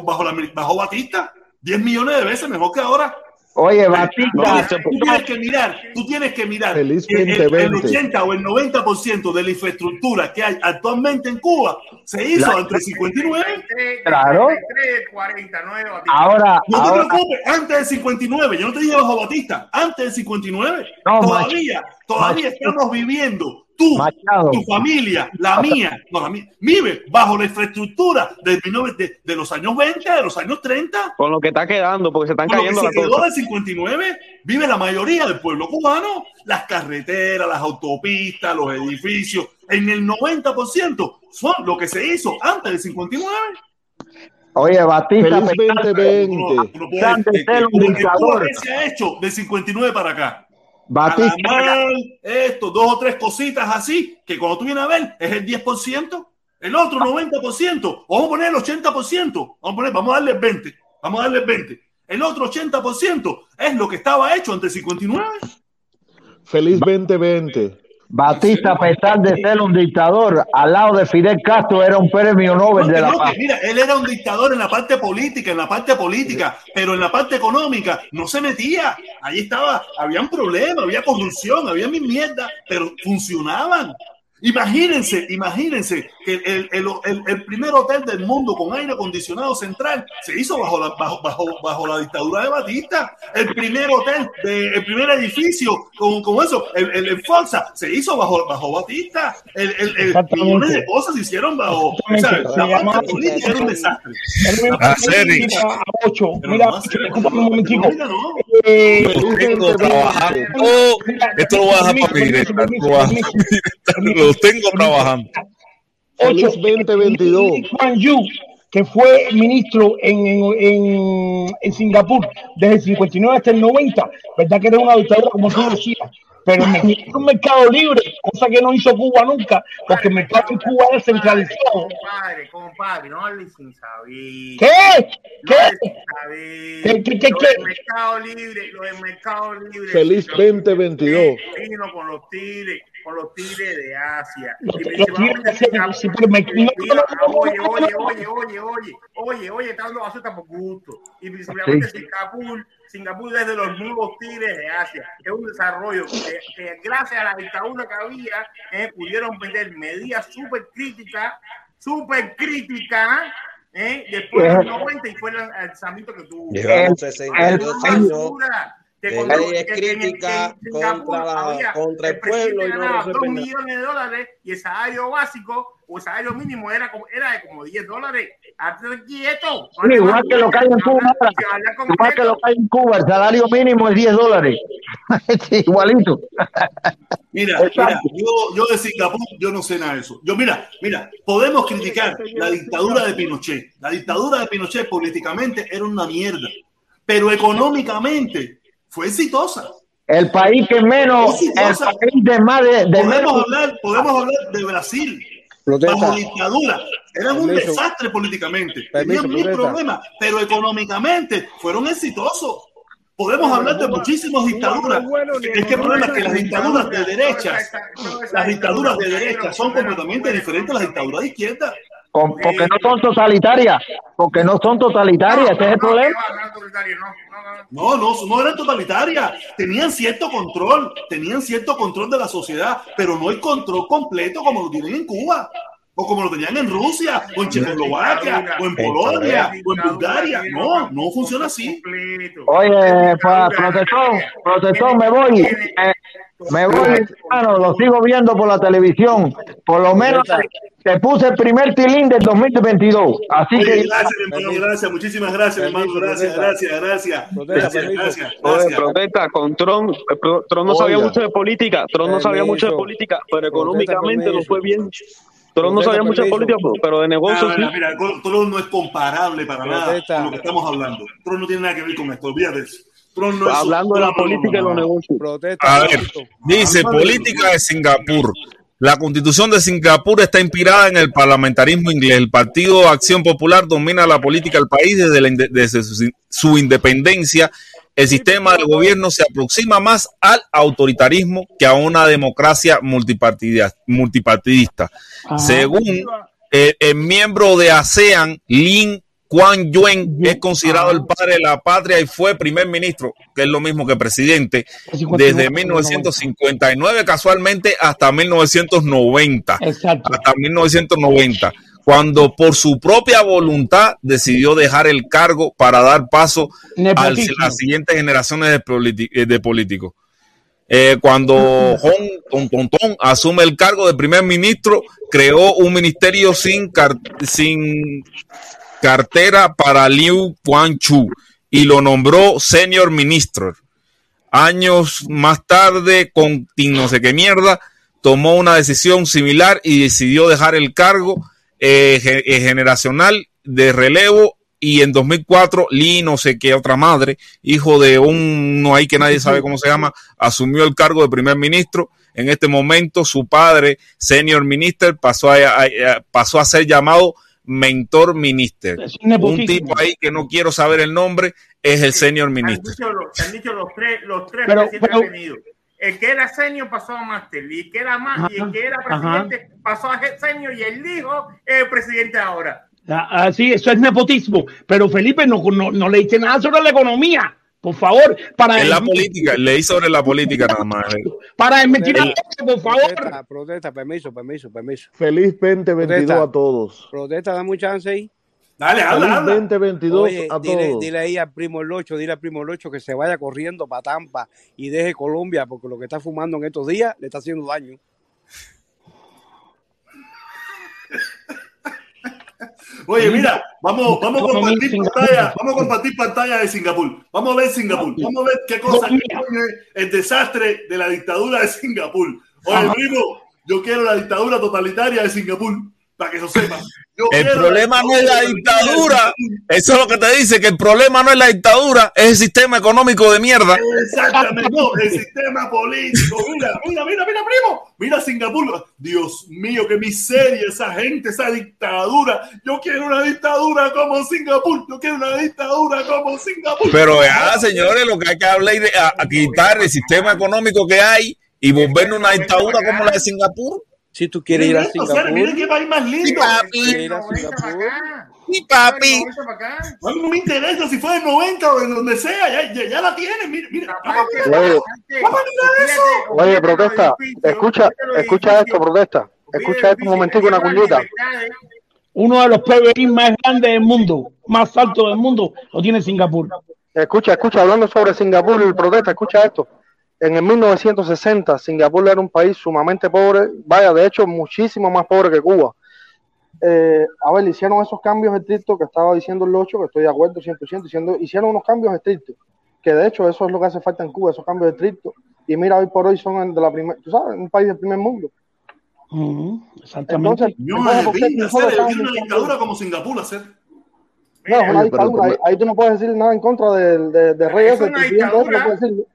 bajo, la, bajo Batista. 10 millones de veces mejor que ahora. Oye, Batista. tú tienes que mirar, tú tienes que mirar Feliz el, el 2020. 80 o el 90% de la infraestructura que hay actualmente en Cuba se hizo La- entre 59 Claro. 49, Ahora, no te ahora, preocupes, antes del 59, yo no te dije bajo Batista, antes del 59, No, todavía, todavía estamos viviendo, tú, Machado. tu familia, la mía, no, la mía, vive bajo la infraestructura de, 19 de, de los años 20, de los años 30, Con lo que está quedando, porque se están con lo que cayendo se las quedó del 59, vive la mayoría del pueblo cubano, las carreteras, las autopistas, los edificios, en el 90% son lo que se hizo antes del 59. oye, Batista. Feliz pensando- 2020. No puede- Antes de ser un dictador. ¿qué se ha hecho del 59 para acá? Batista. Calamar, esto, dos o tres cositas así, que cuando tú vienes a ver es el 10%, el otro 90%, vamos a poner el 80%, vamos a poner, vamos a darle el 20, vamos a darle el 20. El otro 80% es lo que estaba hecho antes del 59. Feliz 2020. Batista, a pesar de ser un dictador, al lado de Fidel Castro era un premio Nobel No, de la no, paz. mira, él era un dictador en la parte política, en la parte política, pero en la parte económica no se metía. Ahí estaba, había un problema, había corrupción, había mil mierda, pero funcionaban. Imagínense, imagínense que el, el, el- el primer hotel del mundo con aire acondicionado central se hizo bajo la, bajo, bajo, bajo la dictadura de Batista. El primer hotel, de, el primer edificio con, con eso, el, el, el Forza, se hizo bajo, bajo Batista. El, el, el- Exactamente. millones de cosas se hicieron bajo. La parte política era un desastre. Ah. Mira, a ocho. Mira, un momentico. Esto lo voy a dejar para mi directa. Esto lo voy a dejar para mi directa. Lo tengo trabajando. Ocho. Feliz 2022. Lee Kuan Yew, que fue ministro en, en, en, en Singapur desde el 59 hasta el 90, ¿verdad que era una dictadura como tú decías? Pero un mercado libre, cosa que no hizo Cuba nunca, porque el mercado en Cuba era centralizado. Compadre, compadre, no hables sin saber. ¿Qué? ¿Qué? ¿Qué, qué, qué, Lo qué? del mercado libre, lo del mercado libre. Feliz Lo- 2022. Vino con los tigres. Con los tigres de Asia. Los- Y oye, oye, oye, oye, oye, oye, oye, está dando azúcar por gusto. Y principalmente Sí. Singapur, Singapur es de los nuevos tigres de Asia. Es un desarrollo que, que gracias a la dictadura que había, eh, pudieron meter medidas súper críticas, súper críticas, eh, después de los 90 y fue el lanzamiento que tuvo. Llevamos El- 62 el- años Basura, de cuando- leyes que- que en- contra, la- contra el el presidente pueblo y no ganaba resuelven 2 nada. millones de dólares y el salario básico o el salario mínimo era, como, era de como 10 dólares. Hazte quieto. Sí, igual que lo que hay en Cuba. Igual que lo que hay en Cuba, el salario mínimo es 10 dólares. Sí, igualito. Mira, mira, yo, yo de Singapur, yo no sé nada de eso. Yo, mira, mira, podemos criticar la dictadura de Pinochet. La dictadura de Pinochet políticamente era una mierda, pero económicamente fue exitosa. El país que menos, el país de más de, de Podemos menos. hablar, podemos hablar de Brasil. Protesta. Bajo dictadura. Eran un desastre políticamente. Permiso, Tenían mil problemas, pero económicamente fueron exitosos. Podemos hablar de muchísimas dictaduras. Es que el problema es que las dictaduras de derechas, las dictaduras de derecha son completamente diferentes a las dictaduras de izquierda. Con- porque no son totalitarias. Porque no son totalitarias, ese es el problema. No, no, no eran totalitarias. Tenían cierto control, tenían cierto control de la sociedad, pero no el control completo como lo tienen en Cuba. O como lo tenían en Rusia, o en Checoslovaquia, o en Polonia, o en Bulgaria. No, no funciona así. Oye, protector, protector, me voy. eh, me voy, hermano, lo sigo viendo por la televisión. Por lo menos te puse el primer tilín del 2022. Así Oye, que. gracias, hermano, gracias, muchísimas gracias, hermano, gracias, gracias, gracias. Gracias, gracias, gracias. protesta con Tron. eh, Tron no Oiga. sabía mucho de política. Tron no sabía mucho de política, pero Protesta, económicamente no fue bien. Tron no Protesta, sabía mucho de política, pero- de negocios sí. Mira, mira, mira, Tron no es comparable para nada Protesta. con lo que estamos hablando. Tron no tiene nada que ver con esto, olvídate eso. Tron no es Hablando de la política y los negocios. Protesta. A ver, dice política de Singapur. La constitución de Singapur está inspirada en el parlamentarismo inglés. El Partido Acción Popular domina la política del país desde, la inde- desde su, su independencia. El sistema de gobierno se aproxima más al autoritarismo que a una democracia multipartidista. multipartidista. Según eh, el miembro de ASEAN, Lin Kuan Yuen, es considerado el padre de la patria y fue primer ministro, que es lo mismo que presidente, desde 1959 casualmente hasta 1990. Exacto. Hasta 1990, cuando por su propia voluntad decidió dejar el cargo para dar paso a las siguientes generaciones de, eh, políticos. Eh, cuando Hong Ton Ton Ton asume el cargo de primer ministro, creó un ministerio sin, sin cartera para Liu Quanchu y lo nombró senior ministro. Años más tarde, con no sé qué mierda, tomó una decisión similar y decidió dejar el cargo eh, eh, generacional de relevo y en 2004 Lee no sé qué otra madre, hijo de un no hay que nadie sabe cómo se llama, asumió el cargo de primer ministro. En este momento su padre, senior minister, pasó a, a- a- pasó a ser llamado mentor minister. Un tipo ahí que no quiero saber el nombre es el senior Han minister. dicho, los, han dicho los tres, los tres Pero- presidentes pero- que han venido. El que era senior pasó a máster, y el que era más, y el que era Ajá, presidente pasó a senior, y el hijo es el presidente ahora. Ah, ah, sí, eso es nepotismo. Pero Felipe, no, no, no le dice nada sobre la economía. Por favor, para En la política, leí sobre la política nada más. para desmentir a por favor. Protesta, protesta, permiso, permiso, permiso. Feliz 2022 Protesta. a todos. Protesta, dame un chance ahí. Dale, Feliz habla, habla. 2022 Oye, a dile, todos. dile ahí al primo Locho, dile al primo Locho que se vaya corriendo para Tampa y deje Colombia, porque lo que está fumando en estos días le está haciendo daño. Oye, mira, vamos, vamos a compartir pantalla, vamos a compartir pantalla de Singapur. Vamos a ver Singapur, vamos a ver qué cosa es el desastre de la dictadura de Singapur. Oye, primo, yo quiero la dictadura totalitaria de Singapur, para que lo sepan. El problema no es la dictadura. Eso es lo que te dice, que el problema no es la dictadura, es el sistema económico de mierda. Exactamente, no, el sistema político. Mira, mira, mira, mira, primo. Mira Singapur. Dios mío, qué miseria esa gente, esa dictadura. Yo quiero una dictadura como Singapur. Yo quiero una dictadura como Singapur. Pero ya, señores, lo que hay que hablar es de a, a quitar el sistema económico que hay y volvernos una dictadura como la de Singapur. Si tú quieres ir a Singapur, miren qué país más lindo. Sí, papi. Sí, papi. A mí no me interesa si fue en 90 o en donde sea, ya, ya, ya la tienen. Mira, mira. Oye, Vamos a mirar eso. oye, protesta, escucha, escucha esto, protesta. Escucha esto un momentico, una cuñita. Uno de los PBI más grandes del mundo, más altos del mundo, lo tiene Singapur. Escucha, escucha, hablando sobre Singapur y protesta, escucha esto. En el 1960, Singapur era un país sumamente pobre, vaya, de hecho, muchísimo más pobre que Cuba. Eh, a ver, hicieron esos cambios estrictos que estaba diciendo el Locho, que estoy de acuerdo 100%, diciendo, hicieron unos cambios estrictos, que de hecho eso es lo que hace falta en Cuba, esos cambios estrictos. Y mira, hoy por hoy son de la primer, tú sabes, un país del primer mundo. Exactamente. Entonces, Yo entonces, me ¿por qué pinta, nosotros Cere, yo estamos quiero una dictadura como Singapur, hacer. No, es una Oye, pero el dictadura. Ahí, tú no puedes decir nada en contra del de, de rey Eso ese, es una no dictadura.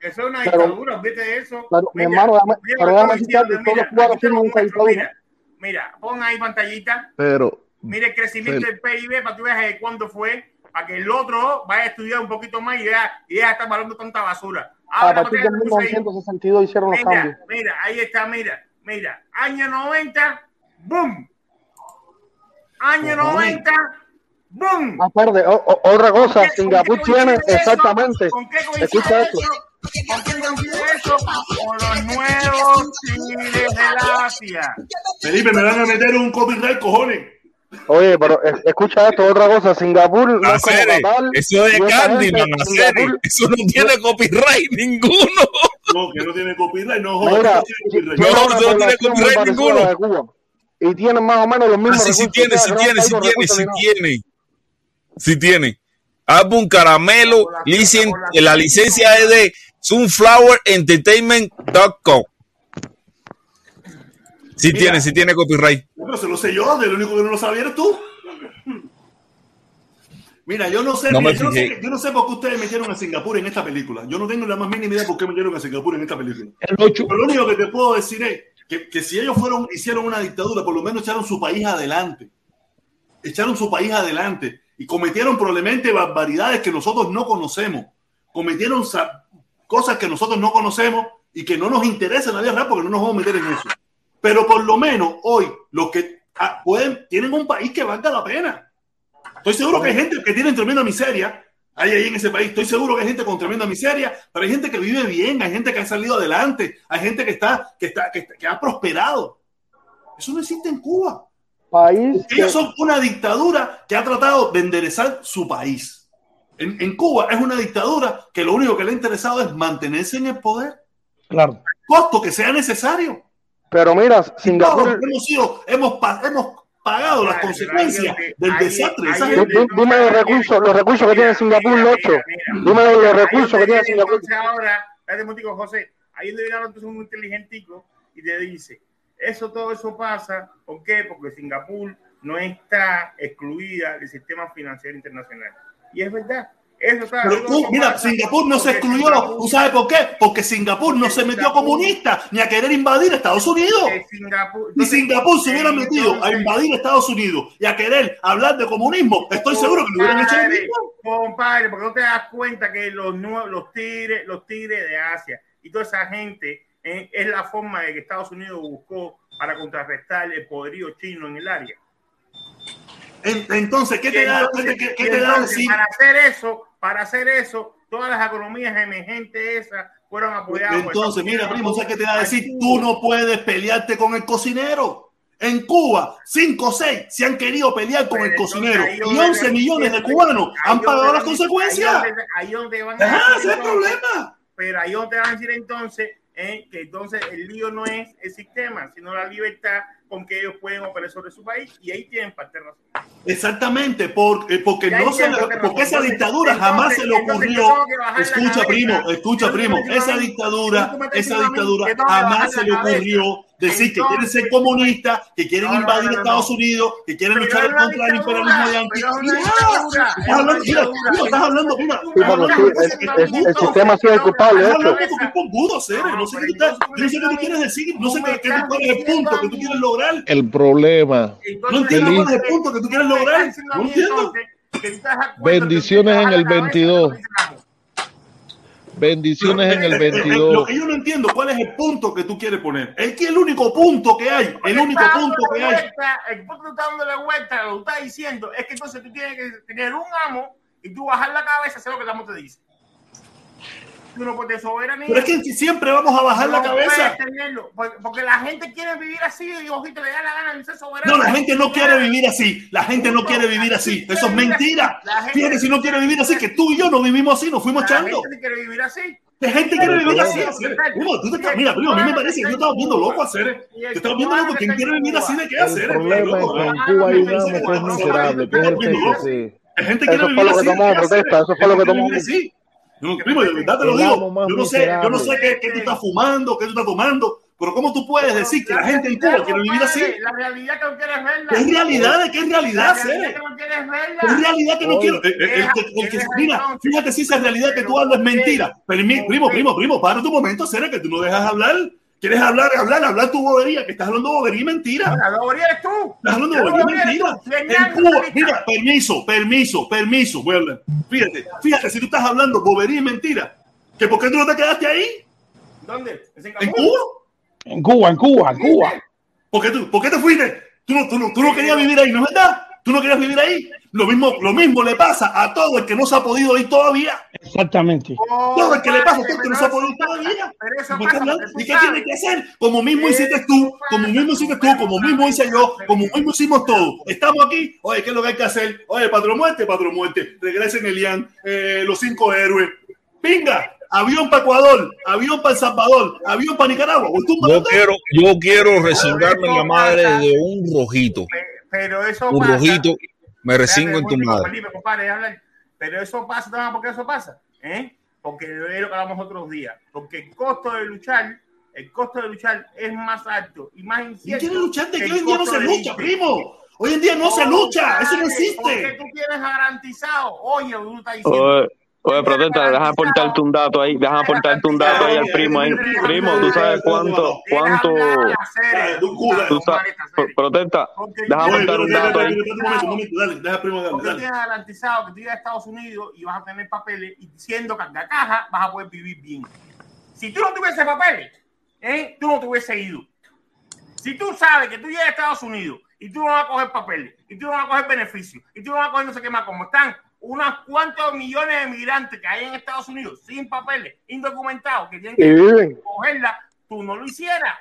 Eso es una dictadura, de eso. Claro, mi Mira, hermano, déjame- mira pero lo que déjame estoy citar que diciendo, todos los mira, cubanos esa muestro, dictadura. mira, mira, pon ahí pantallita, Pero, mira el crecimiento del PIB para que tú veas de cuándo fue, para que el otro vaya a estudiar un poquito más y vea, y deja de estar hablando tanta basura. A Ahora, partir para de que puse ahí, 1962 hicieron los mira, cambios. mira, ahí está, mira, mira, año 90, boom. Año 90, boom. Más tarde, o- o- otra cosa, Singapur tiene exactamente, ¿Con qué coincide escucha esto, eso? ¿Con los nuevos tigres del Asia. Felipe, me van a meter un copyright, cojones. oye, pero es- escucha esto, otra cosa, Singapur no es como eso de Candyman, Singapur- eso no tiene copyright ninguno. No, que no tiene copyright, no jodas. Mira, no tiene copyright. No, tiene copyright ninguno. la de Cuba. Y tienen más o menos los Ah, mismos sí, sí tiene, sí tiene, sí tiene, sí tiene. Sí tiene. Álbum Caramelo, licen- la licencia es de sunflowerentertainment.com. Sí Mira. tiene, sí tiene copyright. Pero se lo sé yo, de lo único que no lo sabía eres tú. Mira, yo no sé, No mira, me yo, no sé yo no sé por qué ustedes metieron a Singapur en esta película. Yo no tengo la más mínima idea por qué metieron a Singapur en esta película. El ocho. Pero lo único que te puedo decir es que, que si ellos fueron, hicieron una dictadura, por lo menos echaron su país adelante. Echaron su país adelante y cometieron probablemente barbaridades que nosotros no conocemos. Cometieron sa- cosas que nosotros no conocemos y que no nos interesa en la porque no nos vamos a meter en eso. Pero por lo menos hoy, los que ah, pueden, tienen un país que valga la pena. Estoy seguro que hay gente que tiene tremenda miseria. Hay ahí en ese país. Estoy seguro que hay gente con tremenda miseria, pero hay gente que vive bien, hay gente que ha salido adelante, hay gente que está, que está, que, está- que ha prosperado. Eso no existe en Cuba. País que, Ellos son una dictadura que ha tratado de enderezar su país. En, en Cuba es una dictadura que lo único que le ha interesado es mantenerse en el poder, Claro. costo que sea necesario. pero mira, Y todos Singapur, hemos sido, hemos, hemos pagado las consecuencias del desastre. dime los recursos, los recursos que tiene Singapur, Locho. Dime los recursos que tiene Singapur. Ahora, espérate un José, ahí donde viene entonces un inteligentico y te dice, eso todo eso pasa, ¿por qué? Porque Singapur no está excluida del sistema financiero internacional. Y es verdad. Eso está, Pero mira, pasa Singapur no se excluyó. Singapur- ¿Tú sabes por qué? Porque Singapur no se metió Singapur- comunista ni a querer invadir Estados Unidos. Singapur, Si entonces, Singapur se hubiera metido a entonces, invadir Estados Unidos y a querer hablar de comunismo, estoy seguro que lo hubieran hecho Compadre, porque no te das cuenta que los, nue- los tigres, los tigres de Asia y toda esa gente eh, es la forma de que Estados Unidos buscó para contrarrestar el poderío chino en el área. En- Entonces, ¿qué te da, qué, qué te da decir? Para hacer eso, para hacer eso, todas las economías emergentes esas fueron apoyadas. Entonces, mira, primo, ¿sabes qué te da a decir? Tú no puedes pelearte con el cocinero. En Cuba, 5 o 6 se han querido pelear con el Pero entonces cocinero ahí y donde 11 van millones de cubanos han pagado las consecuencias. Ahí donde, van a decir ese es el problema. Pero ahí donde van a decir entonces eh, que entonces el lío no es el sistema, sino la libertad con que ellos pueden operar sobre su país y ahí tienen parte de razón. Exactamente, eh, porque ahí no se le- porque esa Entonces- dictadura entonces- jamás se le entonces ocurrió. Escucha, primo, escucha, primo, esa dictadura, esa dictadura jamás se le ocurrió decir que quieren ser comunistas, que quieren No, invadir no, no, Estados no. Unidos, que quieren Pero luchar contra el imperialismo Mira, dictadura, estás hablando, mira, el, el- el sistema culpable de porque es pompudo, Cere. No sé qué tú estás- yo no sé qué tú quieres decir, no sé cuál es el punto que tú quieres lograr. El problema. No entiendo cuál es el punto que tú quieres lograr. No entiendo. Bendiciones en el 22. Bendiciones en el Eh, eh, eh, Lo 22. que yo no entiendo, ¿cuál es el punto que tú quieres poner? Es que el único punto que hay, el único Está punto que hay. vuelta, El punto que está dándole vuelta, lo que estás diciendo, es que entonces tú tienes que tener un amo y tú bajar la cabeza, hacer lo que el amo te dice. Tú no puedes tener soberanía. Pero es que siempre vamos a bajar la No cabeza. puedes tenerlo, porque, porque la gente quiere vivir así y ojito le da la gana de ser soberano. No, la gente no quiere vivir así. La gente no quiere vivir así. Eso es mentira. La gente- Fíjate si no quiere vivir así, que tú y yo no vivimos así, nos fuimos La echando. gente sí quiere vivir así. La gente quiere vivir así. Primo, tú te estás- mira, primo, a mí me parece que yo estaba viendo loco hacer. Yo estaba viendo loco. ¿Quién quiere vivir así de qué El hacer? problema es que en Cuba hay un amo que es miserable, que es el PCC. La gente Eso quiere fue vivir lo que así. tomamos ¿qué hacer? protesta, eso fue La lo que gente No, primo, de verdad te lo digo. Yo no sé, yo no sé qué, qué tú estás fumando, qué tú estás tomando, pero ¿cómo tú puedes decir que la gente en Cuba quiere vivir así? La realidad que no quieres verla. ¿Qué realidad? ¿Qué realidad, La realidad que no quieres verla. ¿Qué realidad que no quiero? Eh, eh, que- mira, fíjate si esa realidad que tú hablas es mentira. Permi- primo, primo, primo, para tu momento, Cere, que tú no dejas hablar. ¿Quieres hablar, hablar, hablar tu bobería? Que estás hablando bobería y mentira. La bobería eres tú. Estás hablando La de bobería y mentira. En Cuba, mira, permiso, permiso, permiso. Hablar. Fíjate, fíjate, si tú estás hablando bobería y mentira, ¿que ¿por qué tú no te quedaste ahí? ¿Dónde? ¿En. Cuba? En Cuba, en Cuba, en Cuba. ¿Por qué, tú, ¿Por qué te fuiste? Tú no, tú, no, tú no querías vivir ahí, ¿no es verdad? Tú no querías vivir ahí. Lo mismo, lo mismo le pasa a todo el que no se ha podido ir todavía. Exactamente. Todo el que le pasa a todo el que no se ha podido ir todavía. ¿Y qué tiene que hacer? Como mismo hiciste tú, como mismo hiciste tú, como mismo hice yo, como mismo hicimos todos. Estamos aquí. Oye, ¿qué es lo que hay que hacer? Oye, patrón muerte, patrón muerte. Regresen Elian, eh, los cinco héroes. Pinga, avión para Ecuador, avión para El Salvador, avión para Nicaragua. ¿O tú Yo quiero, yo quiero resingarme en la madre de un rojito. Pero eso Un pasa. rojito, me resingo en tu madre. Felipe, compadre, habla. Pero eso pasa, ¿sabes por qué eso pasa? ¿Eh? Porque es lo que hablamos otros días. Porque el costo de luchar, el costo de luchar es más alto y más ¿Quién incierto. quiere luchar de que hoy en día no se lucha, irte. primo? Hoy en día no se lucha, eso no Porque existe. tú tienes garantizado. Oye, tú estás diciendo. Oye, oye, protesta, deja aportarte un dato ahí, deja aportarte un dato ahí al primo ahí. Primo, tú sabes cuánto, cuánto, tú sabes, pro- protesta, deja aportar un dato ahí. tú tienes garantizado que tú llegas a Estados Unidos y vas a tener papeles y siendo carga caja vas a poder vivir bien. Si tú no tuvieses papeles, ¿eh? tú no te hubiese ido. Si tú sabes que tú llegas a Estados Unidos y tú no vas a coger papeles y tú no vas a coger beneficios y tú no vas a coger no sé qué más, como están unos cuantos millones de migrantes que hay en Estados Unidos sin papeles, indocumentados, que tienen que viven. cogerla, tú no lo hicieras.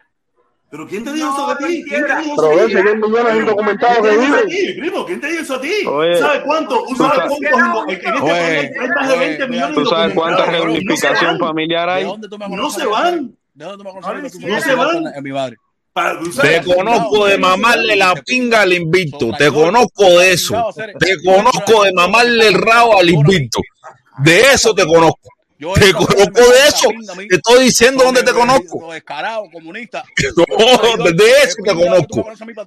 ¿Pero quién te dijo eso a ti? ¿Quién te dijo eso a ti? si hay millones de indocumentados ¿Quién que te dijo eso a viven. ti, primo? ¿Quién te dijo eso a ti? ¿Sabes cuánto? ¿Tú sabes cuántos en este país hay más de 20 oye, millones ¿Tú sabes cuánta indocumentados, cabrón? No se reunificación van. familiar ¿De hay? dónde tú me No se van. ¿De dónde tú me No conoces? lo que tú hicieron. me No se conoces van. en mi madre? Te conozco de mamarle la pinga al invicto. Te conozco de eso. Te conozco de mamarle el rabo al invicto. De eso te conozco. Te conozco de eso. Te estoy diciendo dónde te conozco. De eso te conozco.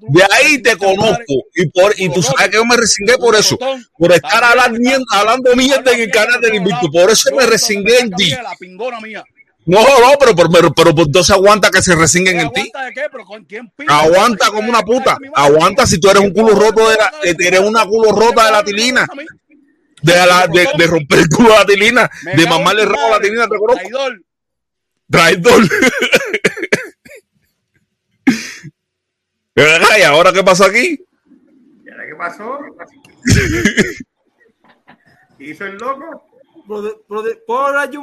De ahí te conozco. Y por y tú sabes que yo me resingué por eso. Por estar hablando, hablando mierda en el canal del invicto. Por eso me resingué en ti. La pingona mía. No, no, pero, pero, pero, pero pues, entonces aguanta que se resinguen en ti. ¿Aguanta de qué? ¿Pero con quién pinga? Aguanta como una puta. Aguanta si tú eres un culo roto de la, eres una culo rota de la tilina. De, la, de, de romper el culo a la tilina. De mamarle el rabo a la tilina, te conozco. Traidor. Traidor. ¿Y ahora qué pasó aquí? ¿Y ahora qué pasó? ¿Qué hizo el loco? Prode- ¿Puedo hablar yo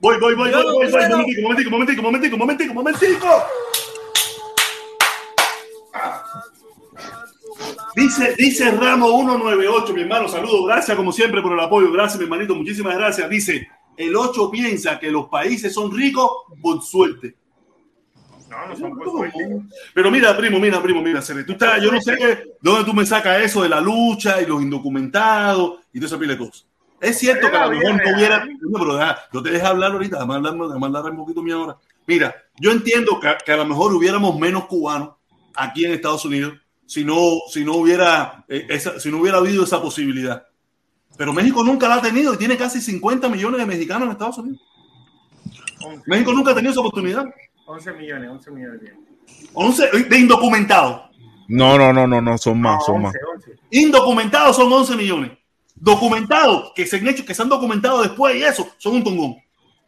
Voy, voy, voy, voy, voy, voy, quiero- momentico, momentico, momentico, momentico, momentico, momentico. Dice, dice Ramo 198, mi hermano, saludos, gracias como siempre por el apoyo, gracias mi hermanito, muchísimas gracias. Dice, el 8 piensa que los países son ricos por suerte. No, no son por suerte. Pero mira, primo, mira, primo, mira, Cere, tú estás, yo no sé dónde tú me sacas eso de la lucha y los indocumentados y toda esa pila de cosas. Es cierto que a lo mejor no hubiera. No, pero deja, no te dejes hablar ahorita, déjame hablar, déjame hablar un poquito mi ahora. Mira, yo entiendo que, que a lo mejor hubiéramos menos cubanos aquí en Estados Unidos si no, si no hubiera eh, esa, si no hubiera habido esa posibilidad. Pero México nunca la ha tenido y tiene casi 50 millones de mexicanos en Estados Unidos. México nunca ha tenido esa oportunidad. 11 millones, 11 millones. 11 de indocumentados. No, no, no, no, no, son más, son más. 11. Indocumentados son 11 millones. Documentados, que se han hecho, que se han documentado después y eso, son un tongón.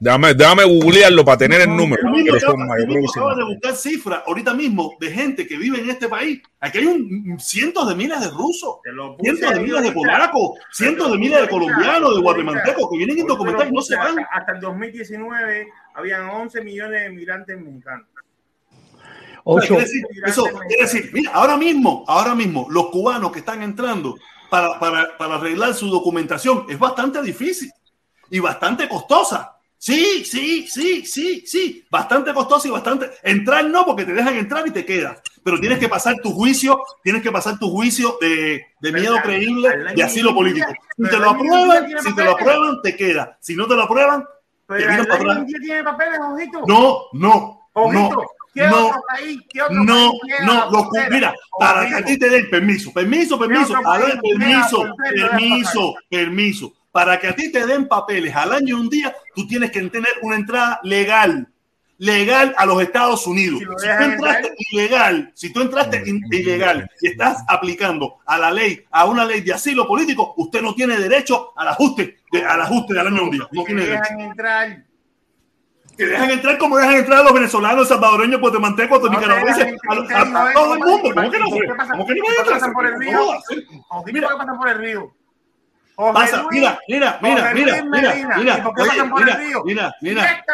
Déjame, déjame googlearlo para tener el número. Yo acabas de buscar cifras ahorita mismo de gente que vive en este país. Aquí hay un, cientos de miles de rusos, cientos de miles de polacos, cientos de miles de colombianos, de guatemaltecos que vienen indocumentados y no se van. Hasta, hasta el 2019 habían 11 millones de migrantes mexicanos. O sea, quiere decir, eso quiere decir, mira, ahora mismo, ahora mismo, los cubanos que están entrando para, para, para arreglar su documentación es bastante difícil y bastante costosa. Sí, sí, sí, sí, sí, bastante costosa y bastante. Entrar no, porque te dejan entrar y te quedas, pero tienes que pasar tu juicio, tienes que pasar tu juicio de, de miedo creíble y asilo político. Si te lo aprueban, si te lo aprueban, te queda. Si no te lo aprueban, te vienen para atrás. Tiene papeles, ojito. No, no, Ojito, no, ¿qué no, otro país? ¿Qué otro no, país no, frontera? mira, para que a ti te den permiso, permiso, permiso, permiso, permiso, permiso. Para que a ti te den papeles al año y un día, tú tienes que tener una entrada legal, legal a los Estados Unidos. lo Si, tú entraste ilegal, si tú entraste ilegal y estás aplicando a la ley, a una ley de asilo político, usted no tiene derecho al ajuste, de, al ajuste del año y un día. No tiene derecho. entrar. Que dejan entrar como dejan entrar a los venezolanos, salvadoreños, guatemaltecos, No nicaragüenses, a, a- a todo el mundo. ¿Cómo que ¿Cómo que no por qué van a pasan por el río? No, sí. Ojito, Mira. ¿por qué pasan por el río? Pasa, mira, mira, mira, mira, mira, mira, ¿Y por qué oye, pasan por mira, mira.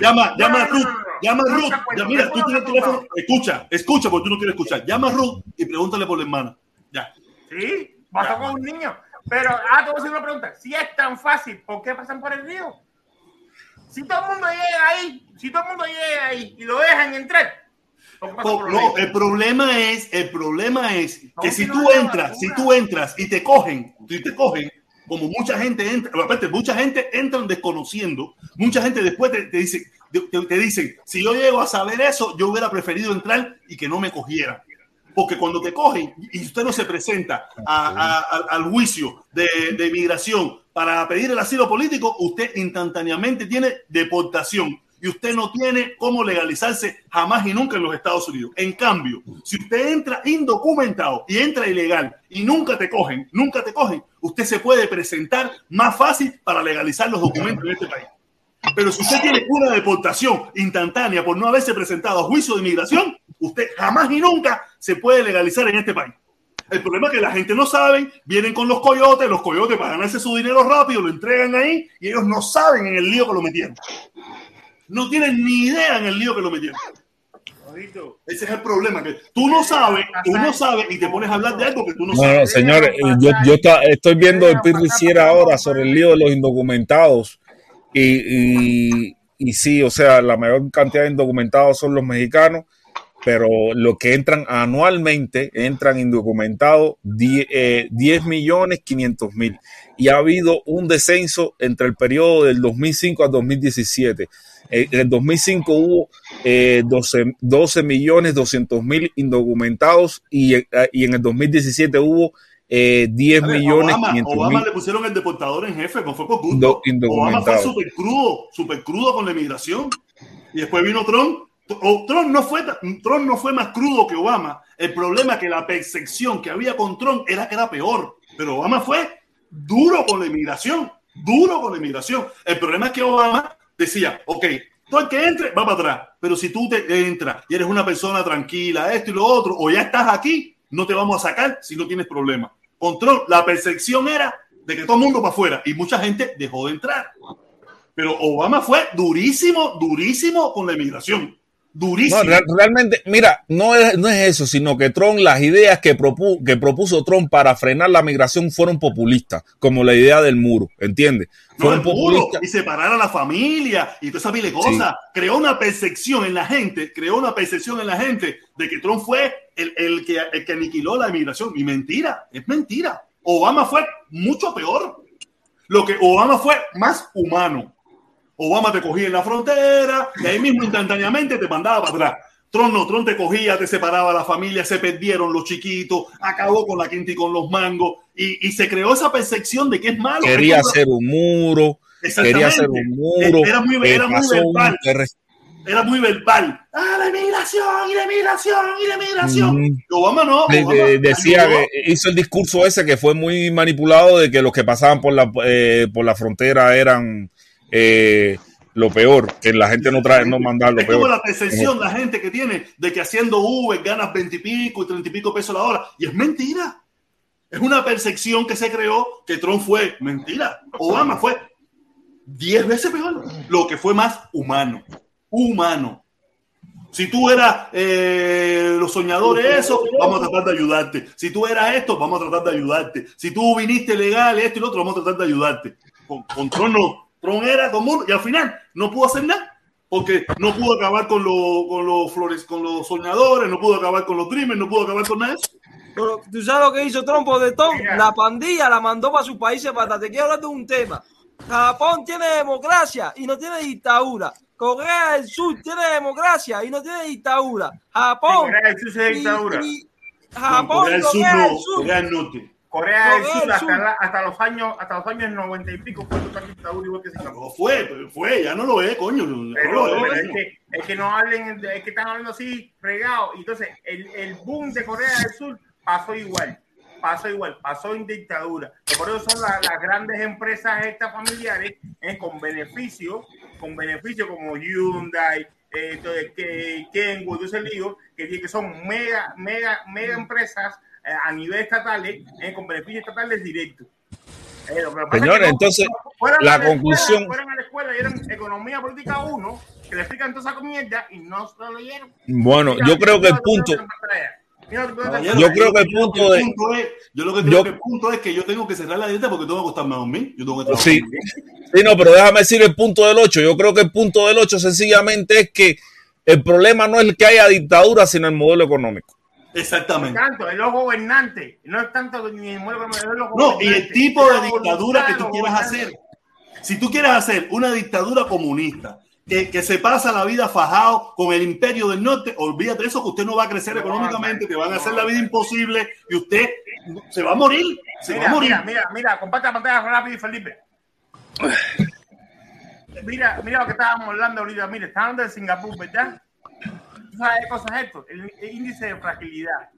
Llama, llama a Ruth, llama a Ruth. Ya, mira, no tú tienes el te teléfono. acuerdo. Escucha, escucha, porque tú no quieres escuchar. Llama a Ruth y pregúntale por la hermana. Ya. Sí, pasó con un niño. Pero, ah, te voy a hacer una pregunta. Si es tan fácil, ¿por qué pasan por el río? Si todo el mundo llega ahí, si todo el mundo llega ahí y lo dejan entrar, ¿por No, el problema es, el problema es que si tú entras, si tú entras y te cogen, y te cogen, como mucha gente entra, aparte, mucha gente entran desconociendo, mucha gente después te, te dice, te, te dicen, si yo llego a saber eso, yo hubiera preferido entrar y que no me cogieran. Porque cuando te cogen y usted no se presenta a- al juicio de, de migración para pedir el asilo político, usted instantáneamente tiene deportación y usted no tiene cómo legalizarse jamás y nunca en los Estados Unidos. En cambio, si usted entra indocumentado y entra ilegal y nunca te cogen, nunca te cogen, usted se puede presentar más fácil para legalizar los documentos en este país. Pero si usted tiene una deportación instantánea por no haberse presentado a juicio de inmigración, usted jamás y nunca se puede legalizar en este país. El problema es que la gente no sabe, vienen con los coyotes, los coyotes para ganarse su dinero rápido, lo entregan ahí y ellos no saben en el lío que lo metieron. No tienen ni idea en el lío que lo metieron. Ese es el problema, que tú no sabes, tú no sabes y te pones a hablar de algo que tú no No, no, sabes. señores, eh, yo, yo está- estoy viendo el Pirri hiciera ahora sobre el lío de los indocumentados y, y, y sí, o sea, la mayor cantidad de indocumentados son los mexicanos, pero los que entran anualmente, entran indocumentados 10, eh, 10 millones 500 mil. Y ha habido un descenso entre el periodo del 2005 al 2017. Eh, En el 2005 hubo eh, 12, 12 millones 200 mil indocumentados y, eh, y en el 2017 hubo eh, 10 A ver, millones Obama, 500 Obama le pusieron el deportador en jefe, no fue por gusto. Obama fue súper crudo, súper crudo con la inmigración. Y después vino Trump. Trump no, fue, Trump no fue más crudo que Obama. El problema es que la percepción que había con Trump era que era peor. Pero Obama fue duro con la inmigración. Duro con la inmigración. El problema es que Obama decía, ok, todo el que entre va para atrás. Pero si tú te entras y eres una persona tranquila, esto y lo otro, o ya estás aquí, no te vamos a sacar si no tienes problema. Con Trump, la percepción era de que todo el mundo para afuera y mucha gente dejó de entrar. Pero Obama fue durísimo, durísimo con la inmigración. Durísimo. No, real- realmente, mira, no es, no es eso, sino que Trump, las ideas que, propu- que propuso Trump para frenar la migración fueron populistas, como la idea del muro, ¿entiendes? No, Fueron el muro, populistas. y separar a la familia y toda esa de cosas. Creó una percepción en la gente, creó una percepción en la gente de que Trump fue el, el que, el que aniquiló la inmigración. Y mentira, es mentira. Obama fue mucho peor. Lo que Obama fue más humano. Obama te cogía en la frontera y ahí mismo instantáneamente te mandaba para atrás. Trump no, Trump te cogía, te separaba la familia, se perdieron los chiquitos, acabó con la quinta y con los mangos y, y se creó esa percepción de que es malo. Quería Es hacer un muro, quería hacer un muro, Era muy, eh, era muy verbal. Era muy verbal. Ah, la inmigración, y la inmigración, y la inmigración. Ujú. Y Obama no. Obama de- decía que hizo el discurso ese que fue muy manipulado de que los que pasaban por la, eh, por la frontera eran eh, lo peor, que la gente no trae, no mandar lo Es como peor. la percepción la gente que tiene de que haciendo Uber ganas 20 y pico y 30 y pico pesos la hora. Y es mentira. Es una percepción que se creó que Trump fue mentira. Obama fue 10 veces peor. Lo que fue más humano. Humano. Si tú eras eh, los soñadores, eso, vamos a tratar de ayudarte. Si tú eras esto, vamos a tratar de ayudarte. Si tú viniste legal, esto y lo otro, vamos a tratar de ayudarte. Con, con Trump no. Trump era común y al final no pudo hacer nada. Porque no pudo acabar con, los con, los flores, con los soñadores, no pudo acabar con los dreamers, no pudo acabar con nada de eso. Pero, ¿Tú sabes lo que hizo Trump de Tom? La pandilla la mandó para sus países para Te quiero hablar de un tema. Japón tiene democracia y no tiene dictadura. Corea del Sur tiene democracia y no tiene dictadura. Japón. Corea del Sur es y- dictadura. y- No, Japón Corea y del Sur Corea no, del Sur. Corea del Norte. Corea del Sur hasta, la- hasta los años hasta los años 90 y pico fue total dictadura igual que Singapur. No fue, fue, ya no lo es, coño. no Pero, lo pero es. es, que, es que no hablen, es que están hablando así, fregado. Y entonces, el, el boom de Corea del Sur pasó igual, pasó igual, pasó en dictadura. Y por eso son la- las grandes empresas estas familiares eh, con beneficio, con beneficio como Hyundai, eh, entonces, que Kenwood, ese lío, que, que son mega, mega, mega empresas eh, a nivel estatal, eh, con beneficios estatales directos. Eh, entonces, la conclusión- fueron a la escuela y eran economía política 1, que le explican toda esa mierda y no se lo leyeron. Bueno, yo creo que el punto, yo creo que el punto de, yo lo que creo yo- que el punto es que yo tengo que cerrar la dieta porque tengo que acostarme a dormir. Yo tengo que trabajar. Sí. Sí, no, pero déjame decir el punto del 8. Yo creo que el punto del 8 sencillamente es que el problema no es que haya dictadura, sino el modelo económico. Exactamente. tanto, es los gobernantes, no es tanto ni el es los No, y el tipo de dictadura que tú quieras hacer. Si tú quieres hacer una dictadura comunista que, que se pasa la vida fajado con el imperio del norte, olvídate de eso, que usted no va a crecer No, económicamente, te van a hacer la vida imposible y usted se va a morir. Se va a Mira, morir. mira, mira, mira, comparte la pantalla rápido, Felipe. Mira, mira lo que estábamos hablando ahorita. Mira, está hablando de Singapur, ¿verdad? ¿Tú sabes qué cosa es esto? El, índice de fragilidad.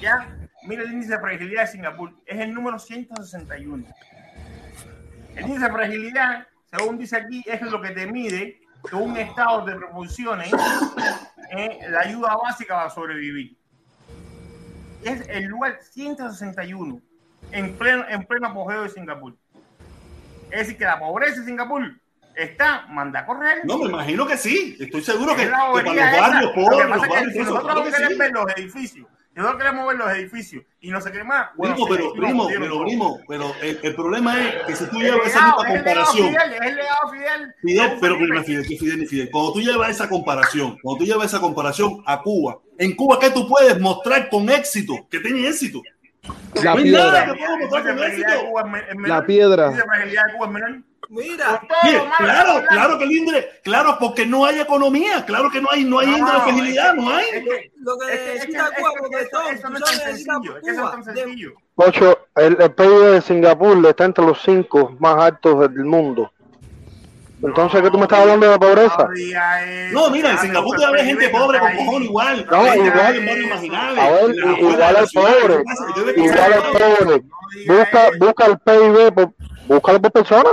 ¿Ya? Mira el índice de fragilidad de Singapur. Es el número 161. El índice de fragilidad, según dice aquí, es lo que te mide que un estado de proporciones eh, la ayuda básica para sobrevivir es el lugar 161 en pleno, en pleno apogeo de Singapur. Es decir, que la pobreza de Singapur está, manda a correr. No, me imagino que sí. Estoy seguro que, que la para los esa. barrios Lo pobres, los pasa es que barrios, si nosotros claro que queremos sí. ver los edificios, si nosotros queremos ver los edificios y no sé qué más, bueno, Primo, pero, primo, pero, primo, pero el, el problema es que si tú El llevas esa misma es el legado comparación, Fidel, es el legado Fidel. Fidel, No, pero primero Fidel, que Fidel ni Fidel. Cuando tú llevas esa comparación, cuando tú llevas esa comparación a Cuba, en Cuba, ¿qué tú puedes mostrar con éxito? Que tiene éxito. La no nada piedra. que puedo mostrar con éxito. La piedra. Dice fragilidad Mira, claro, claro que el INDRE, claro, porque no hay economía, claro que no hay, no hay No, INDRE de es fragilidad, que- no hay. es que- lo que necesita Cuba. Ocho, el, el PIB de Singapur está entre los cinco más altos del mundo. Entonces, ¿qué tú me estás hablando de la pobreza? No, mira, en Singapur debe haber gente pobre con cojones igual. No, igual-. A ver, igual al pobre, igual al pobre. Busca, busca el PIB, por, búscalo por persona.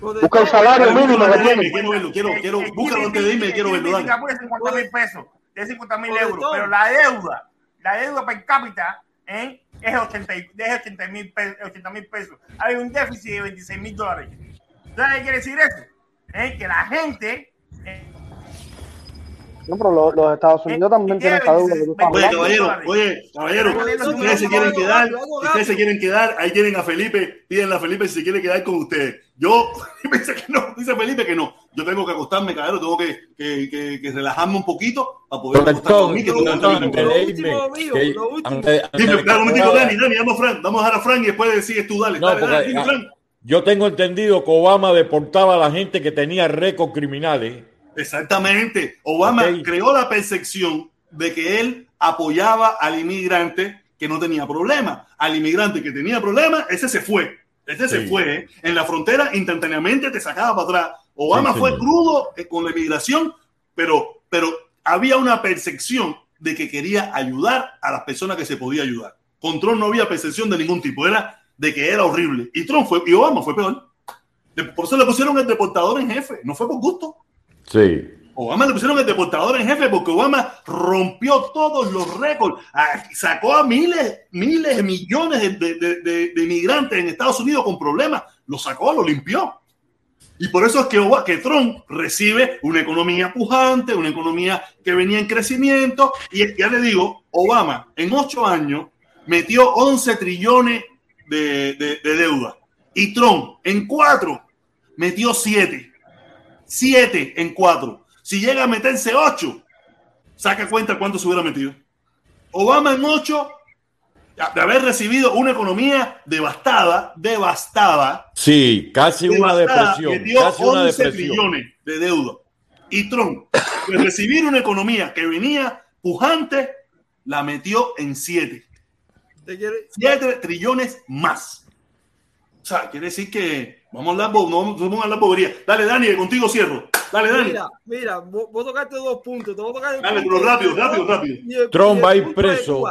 Busca el salario mínimo que tiene. Quiero verlo, quiero, quiero, búscalo antes de irme, quiero verlo, dale. Singapur es 50 mil pesos, de 50 mil euros, pero la deuda, la deuda per cápita ¿eh? es 80 y- es 80 mil pe- 80 mil pesos. Hay un déficit de 26 mil dólares. ¿Sabes qué quiere decir eso? ¿Eh? Que la gente eh, No, pero los, los Estados Unidos también tienen esa deuda Oye, caballero, oye, caballero, si ustedes se quieren quedar, si ustedes se quieren quedar, ahí tienen a Felipe, pídenle a Felipe si se quiere quedar con ustedes. Yo, dice que no, dice Felipe que no. Yo tengo que acostarme, caballero, tengo que, que, que, que relajarme un poquito para poder acostarme a dormir, que tengo Dime, claro, un pueda- Dani, Dani, vamos a Fran, vamos a dejar a Fran y después sigues tú, dale, No, dale, dale, dime, ah, Fran. yo tengo entendido que Obama deportaba a la gente que tenía récords criminales. Exactamente. Obama creó la percepción de que él apoyaba al inmigrante que no tenía problema. Al inmigrante que tenía problema, ese se fue. Ese se fue. ¿eh? En la frontera, instantáneamente te sacaba para atrás. Obama Sí, fue señor. crudo eh, con la inmigración, pero, pero había una percepción de que quería ayudar a las personas que se podía ayudar. Con Trump no había percepción de ningún tipo. Era de que era horrible. Y Trump fue, y Obama fue peor. Por eso le pusieron el deportador en jefe, no fue por gusto. Sí. Obama le pusieron el deportador en jefe porque Obama rompió todos los récords, Ah, sacó a miles, miles, millones de, de- de- inmigrantes en Estados Unidos con problemas, lo sacó, lo limpió. Y por eso es que, Oba- que Trump recibe una economía pujante, una economía que venía en crecimiento. Y ya le digo, Obama en ocho años metió 11 trillones de- de deuda. Y Trump en cuatro metió siete. Siete en cuatro. Si llega a meterse ocho, saca cuenta cuánto se hubiera metido. Obama en ocho, de haber recibido una economía devastada, devastada, Sí, casi una devastada, depresión. metió Casi una 11 depresión. trillones de deuda. Y Trump, de recibir una economía que venía pujante, la metió en 7. Te quiere- 7 trillones más. O sea, quiere decir que vamos a hablar, no vamos a hablar bobería. Dale, Dani, que contigo cierro. Dale, Dani. Mira, mira, vos, vos tocaste dos puntos. Te voy a tocar el Dale, punto pero rápido, rápido, rápido. y el- Trump va a ir preso.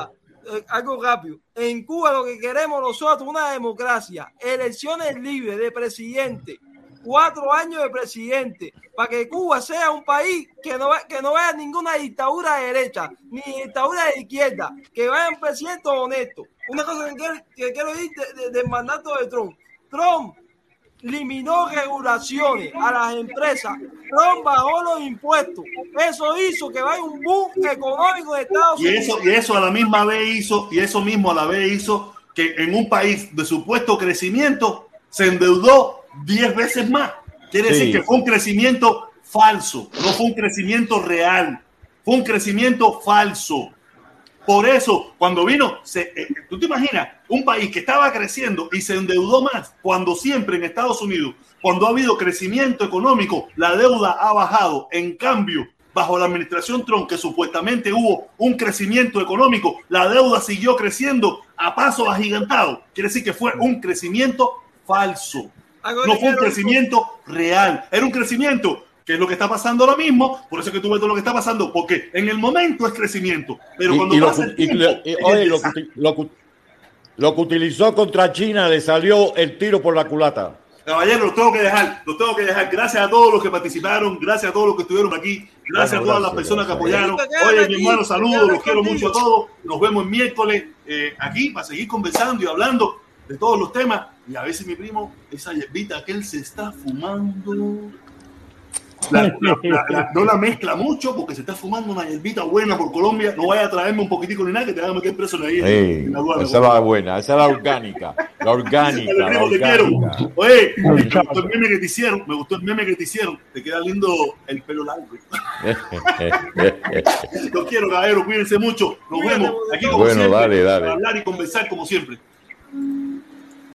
Eh, algo rápido. En Cuba lo que queremos nosotros, una democracia, elecciones libres de presidente, cuatro años de presidente, para que Cuba sea un país que no, que no vea ninguna dictadura de derecha, ni dictadura de izquierda, que vaya un presidente honesto. Una cosa que quiero, que quiero decir de- de- del mandato de Trump. Trump limitó regulaciones a las empresas, Trump bajó los impuestos. Eso hizo que vaya un boom económico de Estados Y Unidos. eso, y eso a la misma vez hizo, y eso mismo a la vez hizo que en un país de supuesto crecimiento se endeudó 10 veces más. Quiere Sí. decir que fue un crecimiento falso, no fue un crecimiento real, fue un crecimiento falso. Por eso, cuando vino, se- eh, tú te imaginas, un país que estaba creciendo y se endeudó más, cuando siempre en Estados Unidos, cuando ha habido crecimiento económico, la deuda ha bajado. En cambio, bajo la administración Trump, que supuestamente hubo un crecimiento económico, la deuda siguió creciendo a paso agigantado. Quiere decir que fue un crecimiento falso. No fue un crecimiento real. Era un crecimiento que es lo que está pasando ahora mismo. Por eso es que tú ves todo lo que está pasando. Porque en el momento es crecimiento. Pero Y- cuando y lo pasa que- el tiempo, y, oye, lo, lo lo utilizó contra China le salió el tiro por la culata. Caballero, los tengo que dejar, los tengo que dejar. Gracias a todos los que participaron, gracias a todos los que estuvieron aquí, gracias Bueno, a todas las gracias, personas que apoyaron. Oye, mi hermano, saludos, los quiero mucho a todos. Nos vemos el miércoles eh, aquí para seguir conversando y hablando de todos los temas. Y a veces mi primo, esa hierbita que él se está fumando. La- la- la- la- no la mezcla mucho porque se está fumando una hierbita buena por Colombia. No vaya a traerme un poquitico ni nada que te van a meter preso en la, en Sí, la aduana. esa es la buena, esa es la orgánica. La orgánica, la orgánica. Oye, me gustó el meme que te hicieron, me gustó el meme que te hicieron. Te queda lindo el pelo largo. Los quiero, caballero, cuídense mucho. Nos vemos aquí como Bueno, siempre, dale, dale. para hablar y conversar como siempre.